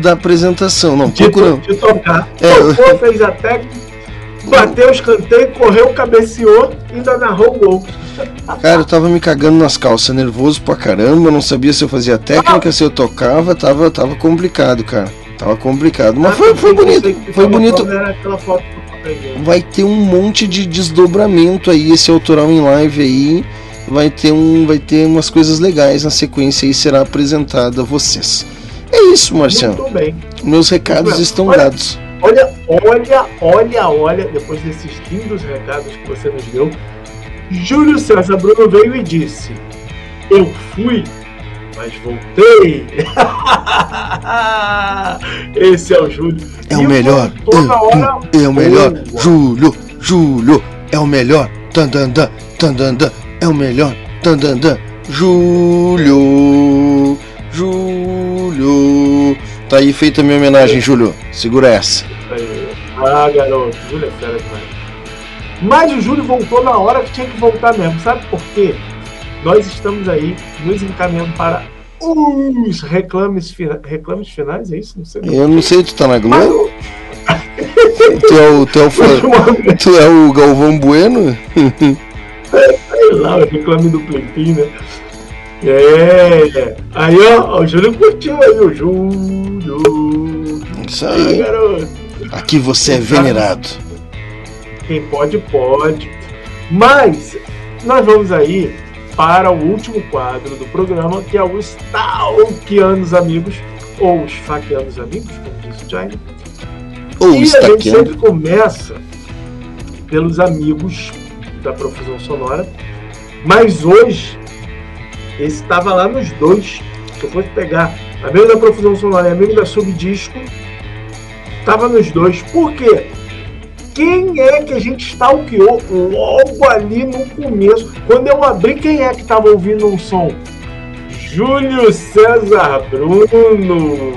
da apresentação. Não, De, pouco não. de tocar. É, eu- Tocou, fez a técnica, bateu o escanteio, correu, cabeceou e ainda narrou o gol. Cara, eu tava me cagando nas calças, nervoso pra caramba, não sabia se eu fazia técnica, se eu tocava, tava, tava complicado, cara. Tava complicado. Mas foi, foi bonito, foi bonito. Vai ter um monte de desdobramento aí, esse autoral em live aí. Vai ter, um, vai ter umas coisas legais na sequência e será apresentado a vocês. É isso, Marciano. Muito bem. Meus recados bem. estão Olha- dados. Olha, olha, olha, olha, depois desses lindos recados que você nos deu, Júlio César Bruno veio e disse: Eu fui, mas voltei. Esse é o Júlio. É o melhor. na hora É o melhor. Júlio, Júlio, é o melhor. Tandanda, tandanda, é o melhor. Tandanda, Júlio, Júlio. Tá aí feita a minha homenagem, Júlio. Segura essa. Ah, garoto, Júlio é fera demais. Mas o Júlio voltou na hora que tinha que voltar mesmo. Sabe por quê? Nós estamos aí nos encaminhando para os reclames, fina- reclames finais, é isso? Não sei. Eu não sei, tu tá na Globo? tu, é o, tu, é o, fã- tu é o Galvão Bueno? Sei lá, o reclame do Plim né? É. Aí, ó, o Júlio curtiu aí, o Júlio. Isso aí. Ah. Aqui você é venerado. Quem pode, pode. Mas nós vamos aí para o último quadro do programa, que é o Stalkeanos Amigos, ou os Faqueanos Amigos, como disse o Jaime. Ou e a gente sempre começa pelos amigos da Profusão Sonora, mas hoje esse estava lá nos dois. Se eu fosse pegar amigo da Profusão Sonora e amigo da Subdisco, estava nos dois. Por quê? Quem é que a gente stalkeou logo ali no começo? Quando eu abri, quem é que estava ouvindo um som? Júlio César Bruno.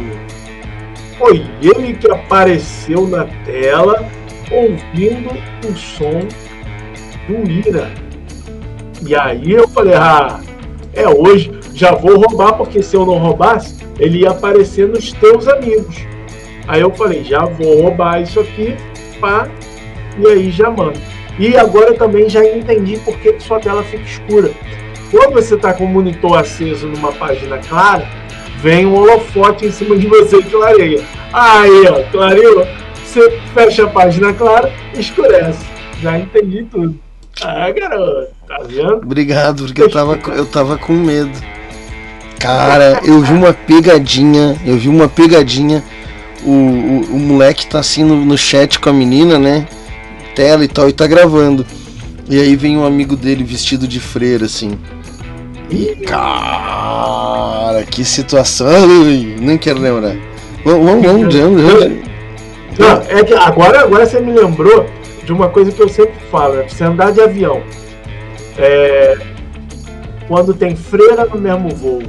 Foi ele que apareceu na tela ouvindo o som do Ira. E aí eu falei, ah, é hoje, já vou roubar, porque se eu não roubasse, ele ia aparecer nos teus amigos. Aí eu falei, já vou roubar isso aqui, pá, e aí já mando. E agora também já entendi por que sua tela fica escura. Quando você está com o monitor aceso numa página clara, vem um holofote em cima de você e clareia. Aí, ó, clareou. Você fecha a página clara, escurece. Já entendi tudo. Ah, garoto, tá vendo? Obrigado, porque eu tava, eu tava com medo. Cara, eu vi uma pegadinha, eu vi uma pegadinha. O, o, o moleque tá assim no, no chat com a menina, né? Tela e tal, e tá gravando. E aí vem um amigo dele vestido de freira, assim. E cara, que situação. Nem quero lembrar. Vamos, vamos, vamos, vamos. Não, é que agora, agora você me lembrou de uma coisa que eu sempre falo, é você andar de avião. É, quando tem freira no mesmo voo,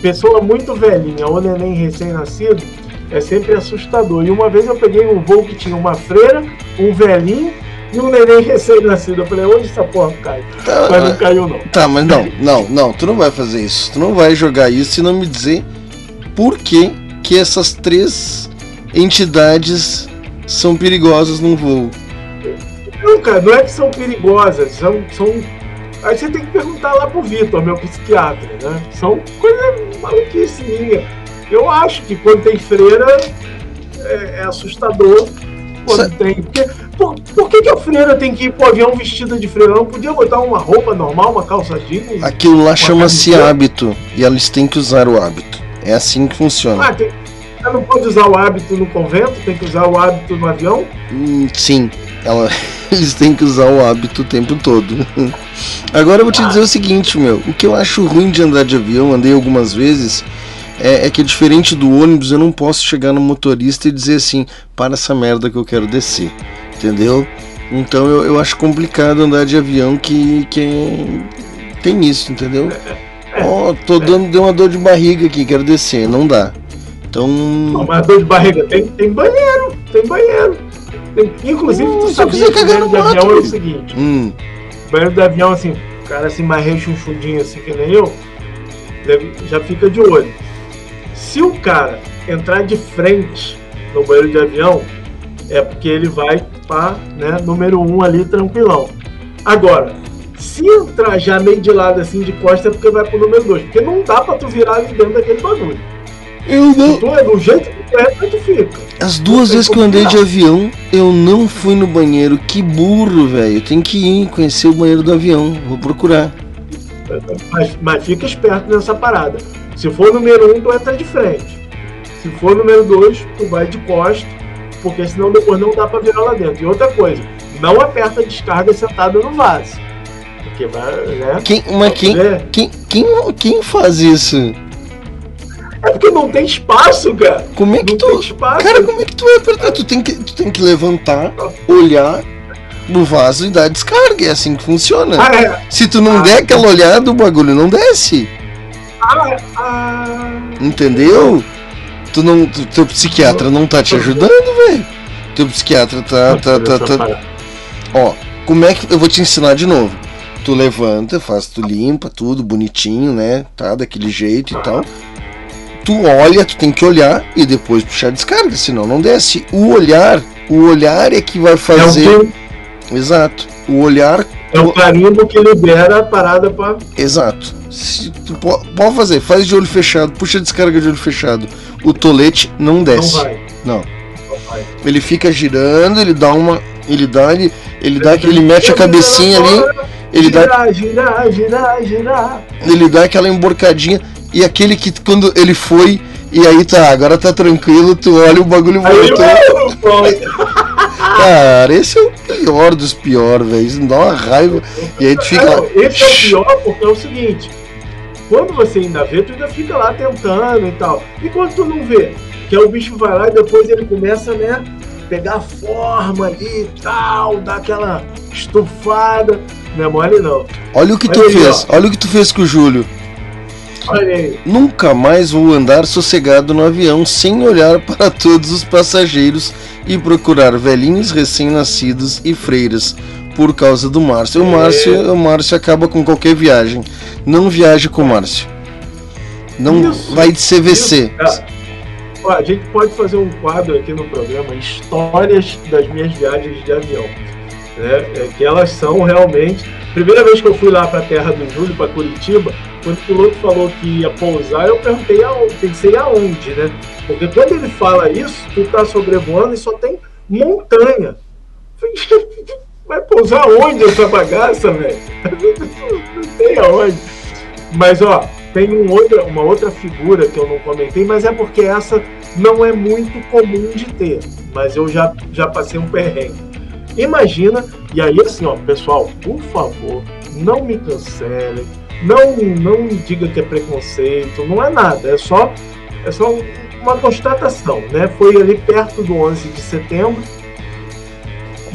pessoa muito velhinha ou neném recém-nascido, é sempre assustador. E uma vez eu peguei um voo que tinha uma freira, um velhinho e um neném recém-nascido. Eu falei, onde essa porra cai? Mas não caiu não. Tá, mas não, não, não, tu não vai fazer isso. Tu não vai jogar isso e não me dizer por que que essas três entidades são perigosas num voo. Não, cara, não é que são perigosas, são. são... Aí você tem que perguntar lá pro Vitor, meu psiquiatra, né? São coisas maluquice minha. Eu acho que quando tem freira é, é assustador. Quando tem. Porque, por, por que, que a freira tem que ir pro avião vestida de freira? Não podia botar uma roupa normal, uma calça jeans? Aquilo lá chama-se hábito e eles têm que usar o hábito. É assim que funciona. Ah, tem, ela não pode usar o hábito no convento, tem que usar o hábito no avião? Hum, sim, ela, eles têm que usar o hábito o tempo todo. Agora eu vou te dizer o seguinte, meu. O que eu acho ruim de andar de avião, andei algumas vezes, é, é que diferente do ônibus, eu não posso chegar no motorista e dizer assim, para essa merda que eu quero descer. Entendeu? Então eu, eu acho complicado andar de avião que, que é- tem isso, entendeu? Ó, tô dando deu uma dor de barriga aqui, quero descer, não dá. Então. Não, mas dor de barriga tem, tem banheiro, tem banheiro. Tem- inclusive, tu se eu sabia que o cagar banheiro mato, avião é o filho. seguinte. Hum, O banheiro do avião, assim, o cara assim, mais rechonchudinho assim que nem eu, já fica de olho. Se o cara entrar de frente no banheiro de avião, é porque ele vai para né, número um ali tranquilão. Agora, se entrar já meio de lado assim de costa, é porque vai pro número dois. Porque não dá pra tu virar ali dentro daquele bagulho. eu não. Tu é do jeito que tu é, tu fica. As duas vezes que eu andei de avião, eu não fui no banheiro. Que burro, velho. Tem que ir conhecer o banheiro do avião. Vou procurar. Mas, mas fica esperto nessa parada. Se for número um, tu entra de frente. Se for número dois, tu vai de costa, porque senão depois não dá pra virar lá dentro. E outra coisa, não aperta a descarga sentado no vaso. Porque vai, né? Quem, mas quem, É. quem, quem, quem faz isso? É porque não tem espaço, cara. Como é que Não tu. tem espaço. Cara, como é que tu vai apertar? Tu tem que, tu tem que levantar, olhar no vaso e dar descarga. É assim que funciona. Ah, é. Se tu não der aquela olhada, o bagulho não desce. Ah, ah, Entendeu? Tu não, tu- teu psiquiatra não tá te ajudando, velho. Teu psiquiatra tá, tá, tá, tá. Ó, como é que eu vou te ensinar de novo? Tu levanta, faz, tu limpa tudo bonitinho, né? Tá daquele jeito e tal. Tu olha, tu tem que olhar e depois puxar a descarga, senão não desce. O olhar, o olhar é que vai fazer. É o Exato. O olhar é o carimbo que libera a parada pra. Exato. Se tu po- pode fazer, faz de olho fechado, puxa a descarga de olho fechado. O tolete não desce. Não vai. Não. Não vai. Ele fica girando, ele dá uma. Ele dá, ele, ele dá, ele mete a cabecinha ali, ele dá, Girar, girar, girar, girar. ele dá aquela emborcadinha e aquele que quando ele foi e aí tá, agora tá tranquilo, tu olha o bagulho voltou. Cara, esse é o pior dos piores, velho. Isso dá uma raiva. E aí tu fica. Não, esse é o pior porque é o seguinte: quando você ainda vê, tu ainda fica lá tentando e tal. E quando tu não vê, que aí o bicho vai lá e depois ele começa, né? Pegar a forma ali e tal, dar aquela estufada. Não é mole não. Olha o que tu aí, fez, ó. olha o que tu fez com o Júlio. Nunca mais vou andar sossegado no avião sem olhar para todos os passageiros e procurar velhinhos recém-nascidos e freiras por causa do Márcio. O É. Márcio, o Márcio acaba com qualquer viagem. Não viaje com o Márcio. Não Isso, vai de CVC. É. Ó, a gente pode fazer um quadro aqui no programa, histórias das minhas viagens de avião. Né? É que elas são realmente. Primeira vez que eu fui lá para a terra do Júlio, para Curitiba, quando o piloto falou que ia pousar, eu perguntei aonde, pensei aonde, né? Porque quando ele fala isso, tu tá sobrevoando e só tem montanha. Vai pousar onde essa bagaça, velho? Não tem aonde. Mas ó, tem um outra, uma outra figura que eu não comentei, mas é porque essa não é muito comum de ter. Mas eu já, já passei um perrengue. Imagina, e aí assim, ó, pessoal, por favor, não me cancelem, não, não diga que é preconceito, não é nada, é só, é só uma constatação, né? Foi ali perto do 11 de setembro,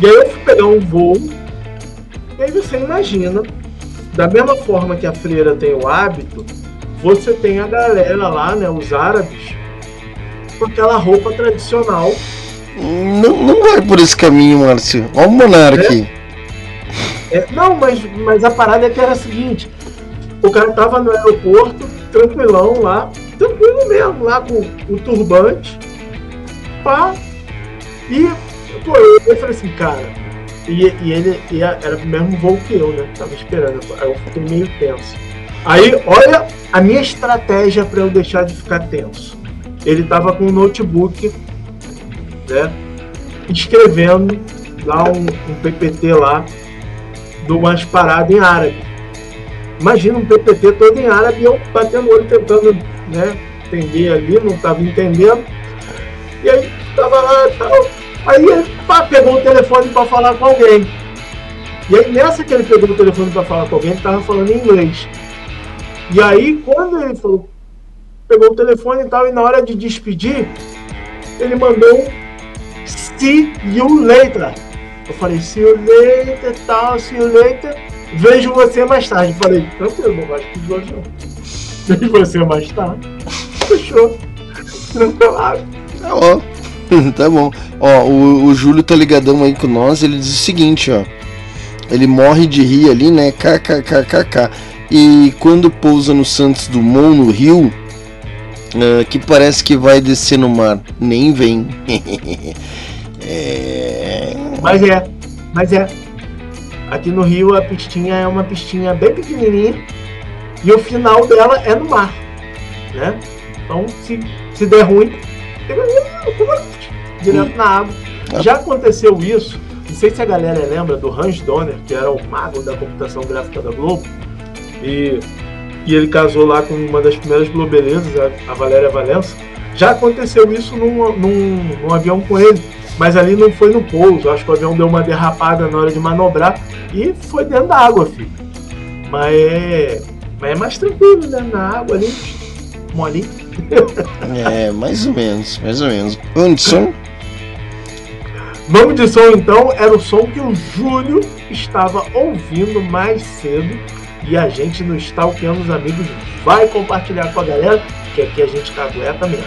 e aí eu fui pegar um voo, e aí você imagina, da mesma forma que a freira tem o hábito, você tem a galera lá, né, os árabes, com aquela roupa tradicional Não, não vai por esse caminho, Márcio. Olha o Monark. É, não, mas, mas a parada é que era a seguinte: o cara tava no aeroporto, tranquilão lá, tranquilo mesmo, lá com o turbante, pá, e, pô, eu, eu falei assim, cara, e, e ele ia, era o mesmo voo que eu, né? Tava esperando, aí eu fiquei meio tenso. Aí, olha a minha estratégia para eu deixar de ficar tenso. Ele tava com um notebook, né? Escrevendo lá um, um PPT lá de umas paradas em árabe. Imagina um PPT todo em árabe e eu batendo o olho tentando né, entender ali, não estava entendendo. E aí tava lá tal. Aí pá, pegou o telefone para falar com alguém. E aí nessa que ele pegou o telefone para falar com alguém, ele tava falando em inglês. E aí quando ele falou, pegou o telefone e tal, e na hora de despedir, ele mandou um see you later. Eu falei, see you later, tal, see you later. Vejo você mais tarde. Falei, tranquilo, não vai despedir hoje não. Vejo você mais tarde. Fechou. Tranquilo. Tá bom. tá bom. Ó, o, o Júlio tá ligadão aí com nós, ele diz o seguinte, ó. Ele morre de rir ali, né? KKKKK. E quando pousa no Santos Dumont, no Rio, ah, que parece que vai descer no mar, nem vem. é... Mas é, mas é. Aqui no Rio a pistinha é uma pistinha bem pequenininha e o final dela é no mar, né? Então se, se der ruim, direto na água. Já aconteceu isso, não sei se a galera lembra do Hans Donner, que era o mago da computação gráfica da Globo, e, e ele casou lá com uma das primeiras globelezas, a, a Valéria Valença. Já aconteceu isso num, num, num avião com ele, mas ali não foi no pouso. Acho que o avião deu uma derrapada na hora de manobrar e foi dentro da água, filho. Mas é, mas é mais tranquilo, né? Na água ali, molinho. é, mais ou menos, mais ou menos. Vamos de som? Vamos de som então, era o som que o Júlio estava ouvindo mais cedo e a gente no Stalkeando os Amigos vai compartilhar com a galera, que aqui a gente cagueta mesmo.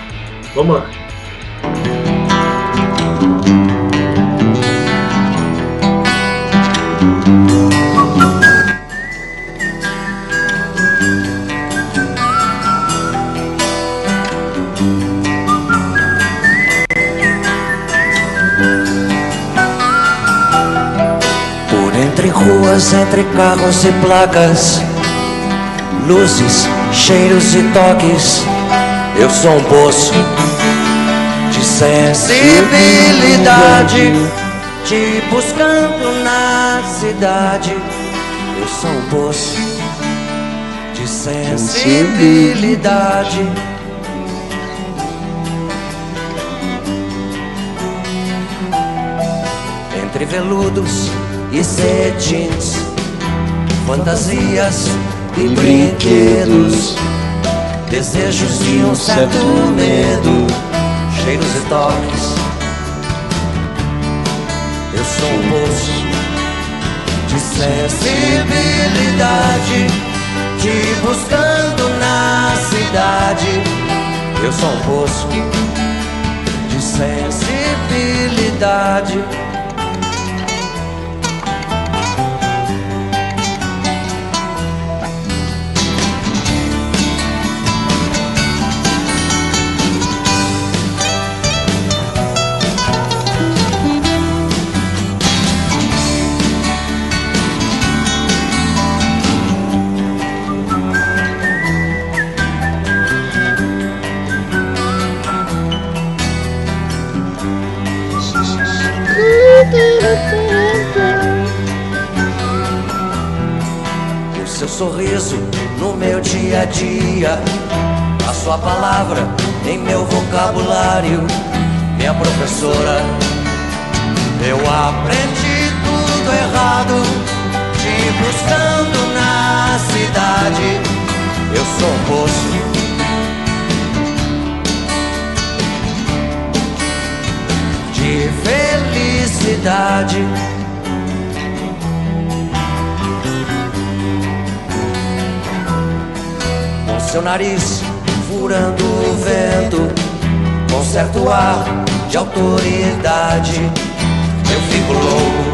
Vamos lá. Por entre ruas, entre carros e placas, luzes, cheiros e toques, eu sou um poço de sensibilidade, te buscando na cidade. Eu sou um poço de sensibilidade. Entre veludos e cetins, fantasias e brinquedos, desejos e um certo medo, cheiros e toques. Sou um poço de sensibilidade, te buscando na cidade. Eu sou um poço de sensibilidade. Sorriso no meu dia a dia, a sua palavra em meu vocabulário, minha professora. Eu aprendi tudo errado, te buscando na cidade. Eu sou um poço de felicidade. Seu nariz furando o vento, com certo ar de autoridade, eu fico louco.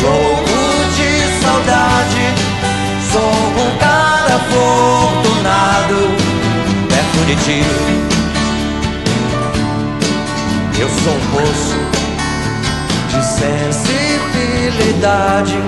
Louco de saudade, sou um cara afortunado perto de ti. Eu sou um poço de sensibilidade.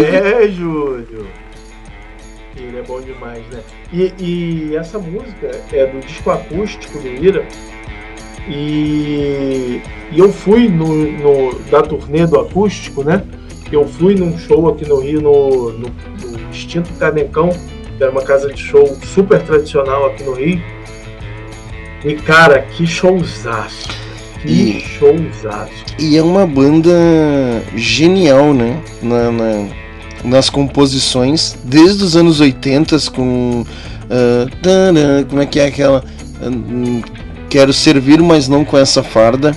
Digo, É, Júlio. Ele é bom demais, né? E, e essa música é do disco acústico do Ira. E, e eu fui no, no- da turnê do acústico, né? Eu fui num show aqui no Rio, no, no, no Extinto Canecão, que era uma casa de show super tradicional aqui no Rio. E cara, que showzaço! Que E- showzaço! E é uma banda genial, né? Na, na- nas composições, desde os anos 80 com. ah, tana, como é que é aquela? ah, hum, quero servir, mas não com essa farda.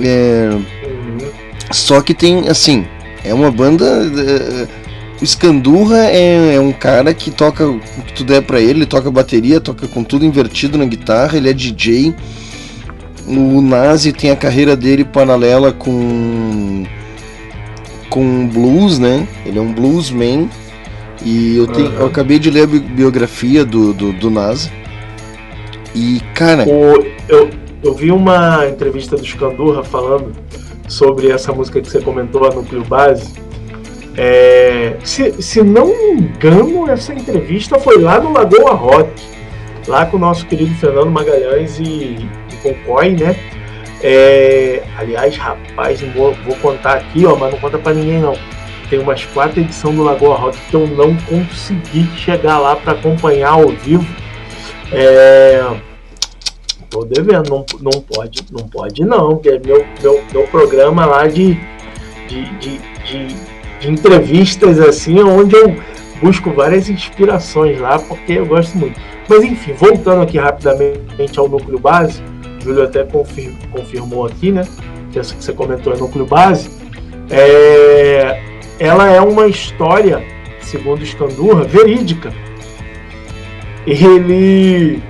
É, só que tem, assim, é uma banda. eh, o Scandurra é, é um cara que toca o que tu der pra ele, ele toca bateria, toca com tudo invertido na guitarra, ele é DJ. O Nazi tem a carreira dele paralela com com blues, né? Ele é um bluesman. E eu, tenho, eu acabei de ler a bi- biografia do, do, do Nazi. E, cara, O- eu, eu vi uma entrevista do Scandurra falando sobre essa música que você comentou, a Núcleo Base. É, se, se não me engano, essa entrevista foi lá no Lagoa Rock, lá com o nosso querido Fernando Magalhães e, e né? É, aliás, rapaz, vou, vou contar aqui, ó, mas não conta pra ninguém não. Tem umas quatro edições do Lagoa Rock que eu não consegui chegar lá para acompanhar ao vivo. É, Tô devendo, não, não pode, não pode não, que é meu, meu, meu programa lá de, de, de, de, de entrevistas assim, onde eu busco várias inspirações lá, porque eu gosto muito. Mas enfim, voltando aqui rapidamente ao núcleo base, o Júlio até confir- confirmou aqui, né? Que essa que você comentou é núcleo base. É, ela é uma história, segundo Scandurra, verídica. Ele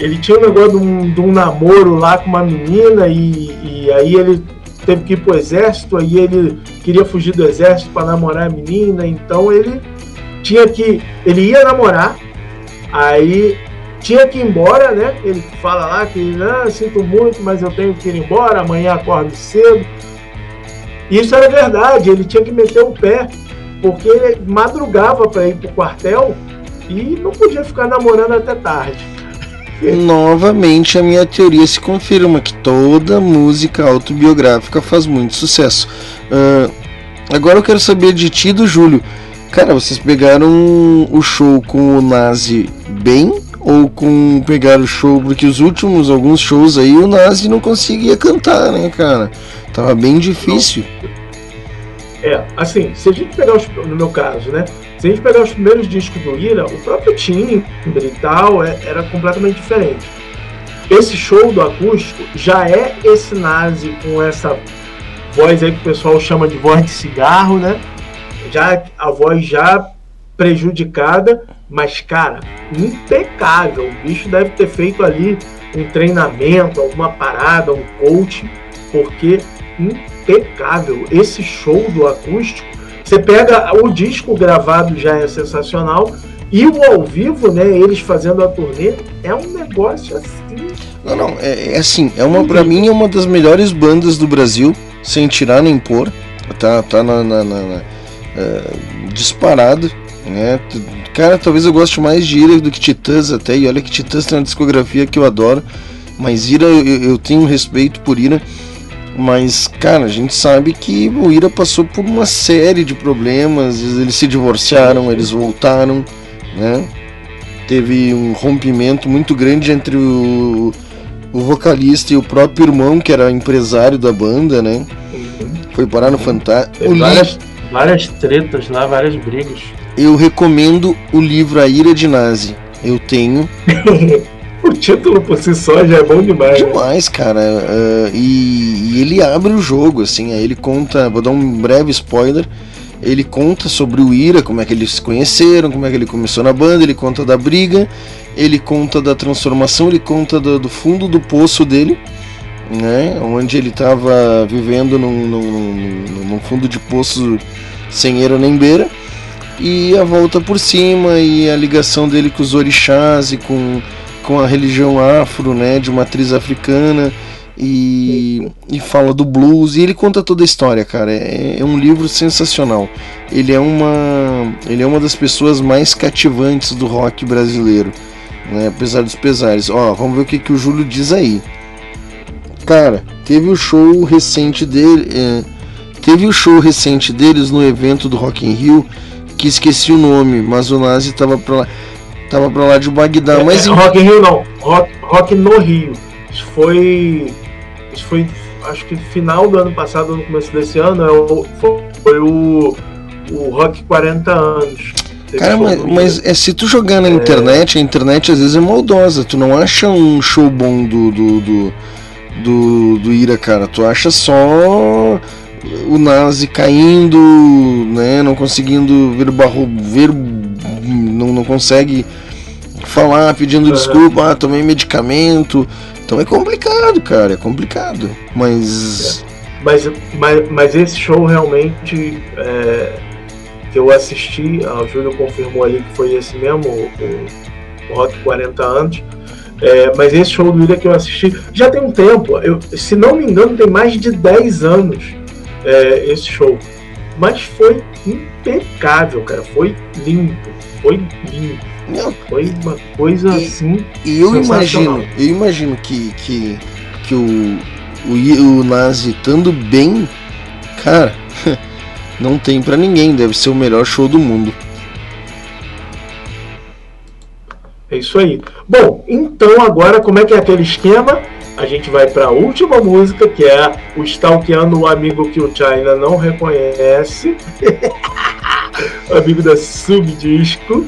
ele tinha um negócio de um, de um namoro lá com uma menina e, e aí ele teve que ir pro exército, aí ele queria fugir do exército para namorar a menina, então ele tinha que. Ele ia namorar, aí tinha que ir embora, né? Ele fala lá que ah, sinto muito, mas eu tenho que ir embora, amanhã acordo cedo. Isso era verdade, ele tinha que meter o pé, porque ele madrugava para ir pro quartel e não podia ficar namorando até tarde. novamente a minha teoria se confirma que toda música autobiográfica faz muito sucesso. Ah, agora eu quero saber de ti do Júlio. Cara, vocês pegaram o show com o Nazi bem ou com pegar o show porque os últimos alguns shows aí o Nazi não conseguia cantar, né, cara? Tava bem difícil. É, assim, se a gente pegar os, no meu caso, né? Se a gente pegar os primeiros discos do Ira, o próprio timbre e tal é- era completamente diferente. Esse show do acústico já é esse nazi com essa voz aí que o pessoal chama de voz de cigarro, né? Já a voz já prejudicada, mas cara, impecável. O bicho deve ter feito ali um treinamento, alguma parada, um coach, porque impecável. Esse show do acústico, você pega o disco gravado já é sensacional e o ao vivo, né, eles fazendo a turnê, é um negócio assim. Não, não, é, é assim, é uma para mim é uma das melhores bandas do Brasil, sem tirar nem pôr. Tá, tá na, na- na- na, eh, disparado, né? Cara, talvez eu goste mais de Ira do que Titãs até, e olha que Titãs tem uma discografia que eu adoro, mas Ira eu, eu tenho um respeito por Ira. Mas, cara, a gente sabe que o Ira passou por uma série de problemas, eles se divorciaram, eles voltaram, né? Teve um rompimento muito grande entre o, o vocalista e o próprio irmão, que era empresário da banda, né? Foi parar no Fantástico. Várias, várias tretas lá, várias brigas. Eu recomendo o livro A Ira de Nazi. Eu tenho. o título por si só já é bom demais. né? Demais, cara. ah, e, e ele abre o jogo, assim. Aí ele conta. Vou dar um breve spoiler. Ele conta sobre o Ira, como é que eles se conheceram, como é que ele começou na banda. Ele conta da briga. Ele conta da transformação. Ele conta do, do fundo do poço dele. Né, onde ele estava vivendo num, num, num- num fundo de poço sem eira nem beira e a volta por cima e a ligação dele com os orixás e com, com a religião afro, né, de matriz africana e, e fala do blues e ele conta toda a história, cara. É, é um livro sensacional. Ele é uma ele é uma das pessoas mais cativantes do rock brasileiro, né? Apesar dos pesares. Ó, vamos ver o que, que o Júlio diz aí. Cara, teve o show recente dele, é, teve o show recente deles no evento do Rock in Rio, que esqueci o nome, mas o Nazi tava pra lá, tava pra lá de Bagdá. É, mas é, Rock in Rio não, rock, rock no Rio. Isso foi. Isso foi acho que final do ano passado, no começo desse ano, é o- foi, o, o Rock 40 anos. Cara, mas, mas é, se tu jogar na internet, a internet às vezes é maldosa. Tu não acha um show bom do, do, do, do, do Ira, cara. Tu acha só o Nazi caindo, né? Não conseguindo ver o barro. Ver, não, não consegue falar, pedindo Aham. desculpa, ah, tomei medicamento. Então é complicado, cara, é complicado. Mas. Mas, mas, mas esse show realmente é, que eu assisti, ah, o Júlio confirmou ali que foi esse mesmo, o, o Rock 40 anos. É, mas esse show do Ira que eu assisti já tem um tempo, eu, se não me engano, tem mais de 10 anos é, esse show. Mas foi impecável, cara. Foi limpo, foi limpo. Foi uma coisa assim. E eu imagino, eu imagino que, que, que o, o, o Nazi estando bem, cara, não tem pra ninguém, deve ser o melhor show do mundo. É isso aí. Bom, então agora como é que é aquele esquema? A gente vai para a última música, que é o Stalkeando o amigo que o China não reconhece. amigo da Subdisco,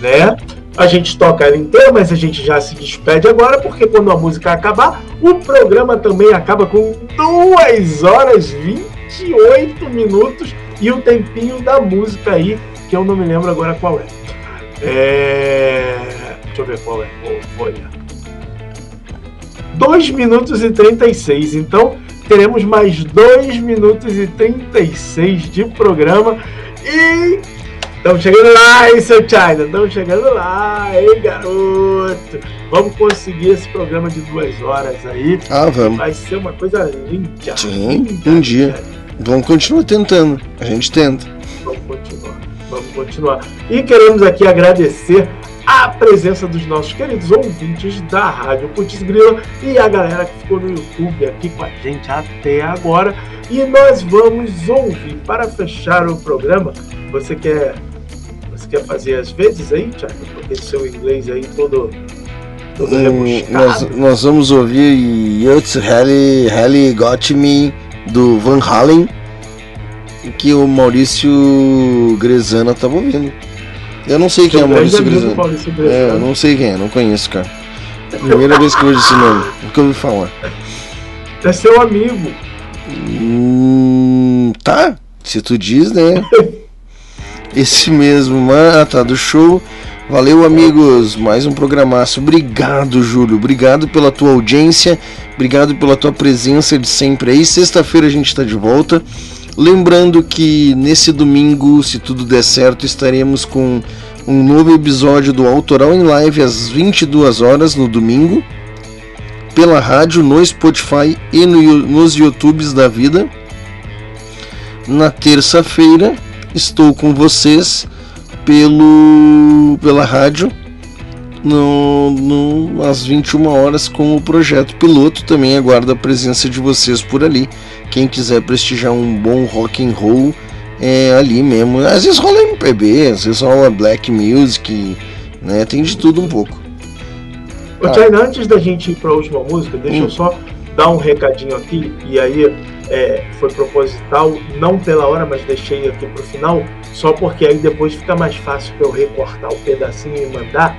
né? A gente toca ela inteira, mas a gente já se despede agora, porque quando a música acabar, o programa também acaba com 2 horas e 28 minutos e o tempinho da música aí, que eu não me lembro agora qual é. É... Deixa eu ver qual é. Olhar. 2 minutos e 36. Então, teremos mais 2 minutos e 36 de programa. E estamos chegando lá, hein, seu China? Estamos chegando lá, hein, garoto? Vamos conseguir esse programa de duas horas aí. Ah, vamos. Vai ser uma coisa linda. Sim, um dia. Vamos continuar tentando. A gente tenta. Vamos continuar. Vamos continuar. E queremos aqui agradecer a presença dos nossos queridos ouvintes da Rádio Putz Grila e a galera que ficou no YouTube aqui com a gente até agora. E nós vamos ouvir para fechar o programa. Você quer, você quer fazer as vezes aí, Thiago? Porque seu inglês aí todo, todo Hum, nós, nós vamos ouvir Halley, Halley Got Me do Van Halen, que o Maurício Grezana tava ouvindo. Eu não sei quem é o Maurício. Maurício É, eu não sei quem é, não conheço, cara. Primeira vez que eu vejo esse nome, nunca ouvi falar. É seu amigo. Hum, tá, se tu diz, né? Esse mesmo, ah, tá, do show. Valeu, amigos. Mais um programaço. Obrigado, Júlio. Obrigado pela tua audiência. Obrigado pela tua presença de sempre aí. Sexta-feira a gente tá de volta. Lembrando que nesse domingo, se tudo der certo, estaremos com um novo episódio do Autoral em Live às 22 horas no domingo. Pela rádio, no Spotify e no, nos YouTubes da vida. Na terça-feira estou com vocês pelo pela rádio no, no, às 21 horas com o projeto piloto. Também aguardo a presença de vocês por ali. Quem quiser prestigiar um bom rock and roll é ali mesmo. Às vezes rola MPB, às vezes rola black music, né? Tem de tudo um pouco. Ô. China, antes da gente ir para a última música, deixa Hum. eu só dar um recadinho aqui, e aí é, foi proposital, não pela hora, mas deixei aqui pro final, só porque aí depois fica mais fácil para eu recortar o pedacinho e mandar.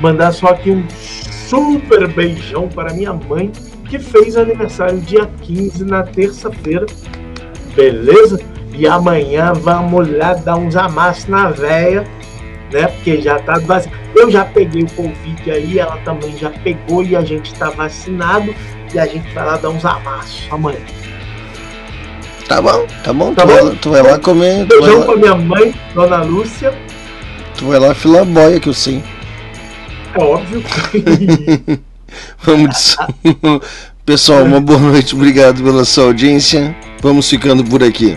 Mandar só aqui um super beijão para minha mãe, que fez aniversário dia 15 na terça-feira, beleza? E amanhã vamos lá dar uns amassos na véia né? Porque já tá vacinado. Eu já peguei o Covid aí, ela também já pegou e a gente tá vacinado e a gente vai lá dar uns amassos amanhã. Tá bom, tá bom. Tá tu, Vai, bom? lá- tu vai lá comer. Vai Beijão lá, pra minha mãe, Dona Lúcia. tu vai lá filar boia que eu sei. É óbvio. Vamos de som. Pessoal, uma boa noite. Obrigado pela sua audiência. Vamos ficando por aqui.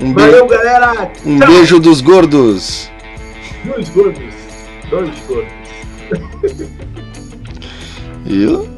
Um Valeu, galera. Um Tchau. beijo dos gordos. Dos gordos. Dois gordos. Eu?